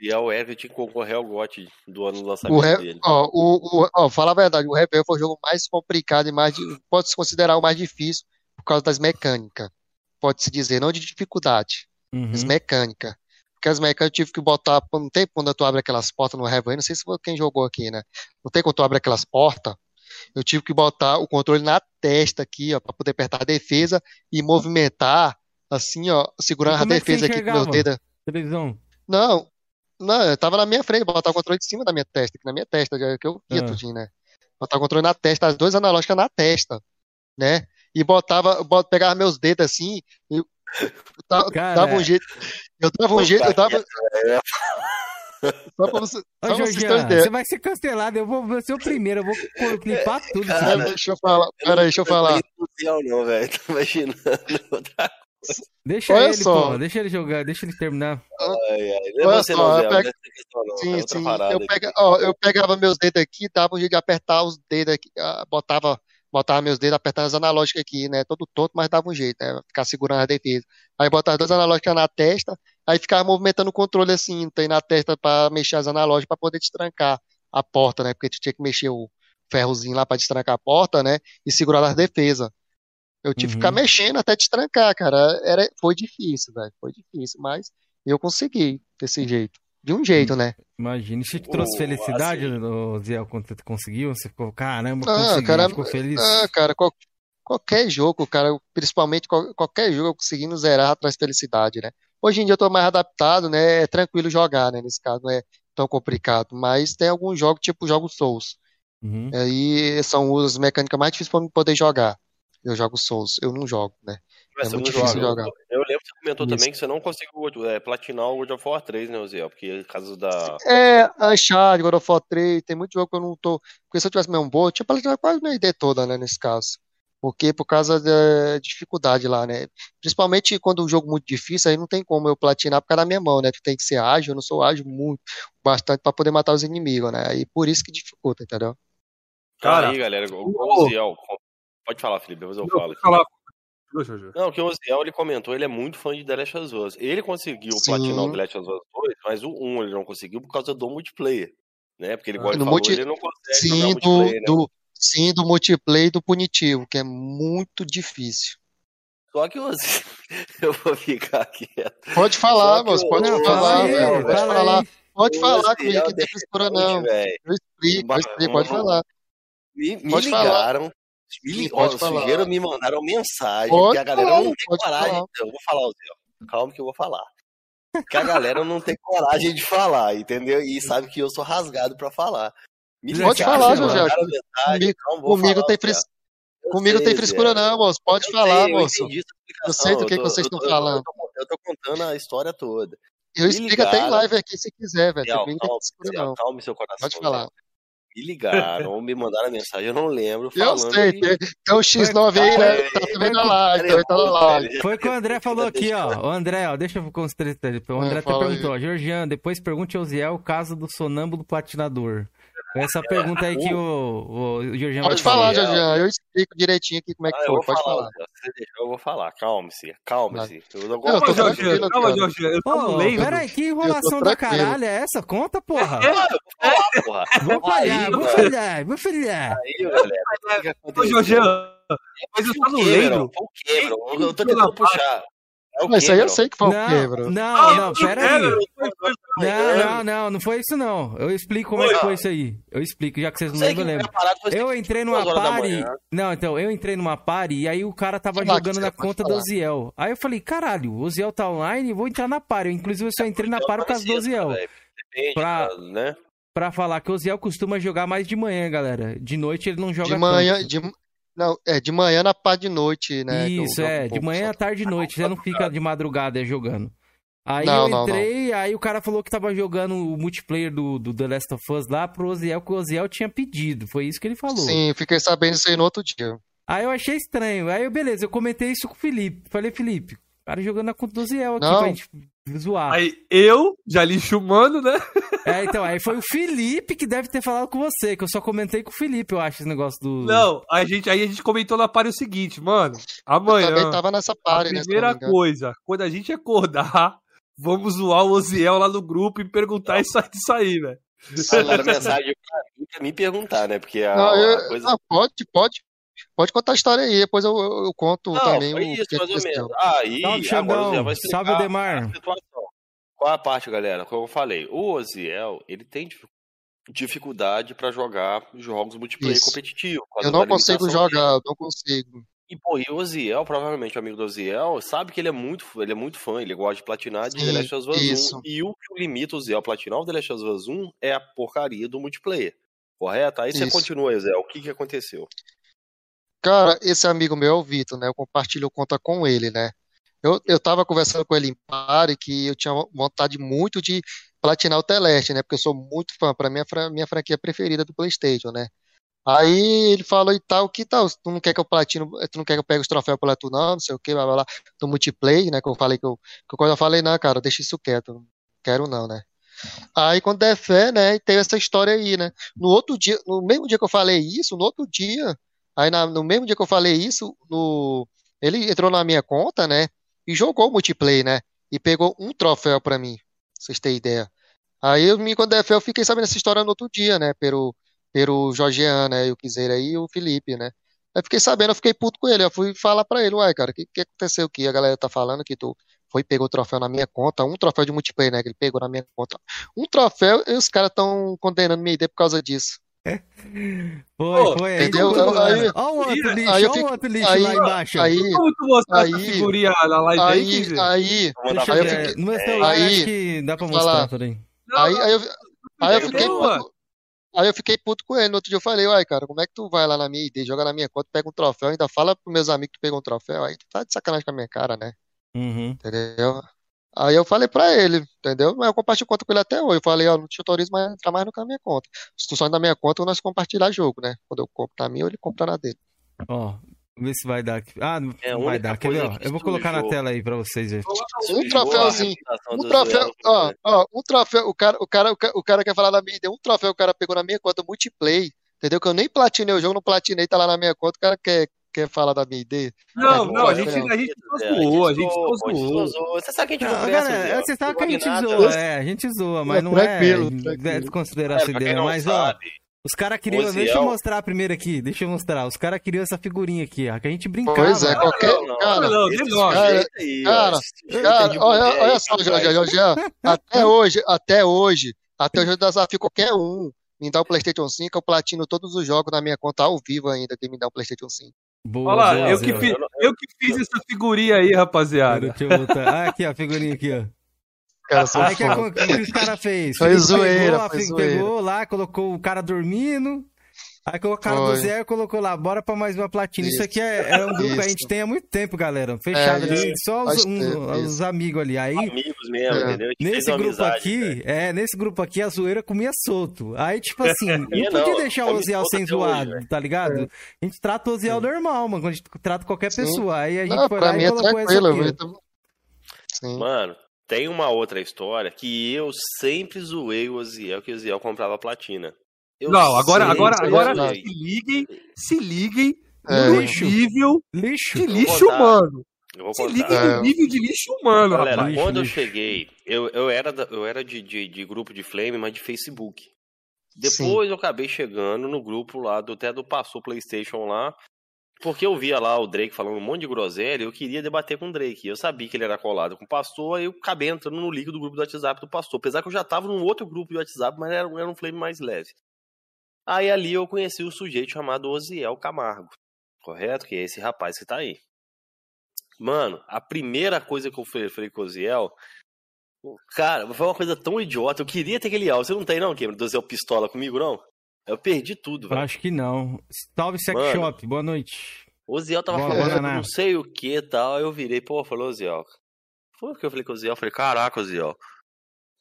E o Eric tinha que concorrer ao GOT do ano do O, lançamento Re... dele. ó, o, o, ó, fala a verdade, o Rebel foi o jogo mais complicado e mais. Pode se considerar o mais difícil por causa das mecânicas. Pode-se dizer, não de dificuldade, Uhum. das mecânicas. Porque as mecânicas eu tive que botar. Não tem quando tu abre aquelas portas no Rebel, não sei se foi quem jogou aqui, né? Não tem quando tu abre aquelas portas. Eu tive que botar o controle na testa aqui, ó, pra poder apertar a defesa e movimentar, assim, ó, segurando a é defesa aqui com meus dedos. Televisão. Não, não, eu tava na minha frente, botar o controle de cima da minha testa, aqui na minha testa, já que eu via Ah. tudinho, né? Botar o controle na testa, as duas analógicas na testa, né? E botava, bot- pegava meus dedos assim, e eu dava, Cara, dava um jeito, eu dava um jeito, eu dava, é. Só pra você, Ô, ideia. você vai ser cancelado. Eu vou vou ser o primeiro. Eu vou clipar tudo. Cara? Pera, deixa eu falar, pera aí, deixa eu falar. Não não, velho. Tô imaginando outra Deixa Olha ele, só. porra. Deixa ele jogar. Deixa ele terminar. Ai, ai. Não é Olha você só, não, eu pego- é não. é Sim, sim. Eu, pega, ó, eu pegava meus dedos aqui, dava um jeito de apertar os dedos aqui, ah, botava, botava meus dedos apertando as analógicas aqui, né? Todo tonto, mas dava um jeito, né? Ficar segurando a defesa. Aí botava as duas analógicas na testa, aí ficava movimentando o controle assim, tem na testa para mexer as analógicas para poder destrancar a porta, né? Porque tu tinha que mexer o ferrozinho lá para destrancar a porta, né? E segurar as defesas. Eu tive que Uhum. ficar mexendo até destrancar, cara. Era, foi difícil, velho. Foi difícil, mas eu consegui desse jeito. De um jeito, né? Imagina. Isso te trouxe Ô, felicidade, assim- Zé, quando você conseguiu? Você ficou, caramba, Ah, cara, ficou feliz? Ah, cara, qual- qualquer jogo, cara, principalmente qual- qualquer jogo conseguindo zerar traz felicidade, né? Hoje em dia eu tô mais adaptado, né? É tranquilo jogar, né? Nesse caso não é tão complicado, mas tem alguns jogos, tipo jogos Souls. Uhum. Aí são as mecânicas mais difíceis pra mim poder jogar. Eu jogo Souls, eu não jogo, né? Mas é você muito difícil joga. jogar. Eu lembro que você comentou Isso. também que você não conseguiu é, platinar o God of War 3, né, Zé? Porque por causa da. É, Uncharted, God of War 3, tem muito jogo que eu não tô. Porque se eu tivesse mesmo boa, eu tinha platinado quase minha ID toda, né, nesse caso. Porque por causa da dificuldade lá, né? Principalmente quando o jogo é muito difícil, aí não tem como eu platinar por causa da minha mão, né? Tu tem que ser ágil, eu não sou ágil muito, bastante pra poder matar os inimigos, né? Aí por isso que dificulta, entendeu? Cara, aí, galera, o ô, Oziel. Pode falar, Felipe, depois eu Não, falo. pode falar. Não, que o Oziel ele comentou, ele é muito fã de The Last of Us. Ele conseguiu Sim. platinar o The Last of Us 2, mas o 1 ele não conseguiu por causa do multiplayer. Né? Porque ele, igual Ah, ele no falou, multi- ele não consegue Sim, jogar do, multiplayer, né? do, sim, do multiplayer e do punitivo, que é muito difícil. Só que o Oziel... eu vou ficar quieto. Pode falar, moço, pode Não, falar, velho, pode fala falar. Pode falar Oziel comigo, que não tem frescura não. Eu explico, eu explico, pode falar. Me, me Pode falar. Me, Pode ó, falar. me mandaram mensagem Pode que a galera falar, não tem coragem. falar. Eu vou falar, Zé. Calma que eu vou falar. Que a galera não tem coragem de falar, entendeu? E sabe que eu sou rasgado pra falar. Me Pode ligaram, falar, mensagem, Comigo- falar, tem. Eu Comigo sei, tem frescura não, moço. Pode Eu falar, sei, eu moço. Eu explicação, sei do que, tô- que vocês eu estão eu falando. Eu tô, eu tô contando a história toda. Eu Me explico até em live aqui se quiser, velho. Calma, não. calme seu coração. Pode falar. Me ligaram, ou me mandaram mensagem, eu não lembro. Eu sei, que- tem, tem o X9 aí, né? Tá também na live, também tá na live. Foi o que o André falou aqui, ó. O André, ó, deixa eu considerar. O André É, até fala aí. perguntou, ó, Georgian, depois pergunte ao Ziel o caso do sonâmbulo platinador. Essa pergunta aí que o, o Jorginho Pode falar, Jorginho. Eu explico direitinho aqui como é que ah, foi. Pode falar. falar. Eu vou falar. Calma-se. Calma-se. Eu, não eu tô Jorginho. Calma, Jorginho. Eu tô lendo. Peraí, que enrolação da caralho é essa? Conta, porra. É, porra. Vou falhar, vou falhar, vou falhar. Aí, galera. Ô, Jorginho. Mas eu só não lembro. Eu tô tentando puxar. É Mas isso aí eu sei que foi não, o quebra. Não, ah, não, pera aí. Não, não, não, não foi isso não. Eu explico como é que foi isso aí. Eu explico, já que vocês não lembram, eu lembro. Eu entrei numa party. Não, então, eu entrei numa party e aí o cara tava jogando na conta do Oziel. Aí eu falei, caralho, o Oziel tá online, vou entrar na party. Inclusive, eu só entrei na party por causa do Oziel. Pra, né? pra falar que o Oziel costuma jogar mais de manhã, galera. De noite ele não joga De manhã, de, não, é de manhã na pá de noite, né? Isso, é, de manhã à tarde e noite. Você não fica de madrugada jogando. Aí não, eu entrei, não, não. aí o cara falou que tava jogando o multiplayer do, do The Last of Us lá pro Oziel, que o Oziel tinha pedido. Foi isso que ele falou. Sim, fiquei sabendo isso aí no outro dia. Aí eu achei estranho. Aí, eu, beleza, eu comentei isso com o Felipe. Falei, Felipe, o cara jogando na conta do Oziel aqui não. pra gente zoar. Aí eu, já lixo humano, né? É, então, aí foi o Felipe que deve ter falado com você, que eu só comentei com o Felipe, eu acho, esse negócio do. Não, a gente, aí a gente comentou na party o seguinte, mano. Amanhã. Eu também tava nessa party, né? Primeira coisa, quando a gente acordar, vamos zoar o Oziel lá no grupo e perguntar isso, isso aí, velho. Mandaram mensagem pra mim, pra mim perguntar, né? Porque a, não, eu, a coisa. pode, pode. Pode contar a história aí, depois eu, eu, eu conto não, também foi o isso, que mais ou menos. Aí, Salve, agora vai Salve, Demar. Qual a parte, galera? Como eu falei, o Oziel, ele tem dificuldade para jogar jogos multiplayer Isso. competitivo. Eu não consigo jogar, eu não consigo. E, pô, e o Oziel, provavelmente o amigo do Oziel, sabe que ele é muito, ele é muito fã, ele gosta de platinar de Sim, The Last of Us 1. E o que limita o Oziel a platinar o The Last of Us 1 é a porcaria do multiplayer. Correto? Aí isso. você continua, Oziel. O que, que aconteceu? Cara, esse amigo meu é o Vitor, né? Eu compartilho conta com ele, né? Eu, eu tava conversando com ele em pare que eu tinha vontade muito de platinar o Teleste, né? Porque eu sou muito fã, para mim é minha franquia preferida do PlayStation, né? Aí ele falou e tal, que tal, tu não quer que eu platino, tu não quer que eu pegue os troféus pela tu não, não sei o que, blá, blá, blá, do multiplayer, né, que eu falei que eu, que quando eu falei, não, cara, deixa isso quieto, não quero não, né. Aí quando der fé, né, teve essa história aí, né, no outro dia, no mesmo dia que eu falei isso, no outro dia, aí na, no mesmo dia que eu falei isso, no, ele entrou na minha conta, né, e jogou multiplayer, né? E pegou um troféu para mim, pra vocês terem ideia. Aí eu me quando eu fiquei sabendo essa história no outro dia, né? Pelo, pelo Jorgean, né? E o Quiseira aí e o Felipe, né? Aí fiquei sabendo, eu fiquei puto com ele. Eu fui falar pra ele, uai, cara, o que, que aconteceu que a galera tá falando que tu foi pegou o troféu na minha conta, um troféu de multiplayer, né? Que ele pegou na minha conta. Um troféu e os caras estão condenando minha ideia por causa disso. Foi, foi. Entendeu? Aí, olha o outro lixo, olha o outro lixo aí, lá embaixo. Aí, Como tu mostrar aí, essa figurinha na live aí? Aí, aí, Deixa aí eu no meu celular aí, acho que dá pra mostrar também. Aí, aí, eu, aí eu fiquei puto, aí eu fiquei puto com ele. No outro dia eu falei, uai, cara, como é que tu vai lá na minha ID, joga na minha conta, pega um troféu, ainda fala pros meus amigos que tu pegou um troféu, aí tu tá de sacanagem com a minha cara, né? Uhum. Entendeu? Aí eu falei pra ele, entendeu? Mas eu compartilho conta com ele até hoje. Eu falei, ó, não te autorizo mais entrar mais no que na minha conta. Se tu sai da minha conta, nós compartilhar jogo, né? Quando eu compro na minha, ele compra na dele. Ó, ver se vai dar aqui. Ah, não é, vai dar. Quer ver, ó? Eu vou colocar na tela aí pra vocês verem. Um troféuzinho. Um troféu, ó, ó, um troféu, o cara, o cara, o cara quer falar na minha, um troféu o cara pegou na minha conta multiplayer, entendeu? Que eu nem platinei o jogo, não platinei, tá lá na minha conta, o cara quer, quer falar da minha ideia? Não, não, a gente, a gente zoou, a gente zoou. Você sabe que a gente não conhece Você sabe que a gente zoa, é, a gente zoa, mas não é desconsiderar essa ideia, mas ó... Os caras queriam. Deixa eu mostrar primeiro aqui. Deixa eu mostrar. Os caras queriam essa figurinha aqui, ó. Que a gente brincava. Pois é, qualquer. Cara, não, cara, cara, cara olha, olha só, Jorge, Jorge, até hoje, até hoje, até hoje eu desafio qualquer um me dá o PlayStation 5, eu platino todos os jogos na minha conta ao vivo ainda, que me dá o PlayStation 5. Boa, Olha lá, boa, eu, que fiz, eu que fiz essa figurinha aí, rapaziada. Ah, aqui, ó, a figurinha aqui, ó. Cara, aí que, o que os cara fez? Foi zoeira, pegou, foi zoeira. pegou lá, colocou o cara dormindo, Aí o cara do Zé colocou lá, bora pra mais uma platina. Isso, isso aqui é, é, um grupo isso. que a gente tem há muito tempo, galera. Fechado é, ali, só os, um, os, amigos ali. Aí, amigos mesmo, é. entendeu? Nesse grupo amizade, aqui, é, nesse grupo aqui a zoeira comia solto. Aí, tipo assim, não podia não, deixar o Oziel sem zoado, hoje, tá ligado? É. A gente trata o Oziel normal, mano, quando a gente trata qualquer Sim. pessoa. Aí a gente não, foi lá e é colocou essa aqui. Mano, tem uma outra história que eu sempre zoei o Oziel, que o Oziel comprava platina. Eu não, agora, sei, agora, agora se liguem, se liguem é. no lixo. nível lixo. de lixo humano. Se liguem é. no nível de lixo humano, Galera, rapaz. quando eu cheguei, eu, eu era, eu era de, de, de grupo de Flame, mas de Facebook. Depois Sim. eu acabei chegando no grupo lá, do, até do Passou Playstation lá, porque eu via lá o Drake falando um monte de groselha, eu queria debater com o Drake. Eu sabia que ele era colado com o pastor, aí eu acabei entrando no link do grupo do WhatsApp do pastor. Apesar que eu já tava num outro grupo de WhatsApp, mas era, era um flame mais leve. Aí ali eu conheci o sujeito chamado Osiel Camargo, correto? Que é esse rapaz que tá aí. Mano, a primeira coisa que eu falei com o Osiel, cara, foi uma coisa tão idiota. Eu queria ter aquele áudio. Você não tem, não, Cameron, do Osiel Pistola comigo, não? Eu perdi tudo, velho. Acho que não. Salve Sex Mano, Shop, boa noite. O Osiel tava boa, falando boa, não sei o que e tal. Eu virei, pô, falou Osiel. Foi o que eu falei com o Osiel. Eu falei, caraca, Osiel.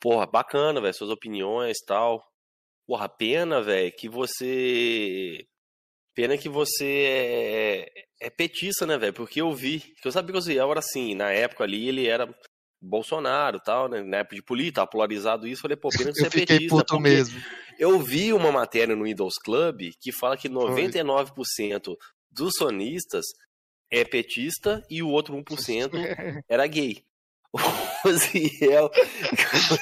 Porra, bacana, velho, suas opiniões e tal. Porra, pena, velho, que você. Pena que você é, é petista, né, velho? Porque eu vi. Que eu sabia que o Ziel era assim, na época ali ele era Bolsonaro tal, né? Na época de política, polarizado isso. Falei, pô, pena que você é petista. Puto mesmo. Eu vi uma matéria no Windows Club que fala que 99% dos sonistas é petista e o outro 1% era gay. O Oziel.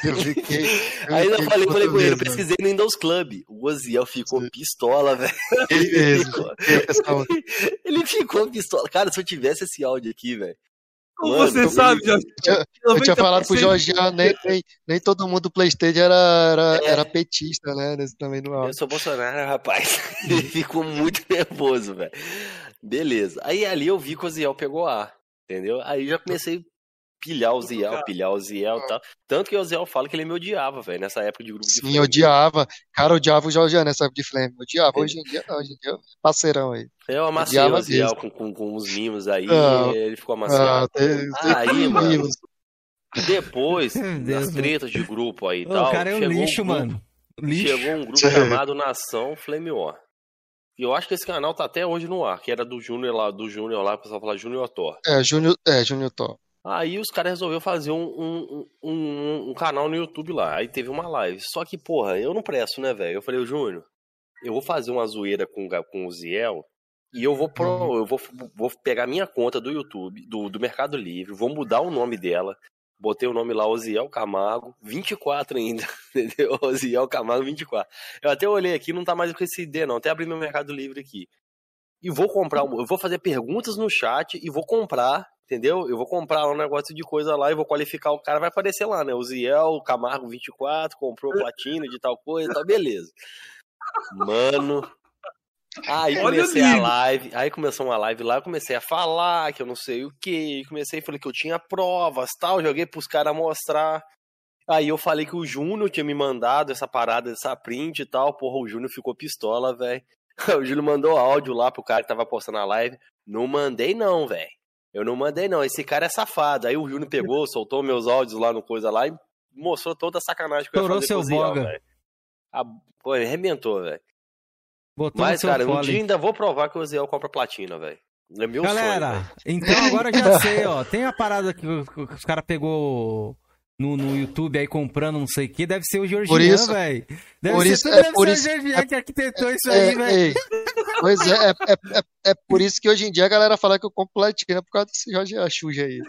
Eu fiquei, eu Aí eu falei, falei com ele, eu pesquisei no Windows Club. O Oziel ficou Sim. pistola, velho. Ele, ele, ficou... ele ficou pistola. Cara, se eu tivesse esse áudio aqui, velho. Como Mano, você sabe, Jorge? Eu, eu tinha falado pro Jorge, nem, nem, nem todo mundo do Playstation era, era, é. era petista, né? Nesse, também no áudio. Eu sou Bolsonaro, rapaz. Ele ficou muito nervoso, velho. Beleza. Aí ali eu vi que o Ziel pegou ar, entendeu? Aí já comecei pilhar o Ziel, pilhar o Ziel e tal. Tanto que o Ziel fala que ele me odiava, velho, nessa época de grupo Sim, de Sim, odiava. Cara, odiava o Jorge nessa época de Flame. Odiava. Hoje em dia não, hoje em dia é parceirão aí. Eu amassei odiava o Ziel com, com, com os mimos aí, ah, ele ficou amassado. Ah, tem, tem aí, mano. Mimos. Depois, das tretas de grupo aí e tal. O cara é um lixo, um grupo, mano. Lixo. Chegou um grupo chamado Nação Flame War. E eu acho que esse canal tá até hoje no ar, que era do Júnior lá, do Júnior lá, o pessoal fala Júnior Thor. É, Júnior, é, Júnior Thor. Aí os caras resolveram fazer um, um, um, um, canal no YouTube lá. Aí teve uma live. Só que, porra, eu não presto, né, velho? Eu falei, Júnior, eu vou fazer uma zoeira com, com o Ziel e eu vou pro, uhum. eu vou, vou pegar minha conta do YouTube, do, do Mercado Livre, vou mudar o nome dela. Botei o nome lá, Oziel Camargo, 24 ainda, entendeu? Oziel Camargo 24. Eu até olhei aqui, não tá mais com esse ID, não. Até abri meu Mercado Livre aqui. E vou comprar, eu vou fazer perguntas no chat e vou comprar Entendeu? Eu vou comprar um negócio de coisa lá e vou qualificar o cara, vai aparecer lá, né? O Ziel, Camargo 24, comprou platina de tal coisa, tal, beleza. Mano. Aí comecei a live, aí começou uma live lá, eu comecei a falar que eu não sei o que, comecei, falei que eu tinha provas, tal, joguei pros caras mostrar. Aí eu falei que o Júnior tinha me mandado essa parada, essa print e tal, porra, o Júnior ficou pistola, velho. O Júnior mandou áudio lá pro cara que tava postando a live. Não mandei não, velho. Eu não mandei, não. Esse cara é safado. Aí o Júnior pegou, soltou meus áudios lá no coisa lá e mostrou toda a sacanagem que eu ia fazer seu velho. Pô, ele arrebentou, velho. Mas, cara, um dia ainda vou provar que o Ziel compra platina, velho. É meu Galera, sonho, então agora já sei, ó. Tem a parada que os caras pegou no, no YouTube aí comprando não sei o que, deve ser o Georgian, velho. Deve por ser, isso, é deve por ser isso, o Georgian é, que arquitetou isso é, aí, velho. Pois é, é, é, é, por isso que hoje em dia a galera fala que eu compro platina por causa desse Jorge Xuja aí.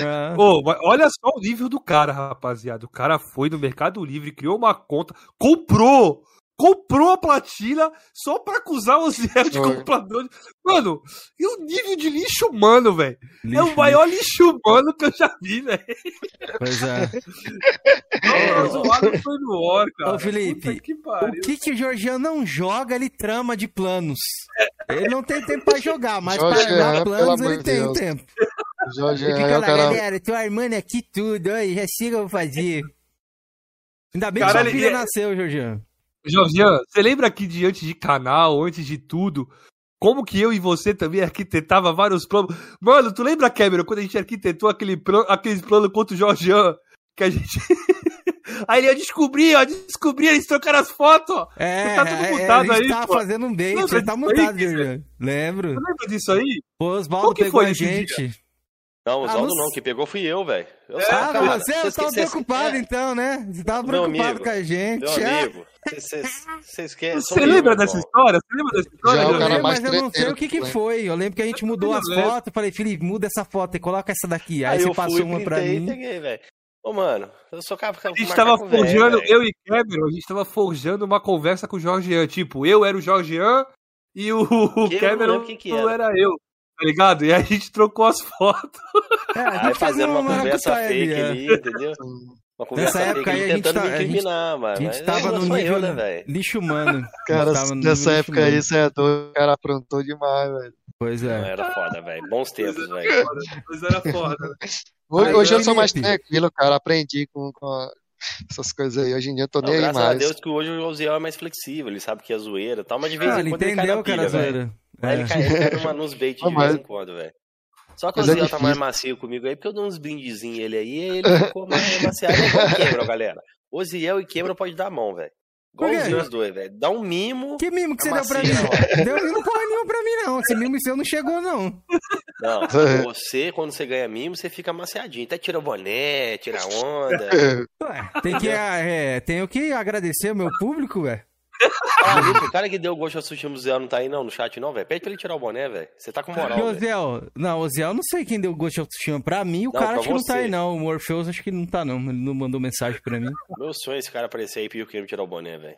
É. Pô, olha só o nível do cara, rapaziada. O cara foi no Mercado Livre, criou uma conta, comprou comprou a platina só pra acusar o Zé de comprador. Mano, e o nível de lixo humano, velho? É o maior lixo. lixo humano que eu já vi, velho. Pois é. Nossa, foi no War, cara. Ô, Felipe, que o que, que o Jorgian não joga, ele trama de planos. Ele não tem tempo pra jogar, mas Jorge pra armar planos ele tem Deus. tempo. Jorge, ele fica lá, cara... galera, tô armando aqui tudo, aí, já siga eu vou fazer. Ainda bem cara, que sua filha ele... nasceu, Jorgian. Jorgian, você lembra que diante de canal, antes de tudo, como que eu e você também arquitetava vários planos? Mano, tu lembra, Cameron, quando a gente arquitetou aquele plano, aqueles planos contra o Jorgian? Que a gente. Aí ele descobri, ó, descobri, eles trocaram as fotos, ó. É, tá tudo é, mutado é, aí. Tá pô. fazendo um bait, ele tá mutado, aí, Lembro. Você lembra disso aí? Pô, Osvaldo pegou a gente. Dia? Não, Oswaldo ah, não... não, quem pegou fui eu, velho. Ah, cara, você, você tava preocupado é. então, né? Você tava preocupado amigo, com a gente. Meu amigo, você esquece. Você lembra dessa história? Você lembra dessa história? Já, lembro, mas eu não sei o que que foi. Eu lembro que a gente mudou as fotos. Falei, Felipe, muda essa foto e coloca essa daqui. Aí, Aí você passou uma pra mim. Peguei, velho. Ô, mano, eu sou cara A gente tava forjando, velho. eu e Cameron, a gente tava forjando uma conversa com o Jorgean. Tipo, eu era o Jorgean e o, o Cameron que que era. era eu tá ligado? E a gente trocou as fotos. É, a gente aí fazendo uma, uma conversa fake ali, ali, entendeu? Uma conversa nessa época aí a gente tentando tá, me incriminar, mano. A gente tava no nível eu, né, lixo humano. Cara, nessa época aí você é doido, o cara aprontou demais, velho. Pois é. Não, era foda, velho. Bons tempos, velho. Pois era foda. Hoje, hoje eu sou mais tranquilo, cara. Aprendi com, com essas coisas aí. Hoje em dia eu tô nem aí mais. Graças a Deus que hoje o Oziel é mais flexível, ele sabe que é zoeira e tal, mas de vez ah, em quando ele, ele cai na pilha, velho. É. Ele cai, ele cai numa, nos bait de vez em quando, velho. Só que o Oziel é tá mais macio comigo aí, porque eu dou uns brindezinhos ele aí, e ele ficou mais maciado. É quebra, galera. Oziel e quebra pode dar mão, velho. Igualzinho os dois, velho. Dá um mimo. Que mimo que você deu pra mim? Deu mimo porra nenhuma pra mim, não. Esse mimo seu não chegou, não. Não, você, quando você ganha mimo, você fica maciadinho. Até tira boné, tira onda. Ué, tem que, é, tenho que agradecer o meu público, velho. Ah, o cara que deu gosto ao sushi museu não tá aí não no chat não, velho. Pede pra ele tirar o boné, velho. Você tá com moral, velho. Oziel, não, Oziel, não sei quem deu gosto ao sushi. Pra mim, o não, cara acho que não tá aí não. O Morpheus acho que não tá não. Ele não mandou mensagem pra mim. Meu sonho é esse cara aparecer aí e pedir que ele tirar o boné, velho.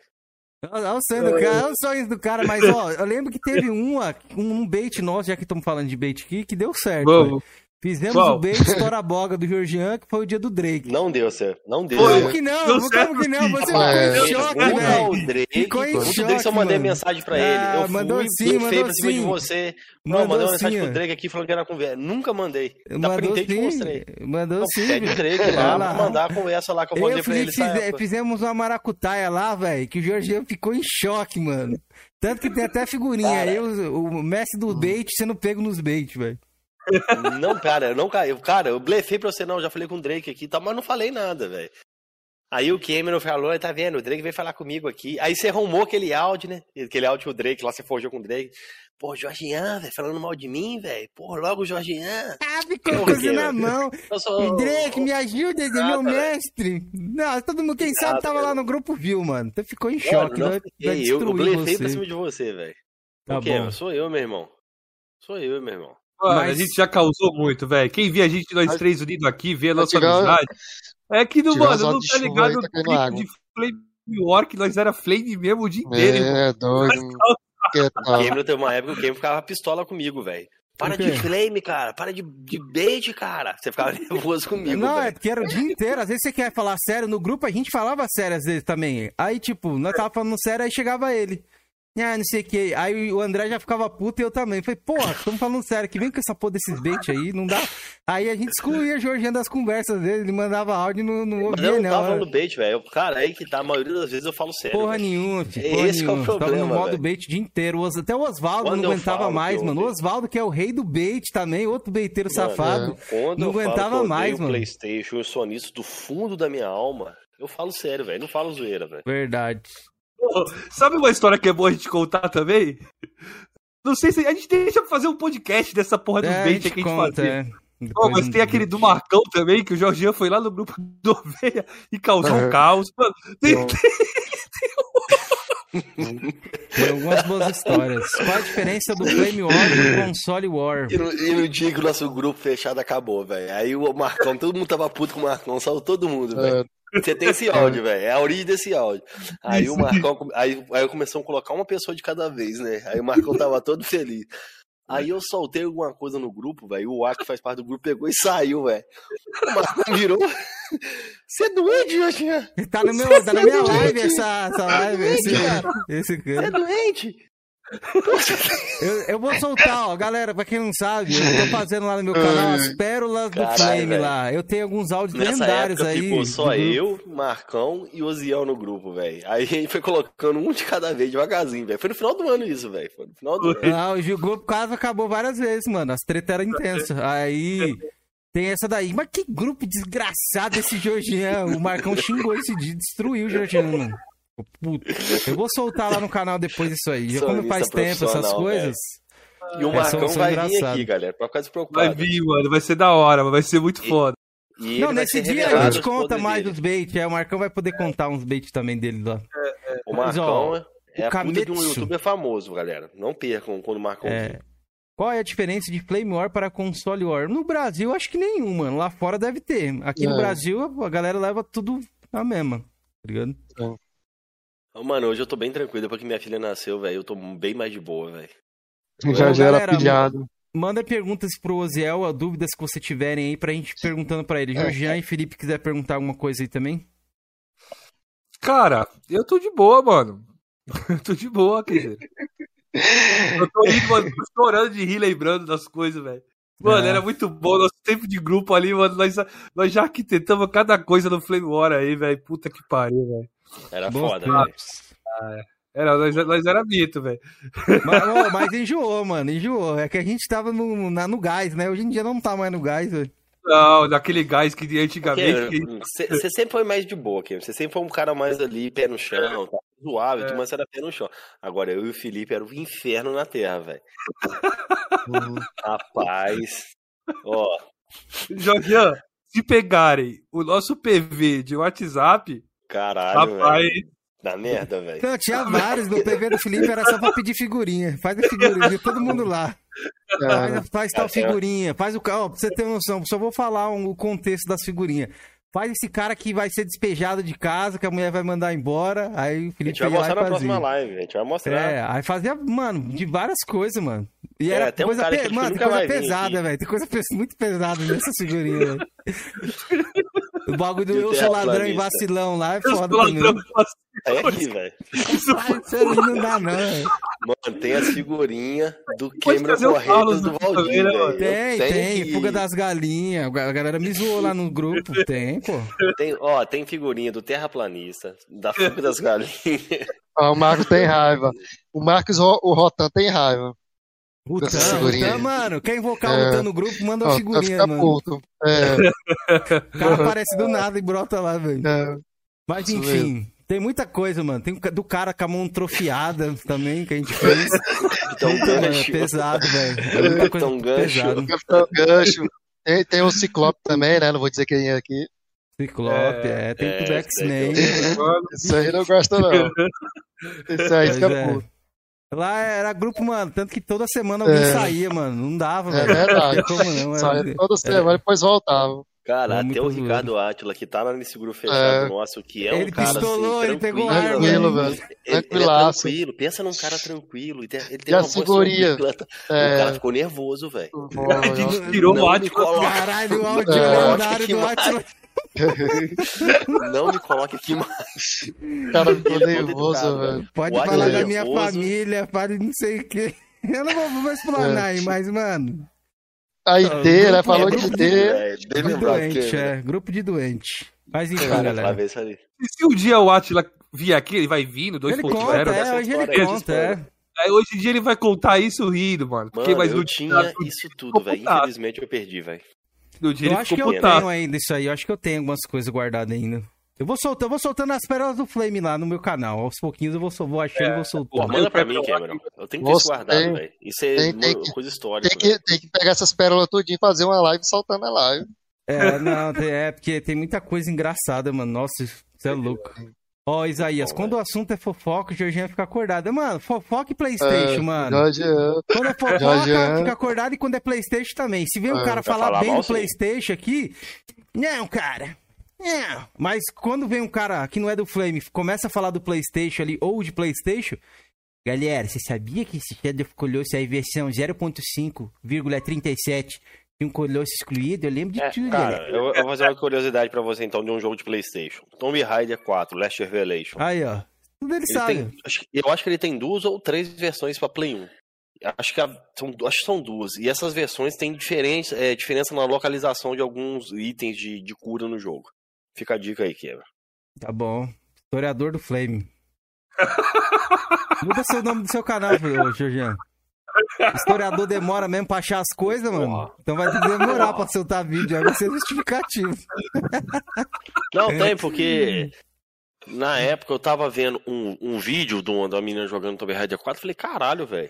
Olha o sonho do cara, olha o sonho do cara, mas ó, eu lembro que teve uma, um bait nosso, já que estamos falando de bait aqui, que deu certo. Fizemos Qual? o bait Estoura Boga do Georgian, que foi o dia do Drake. Não deu certo. Não deu. Como que não? Deu como que não? Você ficou em choque, velho. O Drake, ficou em choque, Drake, eu mandei mano. mensagem pra ele. Ah, eu mandou fui, sim, mandou feio pra cima de você. Não, mandou mandei uma mensagem sim, pro Drake aqui falando que era conversa. Nunca mandei. Da mandou printei sim. te mostrei. Mandou não, sim. Pede o Drake lá, lá. mandar a conversa lá que eu mandei pra ele. Fiz, fizemos uma maracutaia lá, velho, que o Georgian ficou em choque, mano. Tanto que tem até figurinha aí, o, o mestre do bait sendo pego nos bait, velho. Não, cara, eu não caí. Cara, eu blefei pra você, não. Já falei com o Drake aqui, tá, mas não falei nada, velho. Aí o Cameron falou, tá vendo? O Drake veio falar comigo aqui. Aí você arrumou aquele áudio, né? Aquele áudio que o Drake lá, você forjou com o Drake. Pô, Jorgian, velho, falando mal de mim, velho. Pô, logo o Jorgian. Ah, ficou coisa na mão. Sou... Drake, me ajuda, ah, meu tá, mestre. Não, todo mundo, quem ah, sabe, tava lá no grupo viu, mano. Então ficou em choque. Não, não vai, eu, eu blefei pra cima de você, velho. Tá bom. Sou eu, meu irmão. Sou eu, meu irmão. Mano, Mas... a gente já causou muito, velho. Quem vê a gente, nós três unidos aqui, vê a nossa amizade. É que, não, mano, não tá ligado no clipe de Flame York, nós era Flame mesmo o dia inteiro. É, doido. O Cameron tem uma época que o ficava pistola comigo, velho. Para de flame, cara. Para de, de bait, cara. Você ficava nervoso comigo. Não, véio. é porque era o dia inteiro. Às vezes você quer falar sério. No grupo a gente falava sério às vezes também. Aí, tipo, nós tava falando sério, aí chegava ele. Ah, não sei o que. Aí o André já ficava puto e eu também. Falei, porra, estamos falando sério, que vem com essa porra desses bait aí, não dá. Aí a gente excluía o Jorginho das conversas dele, ele mandava áudio não, não ouvia. Eu não tava falando bait, velho. Cara, aí que tá, a maioria das vezes eu falo sério. Porra véio. nenhuma, filho. Porra Esse nenhuma. é o problema. Tava no modo véio. bait o dia inteiro. Até o Oswaldo não aguentava mais, mano. O Oswaldo, que é o rei do bait também, outro baiteiro mano, safado, é. não aguentava mais, mano. PlayStation, eu sou nisso do fundo da minha alma. Eu falo sério, velho. Não falo zoeira, velho. Verdade. Sabe uma história que é boa a gente contar também? Não sei se a gente deixa pra fazer um podcast dessa porra dos é, que a gente conta, fazia. É. Oh, mas tem aquele do Marcão também, que o Jorginho foi lá no grupo do Oveia e causou um caos. Mano, tem, tem, tem algumas boas histórias. Qual a diferença do Flame War do console War? E no, e no dia que o nosso grupo fechado acabou, velho. Aí o Marcão, todo mundo tava puto com o Marcão, salvo todo mundo, velho. É. Você tem esse áudio, velho. É a origem desse áudio. Aí o Marcão. Aí, aí começou a colocar uma pessoa de cada vez, né? Aí o Marcão tava todo feliz. Aí eu soltei alguma coisa no grupo, velho. O Ar que faz parte do grupo pegou e saiu, velho. O Marcão virou. Você é doente, Jotinha? Tá, no meu, tá na minha live essa, essa live. Esse, esse cara. Você é doente? eu, eu, vou soltar, ó, galera, pra quem não sabe, eu tô fazendo lá no meu canal as pérolas do Carai, Flame véio. lá. Eu tenho alguns áudios Nessa lendários época, aí. Ficou só eu, Marcão e Oziel no grupo, velho. Aí a gente foi colocando um de cada vez, devagarzinho, velho. Foi no final do ano isso, velho. Foi no final do ano. Não, o grupo quase acabou várias vezes, mano. As tretas eram intensas. Aí. Tem essa daí. Mas que grupo desgraçado esse Georgian. O Marcão xingou esse dia, destruiu o Georgian, mano. Puta. Eu vou soltar lá no canal depois isso aí. Já como faz tempo essas coisas. E o é, Marcão vai vir aqui, galera, pra ficar despreocupado. Vai vir, mano, vai ser da hora, vai ser muito foda. E não, nesse dia a gente conta mais dos baits. É, o Marcão vai poder contar uns baits também dele lá. É, é. O Marcão Mas, ó, é a Kametsu... puta de um youtuber famoso, galera. Não percam quando o Marcão é. Qual é a diferença de Flame War para console War? No Brasil, acho que nenhuma. Lá fora deve ter. Aqui é. no Brasil, a galera leva tudo a mesma. Tá ligado? É. Mano, hoje eu tô bem tranquilo porque minha filha nasceu, velho. Eu tô bem mais de boa, velho. Já já era pilhado. Manda perguntas pro Oziel, dúvidas que você tiverem aí pra gente perguntando pra ele. Jorgian e Felipe quiser perguntar alguma coisa aí também? Cara, eu tô de boa, mano. Eu tô de boa, quer dizer. Eu tô indo, mano, chorando de rir, lembrando das coisas, velho. Mano, é. era muito bom. Nosso tempo de grupo ali, mano. Nós, nós já arquitetamos cada coisa no Flame War aí, velho. Puta que pariu, velho. Era Bom, foda, velho. Ah, é. Era, nós, nós era mito, velho. Mas, oh, mas, enjoou, mano, enjoou. É que a gente tava no, na, no gás, né? Hoje em dia não tá mais no gás, velho. Não, daquele gás que antigamente. Você sempre foi mais de boa, Kim. Você sempre foi um cara mais ali, pé no chão, tá zoável, é. mas era pé no chão. Agora, eu e o Felipe era o inferno na terra, velho. Rapaz. Ó. Jorgian, se pegarem o nosso PV de WhatsApp. Caralho, rapaz, Dá merda, velho. Não, tinha vários. No PV do Felipe era só pra pedir figurinha. Faz a figurinha, todo mundo lá. Faz, faz tal figurinha, faz o carro. Pra você ter noção, só vou falar um, o contexto das figurinhas. Faz esse cara que vai ser despejado de casa, que a mulher vai mandar embora. Aí o Felipe A gente vai mostrar na próxima live, a gente vai mostrar. É, aí fazia, mano, de várias coisas, mano. E é, era coisa, um pe... mano, coisa pesada, velho. Tem coisa muito pesada nessa figurinha, velho. O bagulho do eu sou ladrão e vacilão lá é foda também. É aqui, velho. Isso aí não dá, não. Mano, tem as figurinhas do Cameron Correios do Valdir, né, Tem, tem. tem. Fuga das galinhas. A galera me zoou lá no grupo. Tem, pô. Tem, ó, tem figurinha do Terraplanista, da Fuga das Galinhas. Ah, o Marcos tem raiva. O Marcos, o Rotan tem raiva. O Tan, mano, quer invocar é. o Tan no grupo, manda uma figurinha, mano. Puto. É. O cara aparece do nada e brota lá, velho. É. Mas enfim, tem muita coisa, mano. Tem do cara com a mão trofiada também que a gente fez. Então, é pesado, velho. Capitão Gancho. Capitão Gancho. Tem, tem um Ciclope também, né? Não vou dizer quem é aqui. Ciclope, é, é tem é, tudo X-Men. Isso aí não gosta, não. Isso aí fica é. puto. Lá era grupo, mano, tanto que toda semana alguém é. saía, mano. Não dava, é velho. É verdade. Como não, saía toda semana, é. depois voltava. Cara, até o Ricardo Átila, que tá nesse grupo fechado é. nosso, que é ele um cara pistolou, assim, ele pegou arma, tranquilo, velho. Ele, ele, é tranquilo, pensa num cara tranquilo. Ele tem, ele tem uma seguria. É. O cara ficou nervoso, velho. A gente tirou o áudio. Caralho, o áudio é. lendário do Átila. Não me coloque aqui mais. Cara, ficou nervoso, velho. Pode o falar da minha família, fale não sei o quê. Eu não vou, vou explanar aí, mas, mano. A ID, né? Falou de ID. É, grupo doente, é. Grupo de doente. Mas enfim, Cara, galera. E se um dia o Atila vir aqui, ele vai vindo, 2.0. Ele conta, é, hoje ele conta, é. Aí hoje em dia ele vai contar isso rindo, mano. Porque mano, eu tinha isso tudo, velho. Infelizmente eu perdi, velho. Eu acho que eu tenho ainda isso aí. Eu acho que eu tenho algumas coisas guardadas ainda. Eu vou soltando, eu vou soltando as pérolas do Flame lá no meu canal. Aos pouquinhos eu vou, vou achando e é, vou soltando. manda pra mim, Cameron. Eu tenho que ter isso guardado, velho. Isso é tem, tem coisa histórica. Tem que, tem que pegar essas pérolas tudinho e fazer uma live soltando a live. É, não, é porque tem muita coisa engraçada, mano. Nossa, você é louco. Ó, oh, Isaías, Bom, quando o assunto é fofoca, o Jorginho fica acordado. Mano, fofoca e Playstation, é, mano. Jorginho. Quando é fofoca, fica acordado e quando é Playstation também. Se vem um é, cara falar, falar bem do Playstation aqui, não, cara. Não. Mas quando vem um cara que não é do Flame, começa a falar do Playstation ali, ou de Playstation, Galera, você sabia que esse Shadow of Colossus é a versão 0.5,37 um Colossus excluído, eu lembro de é, tudo. Cara, eu, eu, vou fazer uma curiosidade pra você então de um jogo de Playstation. Tomb Raider 4, Last Revelation. Aí, ó. Tudo ele, ele sabe. Tem, eu acho que ele tem duas ou três versões pra Play 1. Acho que, são, acho que são duas. E essas versões têm diferença, é, diferença na localização de alguns itens de, de cura no jogo. Fica a dica aí, Quebra. Tá bom. Historiador do Flame. Muda seu nome do seu canal, Jorginho. Historiador demora mesmo pra achar as coisas, mano. Então vai demorar pra soltar vídeo, aí vai ser justificativo. Não, tem, porque na época eu tava vendo um, um vídeo de uma, da menina jogando Tomb Raider 4, falei, caralho, velho.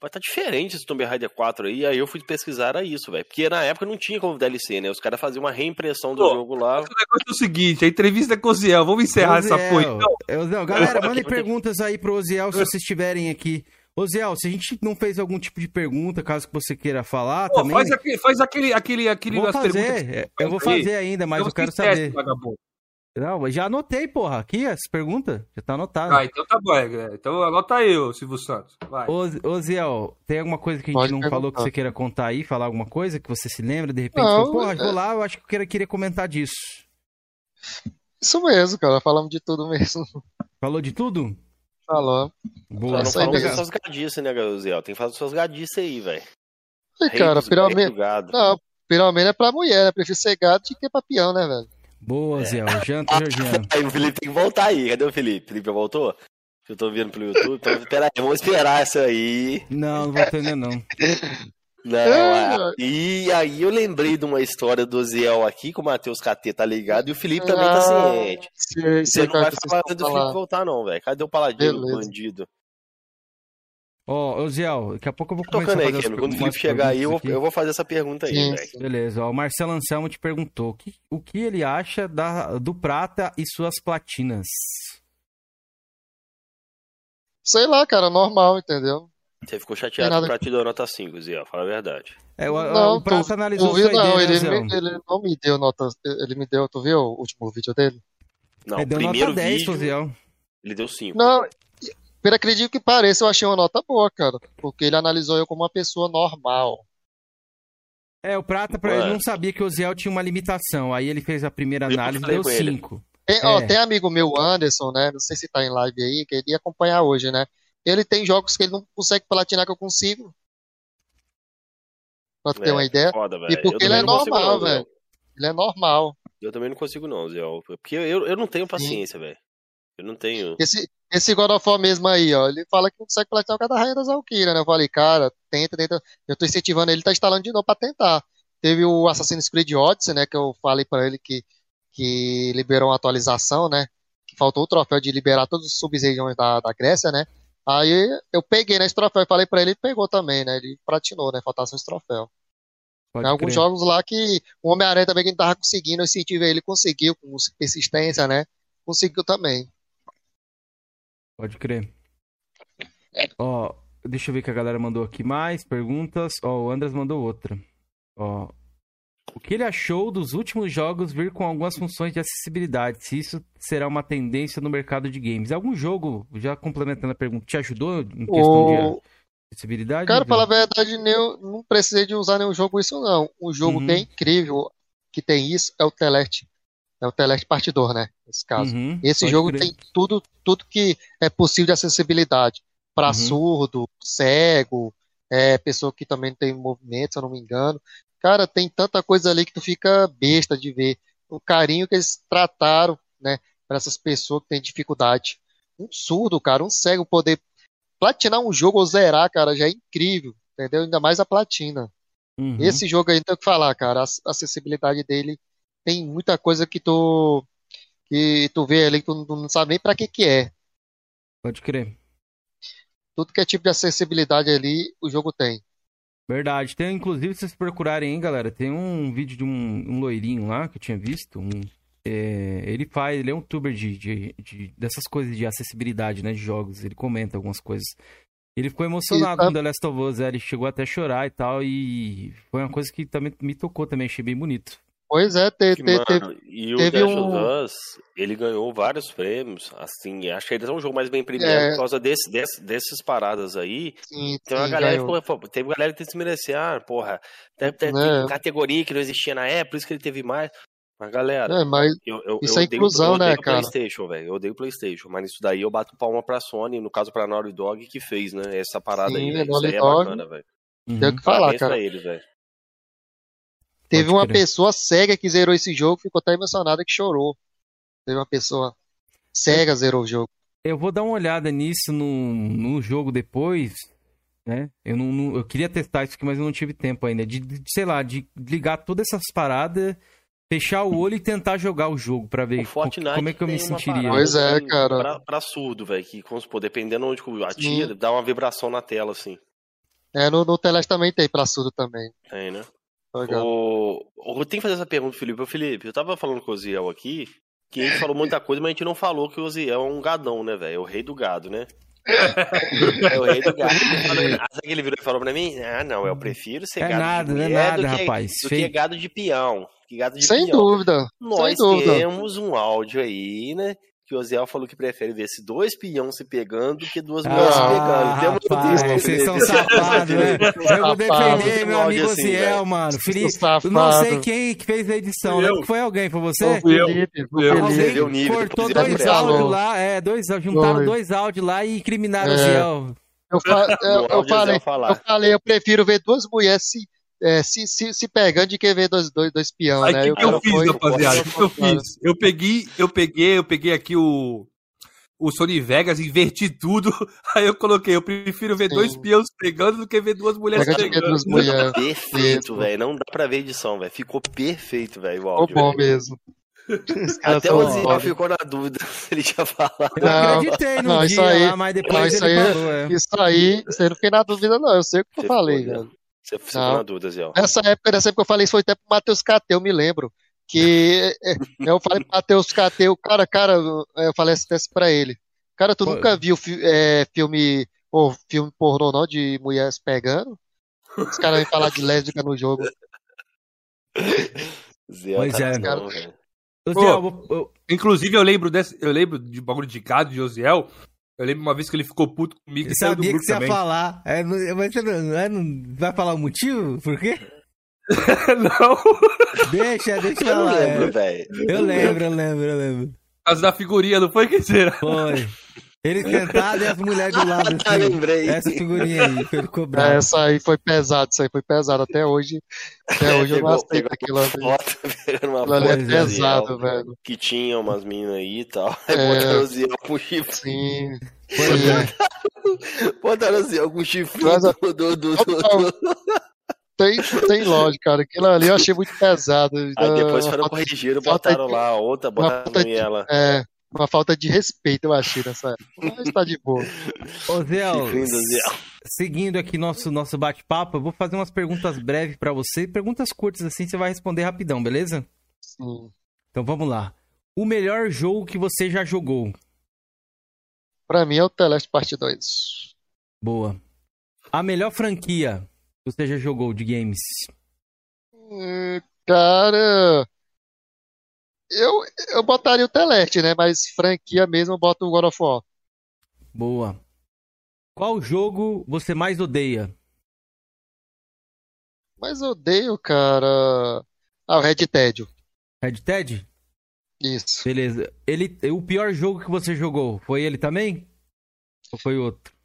vai tá diferente esse Tomb Raider 4 aí. Aí eu fui pesquisar era isso, velho. Porque na época não tinha como DLC, né? Os caras faziam uma reimpressão do Pô, jogo lá. O negócio é o seguinte, a entrevista com o Ziel. Vamos encerrar Oziel. essa porra. Então. Galera, mandem perguntas aí pro Oziel se vocês estiverem aqui. Oziel, se a gente não fez algum tipo de pergunta, caso que você queira falar Pô, também... Faz aquele, faz aquele, aquele, aquele vou fazer, eu vou fazer ainda, mas eu, eu quero saber. Vagabundo. Não, já anotei, porra. Aqui as perguntas. Já tá anotado. Ah, então tá bom, é. Então anota aí, Silvio Santos. Vai. Ô, ô Ziel, tem alguma coisa que a gente Pode não perguntar. falou que você queira contar aí? Falar alguma coisa que você se lembra? De repente, não, porra, é... vou lá, eu acho que eu queria, queria comentar disso. Isso mesmo, cara. Falamos de tudo mesmo. Falou de tudo? Falou. Boa. Não falou das suas gadices, né, Ziel? Tem que falar das suas gadices aí, velho. Cara, piromeno... Não, piromeno é pra mulher, né? Prefiro ser gado do que papião, né, velho? Boa, Zé. O Janta. Aí o Felipe tem que voltar aí. Cadê o Felipe? O Felipe já voltou? Eu tô vendo pelo YouTube. Então, peraí, vamos esperar essa aí. Não, não voltou ainda não. Não, é. e aí eu lembrei de uma história do Ziel aqui, que o Matheus KT tá ligado, e o Felipe também tá ah, ciente. Sim, Você não vai falar do Felipe voltar, não, velho. Cadê o paladino, Beleza. bandido? Ó, ô Ziel, daqui a pouco eu vou começar Tocando a fazer aí, Quando o Felipe chegar aí, eu vou, eu vou, fazer essa pergunta aí, velho. Beleza, ó, o Marcelo Anselmo te perguntou que, o que ele acha da, do prata e suas platinas. Sei lá, cara, normal, entendeu? Você ficou chateado nada... pra te dar nota 5, Ziel, fala a verdade. É, o, não, o Prata tu, analisou viu, não, ideia, ele, me, ele não me deu nota, ele me deu, tu viu o último vídeo dele? Não, ele deu primeiro nota 10 vídeo, Ziel. Ele deu 5. Não, Pelo acredito que pareça, eu achei uma nota boa, cara. Porque ele analisou eu como uma pessoa normal. É, o Prata pra, ele não sabia que o Ziel tinha uma limitação. Aí ele fez a primeira análise e deu 5. Tem, é. ó, tem amigo meu, Anderson, né? Não sei se tá em live aí, que ele ia acompanhar hoje, né? Ele tem jogos que ele não consegue platinar que eu consigo. Pra tu é, ter uma ideia. Foda, e porque ele é normal, velho. Ele é normal. Eu também não consigo, não, Zé. Porque eu, eu não tenho paciência, velho. Eu não tenho. Esse, esse God of War mesmo aí, ó, ele fala que não consegue platinar o cada rainha das Valkyria, né? Eu falei, cara, tenta, tenta. Eu tô incentivando ele, tá instalando de novo pra tentar. Teve o Assassin's Creed Odyssey, né? Que eu falei pra ele que, que liberou uma atualização, né? Que faltou o troféu de liberar todos os sub-regiões da, da Grécia, né? Aí eu peguei nesse troféu e falei pra ele, ele pegou também, né? Ele platinou, né? Faltasse esse troféu. Pode Tem alguns jogos lá que o Homem-Aranha também que não tava conseguindo, eu senti ele conseguiu, com persistência, né? Conseguiu também. Pode crer. Ó, deixa eu ver que a galera mandou aqui mais perguntas. Ó, o Andras mandou outra. Ó, o que ele achou dos últimos jogos vir com algumas funções de acessibilidade? Se isso será uma tendência no mercado de games? Algum jogo, já complementando a pergunta, te ajudou em questão o... de acessibilidade? Cara, falar a verdade, eu não precisei de usar nenhum jogo isso não. Um jogo uhum. que é incrível, que tem isso, é o Teleste. É o Teleste Partidor, né? Nesse caso. Uhum, Esse jogo crer. tem tudo, tudo que é possível de acessibilidade. Para uhum. surdo, cego, é, pessoa que também tem movimento, se eu não me engano. Cara, tem tanta coisa ali que tu fica besta de ver. O carinho que eles trataram, né, para essas pessoas que têm dificuldade. Um surdo, cara, um cego poder platinar um jogo ou zerar, cara, já é incrível, entendeu? Ainda mais a platina. Uhum. Esse jogo aí, tem que falar, cara, a acessibilidade dele tem muita coisa que tu que tu vê ali que tu não sabe nem para que que é. Pode crer. Tudo que é tipo de acessibilidade ali, o jogo tem. Verdade. Tem, inclusive, se vocês procurarem, hein, galera, tem um vídeo de um, um loirinho lá que eu tinha visto. Um, é, ele faz, ele é um youtuber de, de, de, dessas coisas de acessibilidade, né, de jogos. Ele comenta algumas coisas. Ele ficou emocionado com The Last of Us, é, ele chegou até a chorar e tal, e foi uma coisa que também me tocou também, achei bem bonito. Pois é, te, te, Mano, teve, e o teve Dash um... Us, ele ganhou vários prêmios, assim, acho que ele é um jogo mais bem premiado é... por causa desse, desse, dessas paradas aí. Sim, tem uma sim, galera que ficou, teve galera que desmerecer, ah, porra, tem, tem, é. categoria que não existia na época, por isso que ele teve mais. Mas galera, é, mas eu, eu, isso eu é inclusão, odeio, né, eu cara? PlayStation, velho. Eu odeio PlayStation, mas isso daí eu bato palma pra Sony, no caso pra Naughty Dog, que fez, né? Essa parada Sim, aí, véio. Isso aí é bacana, velho. Tem o que falar, cara. Eles, Teve uma pessoa cega que zerou esse jogo, ficou até emocionada que chorou. Teve uma pessoa cega zerou o jogo. Eu vou dar uma olhada nisso no, no jogo depois, né? Eu, não, não, eu queria testar isso aqui, mas eu não tive tempo ainda. De, de, sei lá, de ligar todas essas paradas, fechar o olho e tentar jogar o jogo pra ver como é que eu me sentiria. Pois é, cara. Pra, pra surdo, velho, que, vamos supor, dependendo onde atira, Sim. dá uma vibração na tela, assim. É, no, no Teleste também tem pra surdo também. Tem, né? O... Eu tenho que fazer essa pergunta, Felipe. Felipe, eu tava falando com o Ziel aqui, que a gente falou muita coisa, mas a gente não falou que o Ziel é um gadão, né, velho? É o rei do gado, né? é o rei do gado. Sabe que ele virou e falou pra mim? Ah, não, eu prefiro ser é gado nada, de mulher é nada, do, que, rapaz. do que gado de peão. Que gado de Sem peão. dúvida. Nós sem dúvida. temos um áudio aí, né? Que o Oziel falou que prefere ver se dois peão se pegando do que duas mulheres ah, se pegando. Tem rapaz, vocês são safados, né? Eu vou defender meu amigo assim, Oziel, mano. Felipe, não sei quem que fez a edição, né? Foi alguém, foi você? Fui eu. Fui eu. Alguém cortou dois áudios lá, é, dois, juntaram dois áudios lá e incriminaram o Oziel. Eu, fa eu, eu, falei, eu falei, eu prefiro ver duas mulheres se é, se, se, se pegando de quem vê dois, dois, dois peão, Aí, né? O que, que eu fiz, foi, rapaziada? O que, que eu fiz? Eu peguei, eu peguei, eu peguei aqui o, o Sony Vegas, inverti tudo. Aí eu coloquei, eu prefiro ver Sim. dois peões pegando do que ver duas mulheres Pega pegando. Duas mulheres. Perfeito, velho. Não dá pra ver edição, velho. Ficou perfeito, velho. Ficou bom véio. mesmo. Até o Zinho ficou na dúvida se ele tinha falado. Eu não, acreditei no não, dia isso aí, lá, mas depois não, isso ele aí, falou. É. Isso aí, você não fiquei na dúvida, não. Eu sei o que eu falei, velho. Você ficou na dúvida, Zé. Nessa época, nessa época que eu falei isso foi até pro Matheus Cateu, eu me lembro. Que é, eu falei pro Matheus Cateu, cara, cara, eu falei assim pra ele. Cara, tu Pô. nunca viu é, filme, ou filme pornô não, de mulheres pegando? Os caras vêm falar de lésbica no jogo. Zé, pois tá é, cara. Pô, inclusive, eu lembro, desse, eu lembro de bagulho de gado de Osiel. Eu lembro uma vez que ele ficou puto comigo. Eu sabia que você também. ia falar. É, mas você não, é, não, vai falar o motivo? Por quê? não. Deixa, deixa eu falar. Eu lembro, velho. Eu lembro, eu lembro, eu lembro. Por causa da figurinha, não foi, que será? Foi. Ele sentado e as mulheres do lado. Assim, Lembrei. Essa figurinha aí, foi cobrado. Essa aí foi pesado, isso aí foi pesado. Até hoje, até hoje eu não aceito aquilo ali. Foto, aquilo ali é pesado, velho. Que tinha umas minas aí e tal. É, botaram com chifre. Sim. Botaram assim, algum chifre do, do, do, do, Tem, tem lógica, cara. Aquilo ali eu achei muito pesado. Aí depois foram corrigiram, botaram lá outra, botaram ela. É, uma falta de respeito, eu achei nessa época. Mas tá de boa. Ô, Zé, seguindo aqui nosso, nosso bate-papo, eu vou fazer umas perguntas breves para você. Perguntas curtas assim, você vai responder rapidão, beleza? Sim. Então vamos lá. O melhor jogo que você já jogou? Pra mim é o Teleste Parte 2. Boa. A melhor franquia que você já jogou de games? Hum, cara, eu, eu botaria o Teleste, né? Mas franquia mesmo eu boto o God of War. Boa. Qual jogo você mais odeia? Mais odeio, cara. Ah, o Red Dead. Red Dead? Isso. Beleza. Ele, o pior jogo que você jogou, foi ele também? Ou foi outro?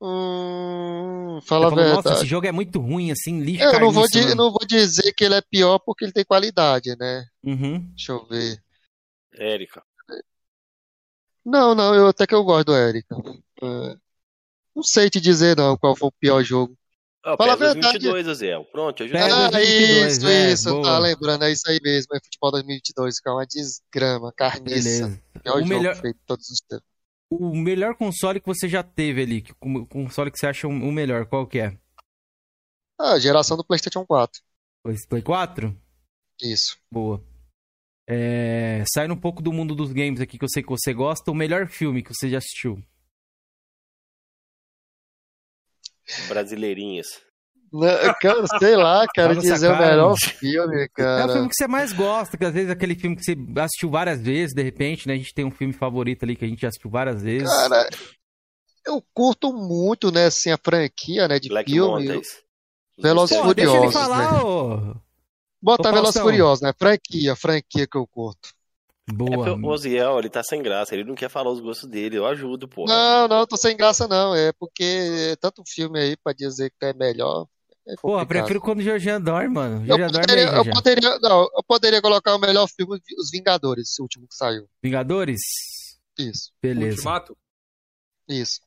Hum, fala a verdade. Nossa, esse jogo é muito ruim, assim, lixo. Eu não vou, di- não vou dizer que ele é pior porque ele tem qualidade, né? Uhum. Deixa eu ver. Érica. Não, não, eu até que eu gosto do Érica. É, não sei te dizer não qual foi o pior jogo. Oh, Fala a verdade. 2022, Azel. Pronto, eu já Ah, 2022, isso, é, isso, boa. tá lembrando, é isso aí mesmo, é futebol 2022, que é uma desgrama, carniça. Pior o jogo melhor... feito todos os tempos o melhor console que você já teve ali, o console que você acha o melhor, qual que é? Ah, geração do PlayStation 4. Play 4? Isso. Boa. É... Saindo um pouco do mundo dos games aqui, que eu sei que você gosta, o melhor filme que você já assistiu? Brasileirinhas. Cara, sei lá, cara, dizer o melhor filme, cara. É o filme que você mais gosta, que às vezes é aquele filme que você assistiu várias vezes, de repente, né? A gente tem um filme favorito ali que a gente assistiu várias vezes. Cara, eu curto muito, né, assim, a franquia, né, de Black filme. Velozes Pô, Furiosos, deixa ele falar, né? Ô... Bota Velozes Furiosos, né? Franquia, franquia que eu curto. Boa. É o Oziel, ele tá sem graça, ele não quer falar os gostos dele, eu ajudo, pô. Não, não, tô sem graça não, é porque tanto filme aí pra dizer que é melhor, é Porra, prefiro quando o Georgian dorme, mano. Georgian eu poderia, dorme aí, eu poderia, não, eu poderia colocar o melhor filme, Os Vingadores, esse último que saiu. Vingadores? Isso. Beleza. Ultimato? Isso.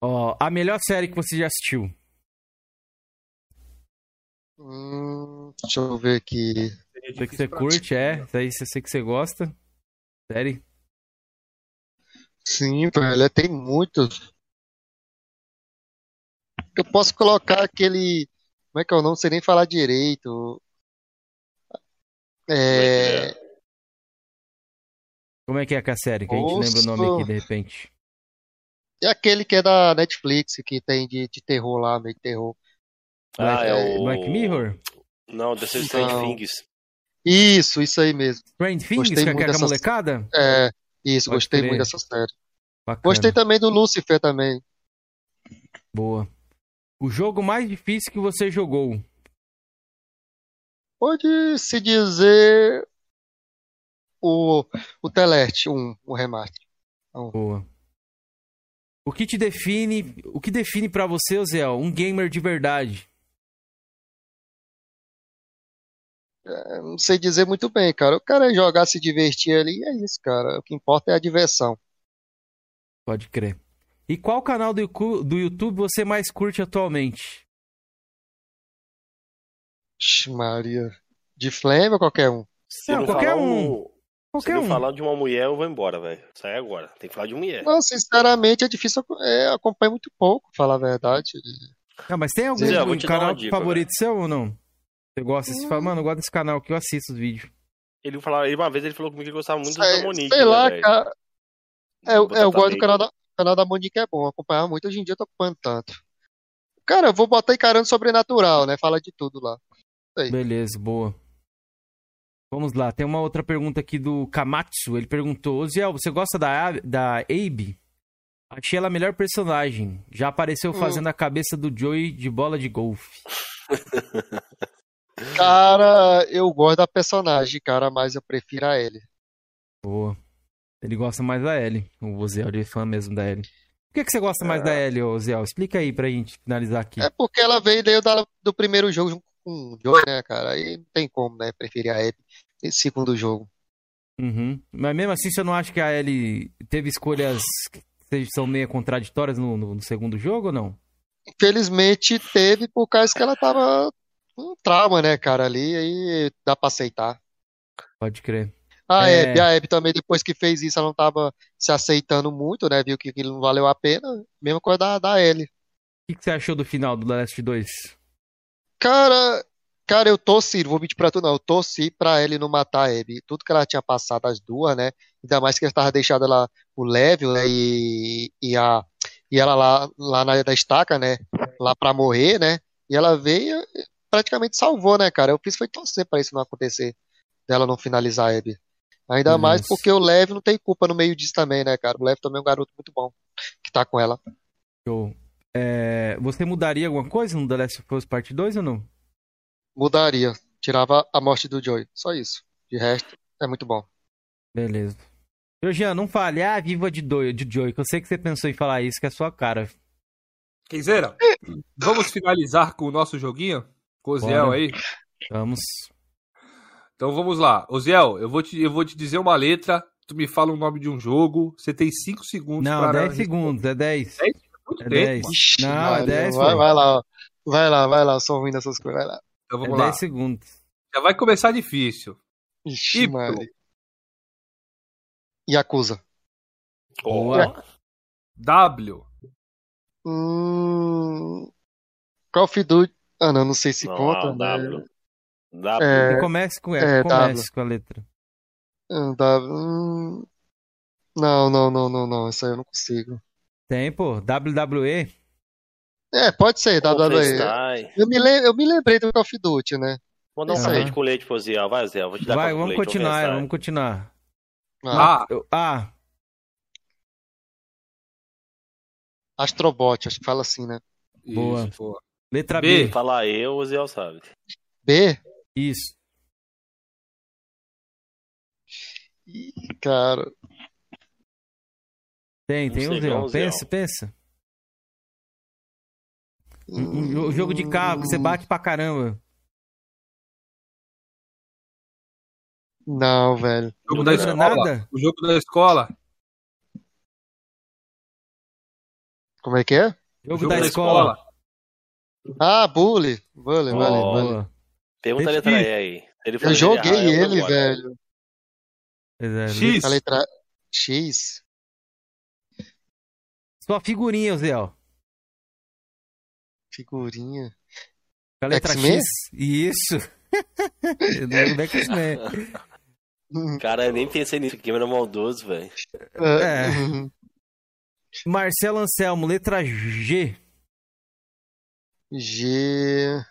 Ó, a melhor série que você já assistiu? Hum, deixa eu ver aqui. Sei que você curte, é. Isso aí sei que você gosta. Série? Sim, velho, tem muitos. Eu posso colocar aquele. Como é que eu não sei nem falar direito? É. Como é que é a série? Que a gente lembra o nome aqui de repente. É aquele que é da Netflix, que tem de, de terror lá, meio de terror. Ah, é, é o. Black Mirror? Não, The Strange Things. Isso, isso aí mesmo. Strange Things, gostei que é muito dessa... molecada? É, isso, Pode gostei crer. muito dessa série. Bacana. Gostei também do Lucifer também. Boa. O jogo mais difícil que você jogou? Pode se dizer o, o Teleste 1, o remaster. Um. Boa. O que te define, o que define para você, Zé, um gamer de verdade? É, não sei dizer muito bem, cara. O cara é jogar, se divertir ali, é isso, cara. O que importa é a diversão. Pode crer. E qual canal do, do YouTube você mais curte atualmente? Maria. De Flame ou qualquer um? Se não, não qualquer um. um. Qualquer Se não um. falar de uma mulher, eu vou embora, velho. Sai agora. Tem que falar de mulher. Não, sinceramente, é difícil. É, acompanho muito pouco, falar a verdade. Não, mas tem algum Zé, canal dica, favorito véio. seu ou não? Você gosta? Você fala, mano, eu gosto desse canal que eu assisto os vídeos. Ele falou, uma vez ele falou comigo que ele gostava muito sei, da Monique. Sei lá, né, cara. É, é, eu gosto do canal da, canal da Monique, é bom. Acompanhar muito, hoje em dia eu tô acompanhando tanto. Cara, eu vou botar encarando sobrenatural, né? Fala de tudo lá. Sei. Beleza, boa. Vamos lá, tem uma outra pergunta aqui do Kamatsu. Ele perguntou: Oziel, você gosta da, da Abe? Achei ela a melhor personagem. Já apareceu hum. fazendo a cabeça do Joey de bola de golfe. Cara, eu gosto da personagem, cara, mas eu prefiro a Ellie. Boa. Ele gosta mais da Ellie. O Oziel, ele é fã mesmo da Ellie. Por que, que você gosta é. mais da Ellie, Oziel? Explica aí pra gente finalizar aqui. É porque ela veio daí do primeiro jogo junto com o Joey, né, cara? Aí não tem como, né, preferir a Ellie nesse segundo jogo. Uhum. Mas mesmo assim, você não acha que a Ellie teve escolhas que são meio contraditórias no, no, no segundo jogo ou não? Infelizmente teve por causa que ela tava um trauma, né, cara, ali, aí dá pra aceitar. Pode crer. A é... Hebe, a Hebe também, depois que fez isso, ela não tava se aceitando muito, né, viu que aquilo não valeu a pena, mesma coisa da, da Ellie. O que, que você achou do final do The Last 2? Cara, cara, eu torci, vou mentir pra tu não, eu torci pra ele não matar a Abby. Tudo que ela tinha passado, as duas, né, ainda mais que ela tava deixando ela, o Level, né, e, e, a, e ela lá, lá na da estaca, né, lá pra morrer, né, e ela veio, praticamente salvou, né, cara? Eu fiz foi torcer para isso não acontecer, dela não finalizar a Abby. Ainda isso. mais porque o Lev não tem culpa no meio disso também, né, cara? O Lev também é um garoto muito bom que tá com ela. Show. É, você mudaria alguma coisa no The Last of Us Part 2 ou não? Mudaria. Tirava a morte do Joey. Só isso. De resto, é muito bom. Beleza. Jean, não fale, ah, viva de, do, de Joey, que eu sei que você pensou em falar isso, que é a sua cara. Kenzeira, vamos finalizar com o nosso joguinho? Com o Oziel aí? Vamos. Então vamos lá. Oziel, eu vou, te, eu vou te dizer uma letra, tu me fala o nome de um jogo, você tem 5 segundos Não, para... 10 segundos, é 10. 10? É 10. Não, é 10. Vai, vai, lá, vai lá, vai lá, eu sou ruim nessas coisas, vai lá. Então vamos é lá. 10 segundos. Já vai começar difícil. Ixi, mano. Yakuza. Boa. W. Hum... Call of Duty. Ah, não, não sei se não, conta. Não, né? W. W. É, comece com, é, comece com a letra. Ah, w. Hum... Não, não, não, não, não. Isso aí eu não consigo. Tem, pô. WWE. É, pode ser, WWE. Eu me, eu me lembrei do Call of Duty, né? Vou dar um leite com leite pro Zé. Vai, Zé. Vou te dar Vai, vamos leite, continuar, vamos continuar. Ah. Ah. Astrobot, acho que fala assim, né? Boa. Isso, boa. Letra B. B. Falar eu, o Zé sabe. B? Isso. Ih, cara. Tem, tem um Zé. Pensa, pensa. Um, um, jogo de carro que você bate pra caramba. Não, velho. O jogo da escola. Nada? O jogo da escola. Como é que é? Jogo, jogo da, da escola. escola. Ah, Bully. Bully, oh. Bully, Bully. Pergunta a letra E aí. Ele eu joguei ele, ele velho. É, X. A letra X. Sua figurinha, Zé. Figurinha. A letra X. Isso. X-Men. Cara, eu nem pensei nisso. Que era maldoso, velho. É. Marcelo Anselmo, letra G. G.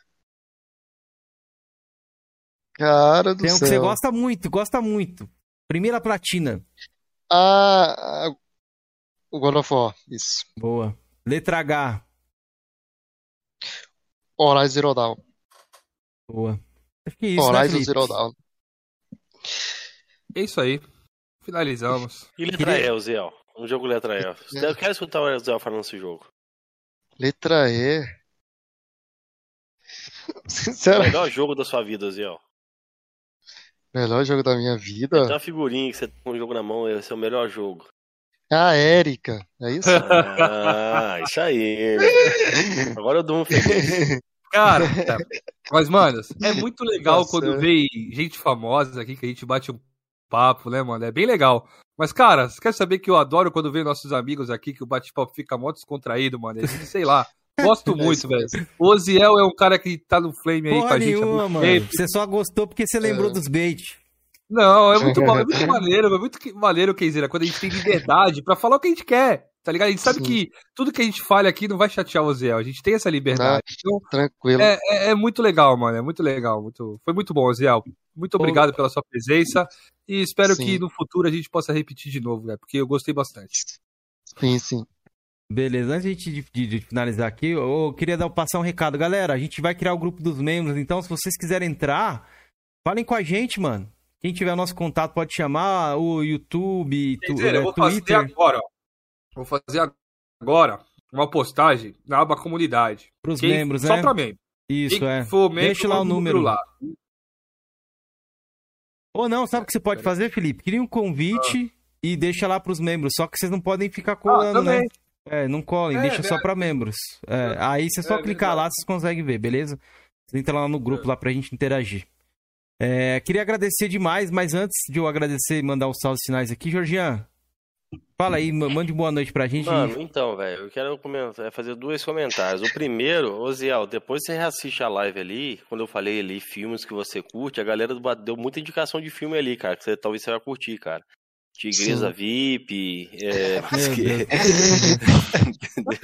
Cara do Tem um céu. que você gosta muito, gosta muito. Primeira platina. Ah, o God of War, isso. Boa. Letra H. Horizon Zero Dawn. Boa. Acho que é isso, Horizon né, Zero Dawn. É isso aí. Finalizamos. E letra Queria... E, o Zé? Um jogo letra E. Eu quero escutar o Zé falando desse jogo. Letra E. Sincero. O melhor jogo da sua vida, Zé. Melhor jogo da minha vida? Tem uma figurinha que você tem um jogo na mão, esse é o melhor jogo. Ah, Érica, é isso? Ah, isso aí. Agora eu dou um feliz. Cara, mas, mano, é muito legal Nossa. quando vem gente famosa aqui que a gente bate um papo, né, mano? É bem legal. Mas, cara, você quer saber que eu adoro quando vem nossos amigos aqui, que o bate-papo fica mó descontraído, mano? É, sei lá. Gosto é muito, velho. O Oziel é um cara que tá no flame aí Porra com a gente. Nenhuma, mano. Tempo. Você só gostou porque você lembrou é. dos bait. Não, é muito, é muito maneiro, é muito maneiro, Keizera, quando a gente tem liberdade pra falar o que a gente quer, tá ligado? A gente sabe Sim. que tudo que a gente fala aqui não vai chatear o Oziel, a gente tem essa liberdade. Não, então, tranquilo. É, é, é, muito legal, mano, é muito legal. Muito... Foi muito bom, Oziel. Muito obrigado pela sua presença e espero sim. que no futuro a gente possa repetir de novo, né? Porque eu gostei bastante. Sim, sim. Beleza, antes de, de, de, finalizar aqui, eu queria dar, passar um recado. Galera, a gente vai criar o grupo dos membros, então se vocês quiserem entrar, falem com a gente, mano. Quem tiver nosso contato pode chamar o YouTube, tu, dizer, eu vou Twitter. fazer agora, ó. Vou fazer agora uma postagem na aba comunidade. Para os membros, né? Só para membros. Isso, Quem é. For membro, Deixa lá o número. lá. Ou não, sabe o que você pode fazer, Felipe? Cria um convite ah. e deixa lá para os membros. Só que vocês não podem ficar colando, ah, né? É, não colhem, é, deixa só para membros. É, aí você só é, clicar lá, vocês conseguem ver, beleza? Você entra lá no grupo lá pra gente interagir. É, queria agradecer demais, mas antes de eu agradecer e mandar os salve sinais aqui, Georgian, fala aí, mande boa noite pra gente. Mano, então, velho, eu quero comentar, fazer dois comentários. O primeiro, Oziel, depois você reassiste a live ali, quando eu falei ali filmes que você curte, a galera deu muita indicação de filme ali, cara, que você, talvez você vai curtir, cara. Tigresa Sim. VIP. É,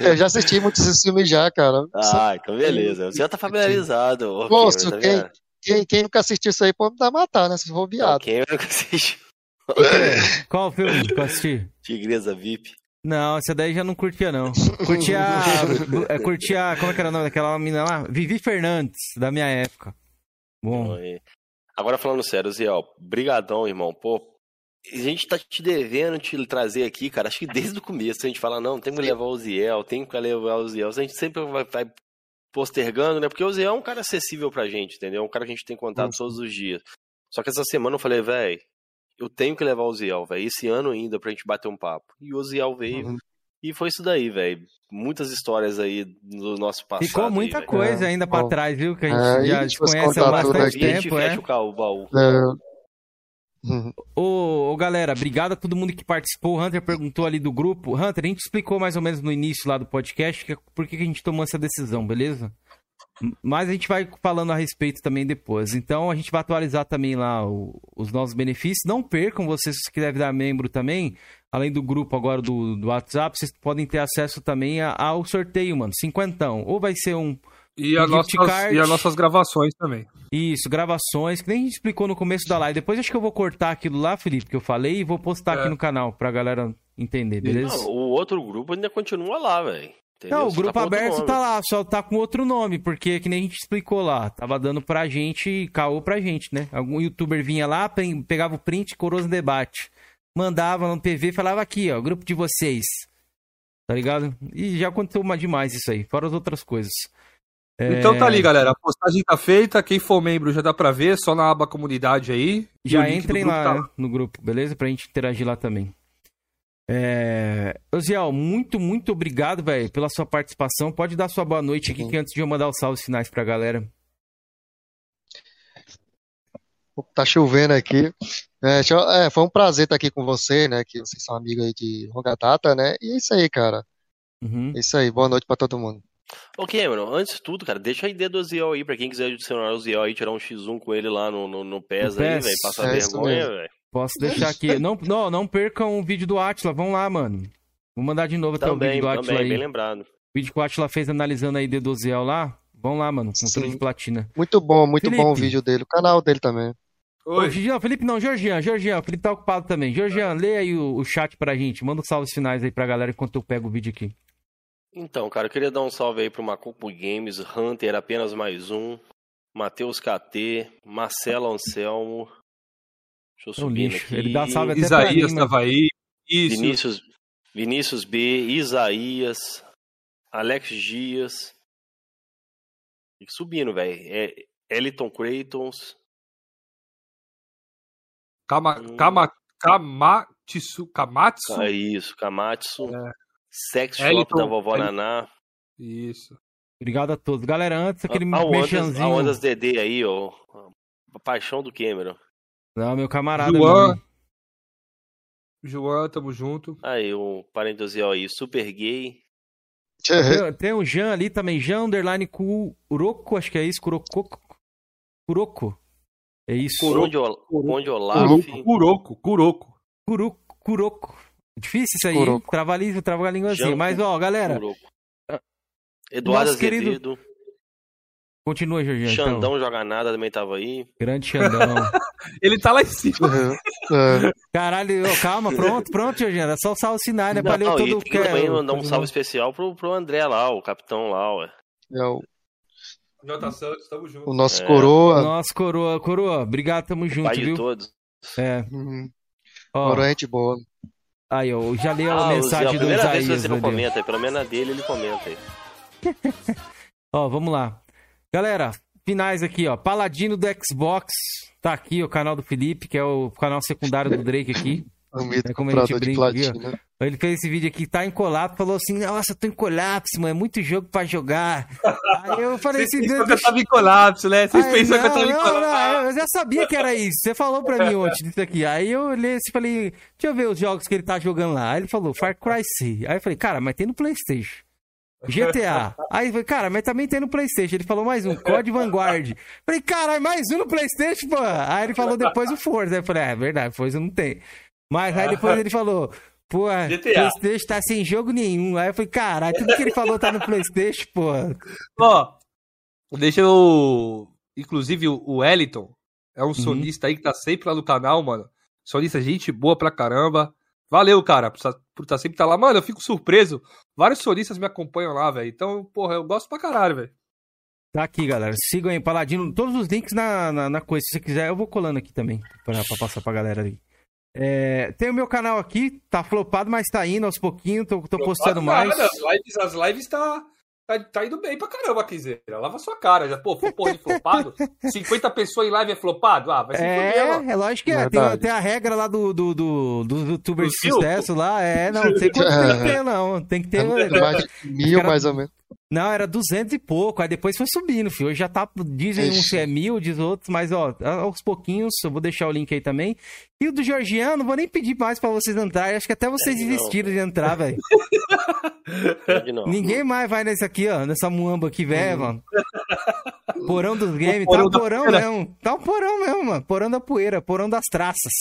eu já assisti muitos esses filmes já, cara. Ah, então beleza. Você já tá familiarizado. Poxa, okay, quem, tá quem, quem, nunca assistiu isso aí pode me matar, né? Se for viado. Não, quem nunca assistiu? Qual filme que eu assisti? Tigresa VIP. Não, essa daí já não curtia, não. Curtia. é, curtia. Como é que era o nome daquela menina lá? Vivi Fernandes, da minha época. Bom. Agora falando sério, Ziel, brigadão, irmão. Pô, a gente tá te devendo te trazer aqui, cara. Acho que desde o começo a gente fala, não, tem que levar o Ziel, tem que levar o Ziel. A gente sempre vai, vai postergando, né? Porque o Ziel é um cara acessível pra gente, entendeu? É um cara que a gente tem contato uhum. todos os dias. Só que essa semana eu falei, velho, eu tenho que levar o Ziel, velho. Esse ano ainda pra gente bater um papo. E o Ziel veio. Uhum. E foi isso daí, velho. Muitas histórias aí do nosso passado. Ficou muita aí, coisa é. ainda pra trás, viu? Que a gente é, já te conhece há bastante tempo. A gente fecha é? o baú. É. Uhum. Ô, galera, obrigado a todo mundo que participou. O Hunter perguntou ali do grupo. Hunter, a gente explicou mais ou menos no início lá do podcast que, por que a gente tomou essa decisão, beleza? Mas a gente vai falando a respeito também depois. Então a gente vai atualizar também lá o, os nossos benefícios. Não percam, vocês que devem dar membro também, além do grupo agora do, do WhatsApp, vocês podem ter acesso também ao sorteio, mano. Cinquentão. Ou vai ser um e, a nossas, e as nossas gravações também. Isso, gravações, que nem a gente explicou no começo da live. Depois acho que eu vou cortar aquilo lá, Felipe, que eu falei, e vou postar é. aqui no canal pra galera entender, beleza? Não, o outro grupo ainda continua lá, velho. Não, o grupo tá aberto tá lá, só tá com outro nome, porque que nem a gente explicou lá, tava dando pra gente, caô pra gente, né? Algum youtuber vinha lá, pegava o print, coroso debate, mandava no PV e falava aqui, ó, grupo de vocês, tá ligado? E já aconteceu demais isso aí, fora as outras coisas. Então tá ali, é. galera. A postagem tá feita. Quem for membro já dá pra ver, só na aba comunidade aí. Já entrem lá tá... no grupo, beleza? Pra gente interagir lá também. É... Oziel, muito, muito obrigado, velho, pela sua participação. Pode dar sua boa noite aqui, que antes de eu mandar os salves finais pra galera. Tá chovendo aqui. É, é, foi um prazer estar aqui com você, né? Que vocês são amigos aí de longa data, né? E é isso aí, cara. Uhum. É isso aí. Boa noite pra todo mundo. Ô Cameron, antes de tudo, cara, deixa a ideia do Ziel aí, pra quem quiser adicionar o Ziel aí, tirar um X1 com ele lá no, no, no PES, aí, velho, passar é vergonha, velho. Posso deixar aqui. não, não, não percam o vídeo do Atila, vão lá, mano. Vou mandar de novo também, até o vídeo do Atila também, aí. bem lembrado. O vídeo que o Atila fez analisando aí D12L lá. Vão lá, mano, com tudo de platina. Muito bom, muito Felipe. bom o vídeo dele. O canal dele também. Oi. Ô, Felipe não, Georgian, Georgian, o Felipe tá ocupado também. Georgian, lê aí o, o chat pra gente, manda os salves finais aí pra galera enquanto eu pego o vídeo aqui. Então, cara, eu queria dar um salve aí pro Macupo Games, Hunter, apenas mais um, Matheus KT, Marcelo Anselmo. Deixa eu subir aqui. Ele dá salve até Isaías tava aí. Isso. Vinícius, Vinícius B, Isaías, Alex Dias. Subindo, velho. É, Eliton Creightons, Kama, hum. Kama, Kamatsu. Kamatsu? Ah, isso, Kamatsu. É. Sex Shop Eliton, da Vovó Eliton. Naná. Isso. Obrigado a todos. Galera, antes aquele a, a mexanzinho... A Ondas DD aí, ó. A paixão do Cameron. Não, meu camarada. João. João, tamo junto. Aí, um parêntese aí, super gay. Tem, tem um Jean ali também, Jean Underline Kuroko, acho que é isso, Kuroko. Kuroko. É isso. Conde, Conde Olaf. Curoco, Curoco. Difícil isso aí, Curoco. trava língua, trava a língua assim. Mas, ó, galera. Curoco. Eduardo Azevedo. Querido... Continua, Jorginho. Então. Xandão então. joga nada também tava aí. Grande Xandão. Ele tá lá em cima. Uhum. Caralho, calma, pronto, pronto, Jorginho. Era só o salve sinais, né? Valeu todo o que. também mandar um salve especial pro, pro André lá, o capitão lá, ué. É o J Santos, tamo junto. O nosso é. coroa. O nosso coroa, coroa. Obrigado, tamo junto, Pai viu? de todos. É. Uhum. Ó, coroa é gente boa. Aí, ó, já li a ah, mensagem do Isaías. Vez você não comenta, pelo menos a dele ele comenta aí. ó, vamos lá. Galera, finais aqui, ó. Paladino do Xbox. Tá aqui o canal do Felipe, que é o canal secundário do Drake aqui. É como a gente brinca. Ele fez esse vídeo aqui, tá em colapso, falou assim, nossa, eu tô em colapso, mano, é muito jogo pra jogar. Aí eu falei assim... Vocês que eu tava em colapso, né? Vocês pensam que eu tava em colapso. Não, eu já sabia que era isso, você falou pra mim ontem disso aqui. Aí eu olhei assim e falei, deixa eu ver os jogos que ele tá jogando lá. Aí ele falou, Far Cry 6. Aí eu falei, cara, mas tem no Playstation. GTA. Aí falei, cara, mas também tem no Playstation. Ele falou mais um, Code Vanguard. Falei, cara, mais um no Playstation, pô. Aí ele falou depois o Forza. Aí eu falei, é, é verdade, Forza não tem. Mas aí depois ele falou, pô, Playstation tá sem jogo nenhum. Aí eu falei, caralho, tudo que ele falou tá no Playstation, pô. Ó, deixa eu... Inclusive o Eliton é um uhum. sonista aí que tá sempre lá no canal, mano. Sonista, gente boa pra caramba. Valeu, cara, por estar tá, tá sempre tá lá. Mano, eu fico surpreso. Vários sonistas me acompanham lá, velho. Então, porra, eu gosto pra caralho, velho. Tá aqui, galera. Sigam aí, Paladino. Todos os links na, na, na, coisa. Se você quiser, eu vou colando aqui também. Pra, pra passar pra galera ali. É, tem o meu canal aqui, tá flopado, mas tá indo aos pouquinhos, tô, tô postando mais. Nada, as lives, as lives tá, tá, tá, indo bem pra caramba, Kizeira. Lava sua cara. Já, pô, porra de flopado. 50 pessoas em live é flopado? Ah, vai ser É, é lógico que é. Tem, tem, a regra lá do, do, do, do youtuber de sucesso lá. É, não, não sei quanto tem que ter, não. Tem que ter. É, mais mil, cara... mais ou menos. Não, era 200 e pouco, aí depois foi subindo, filho. Hoje já tá, dizem uns que é mil, diz outros, mas ó, aos pouquinhos, eu vou deixar o link aí também. E o do Georgiano, não vou nem pedir mais pra vocês entrarem, acho que até vocês é, desistiram de entrar, velho. Ninguém mais vai nesse aqui, ó, nessa muamba aqui, velho, uhum. mano. Porão dos games, tá um porão mesmo, tá um porão mesmo, mano. Porão da poeira, porão das traças.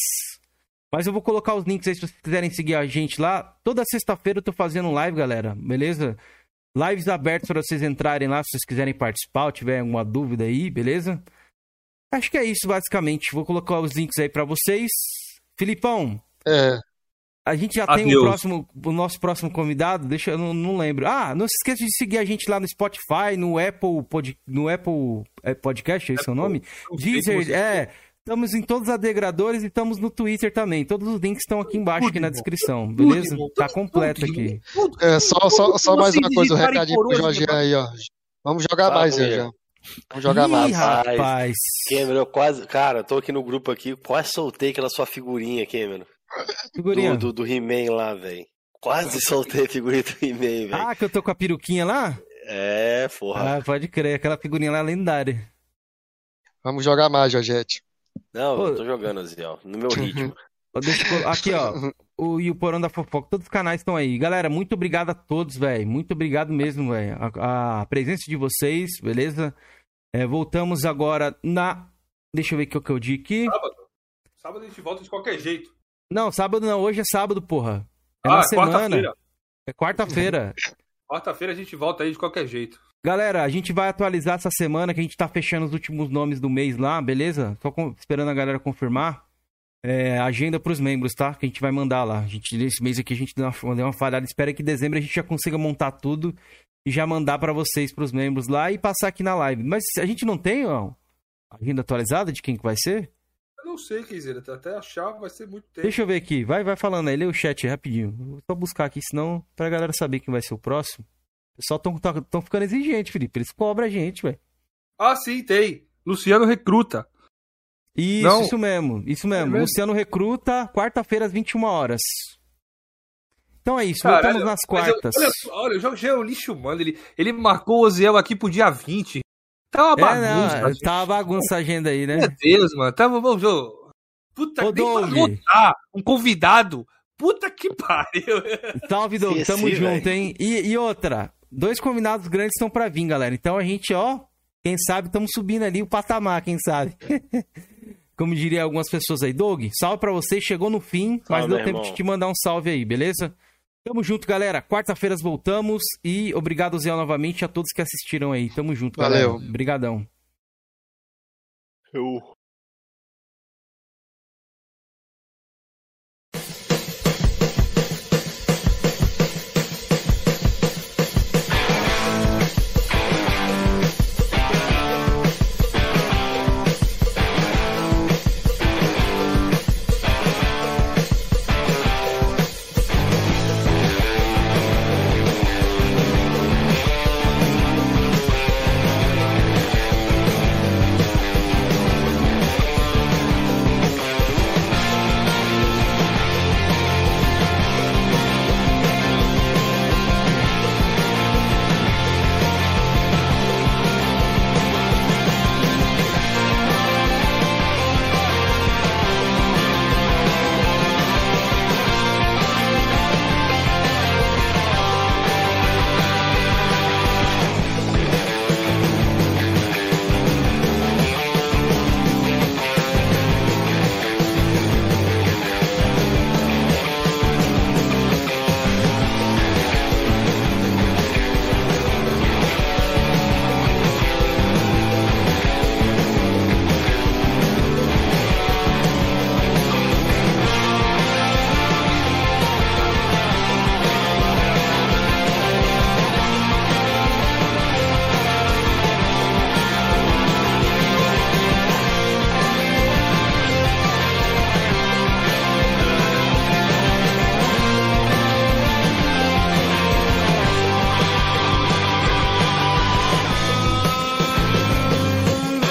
Mas eu vou colocar os links aí se vocês quiserem seguir a gente lá. Toda sexta-feira eu tô fazendo live, galera, beleza? Lives abertas para vocês entrarem lá se vocês quiserem participar ou tiver alguma dúvida aí, beleza? Acho que é isso, basicamente. Vou colocar os links aí para vocês. Filipão. É. A gente já Adeus. tem o, próximo, o nosso próximo convidado, deixa eu não, não, lembro. Ah, não se esqueça de seguir a gente lá no Spotify, no Apple, pod, no Apple é, Podcast, esse é o nome? Deezer, é. Estamos em todos os agregadores e estamos no Twitter também. Todos os links estão aqui embaixo, aqui na descrição, beleza? Tá completo aqui. É, só, só, só mais uma coisa, o um recadinho pro Jorge aí, ó. Vamos jogar mais, Jorge. Vamos jogar Ih, mais. rapaz. Cameron, eu quase. Cara, tô aqui no grupo aqui, quase soltei aquela sua figurinha, Cameron. Figurinha? Do, do, do He-Man lá, velho. Quase soltei a figurinha do He-Man, velho. Ah, que eu tô com a peruquinha lá? É, porra. Ah, pode crer, aquela figurinha lá é lendária. Vamos jogar mais, Jorgette. Não, Pô, eu tô jogando, Ziel, no meu ritmo. Aqui, ó. o, e o Porão da Fofoca. Todos os canais estão aí. Galera, muito obrigado a todos, velho. Muito obrigado mesmo, velho. A, a, presença de vocês, beleza? É, voltamos agora na. Deixa eu ver o que eu, que eu digo aqui. Sábado. Sábado a gente volta de qualquer jeito. Não, sábado não. Hoje é sábado, porra. É ah, na semana. Quarta-feira. É quarta-feira. quarta-feira a gente volta aí de qualquer jeito. Galera, a gente vai atualizar essa semana que a gente tá fechando os últimos nomes do mês lá, beleza? Só com... esperando a galera confirmar. É, agenda pros membros, tá? Que a gente vai mandar lá. A gente, nesse mês aqui a gente deu uma, deu uma falhada. Espera que em dezembro a gente já consiga montar tudo e já mandar para vocês, pros membros lá e passar aqui na live. Mas a gente não tem, ó, agenda atualizada de quem que vai ser? Eu não sei, Keizeira. Até achar vai ser muito tempo. Deixa eu ver aqui. Vai, vai falando aí. Lê o chat rapidinho. Vou só buscar aqui, senão, pra galera saber quem vai ser o próximo. O pessoal tão, tão, tão ficando exigente, Felipe. Eles cobram a gente, velho. Ah, sim, tem. Luciano recruta. Isso, não. isso mesmo. Isso mesmo. É mesmo? Luciano recruta, quarta-feira às 21 horas. Então é isso, Caralho, voltamos nas quartas. Eu, olha, olha, o já é o lixo, mano. Ele, ele marcou o Oziel aqui pro dia 20. Tá uma bagunça. É, não, tá uma bagunça a agenda aí, né? Meu Deus, mano. Tava bom jogo. Puta, Ô, nem um convidado. Puta que pariu. Salve, Doug. Tamo sim, junto, véio. hein? E, e, outra, dois convidados grandes estão pra vir, galera. Então a gente, ó, quem sabe estamos subindo ali o patamar, quem sabe. Como diria algumas pessoas aí. Doug, salve pra você. Chegou no fim, mas deu tempo irmão. de te mandar um salve aí, beleza? Tamo junto, galera. Quarta-feiras voltamos e obrigado, Zé, novamente a todos que assistiram aí. Tamo junto, Valeu. galera. Obrigadão. Eu...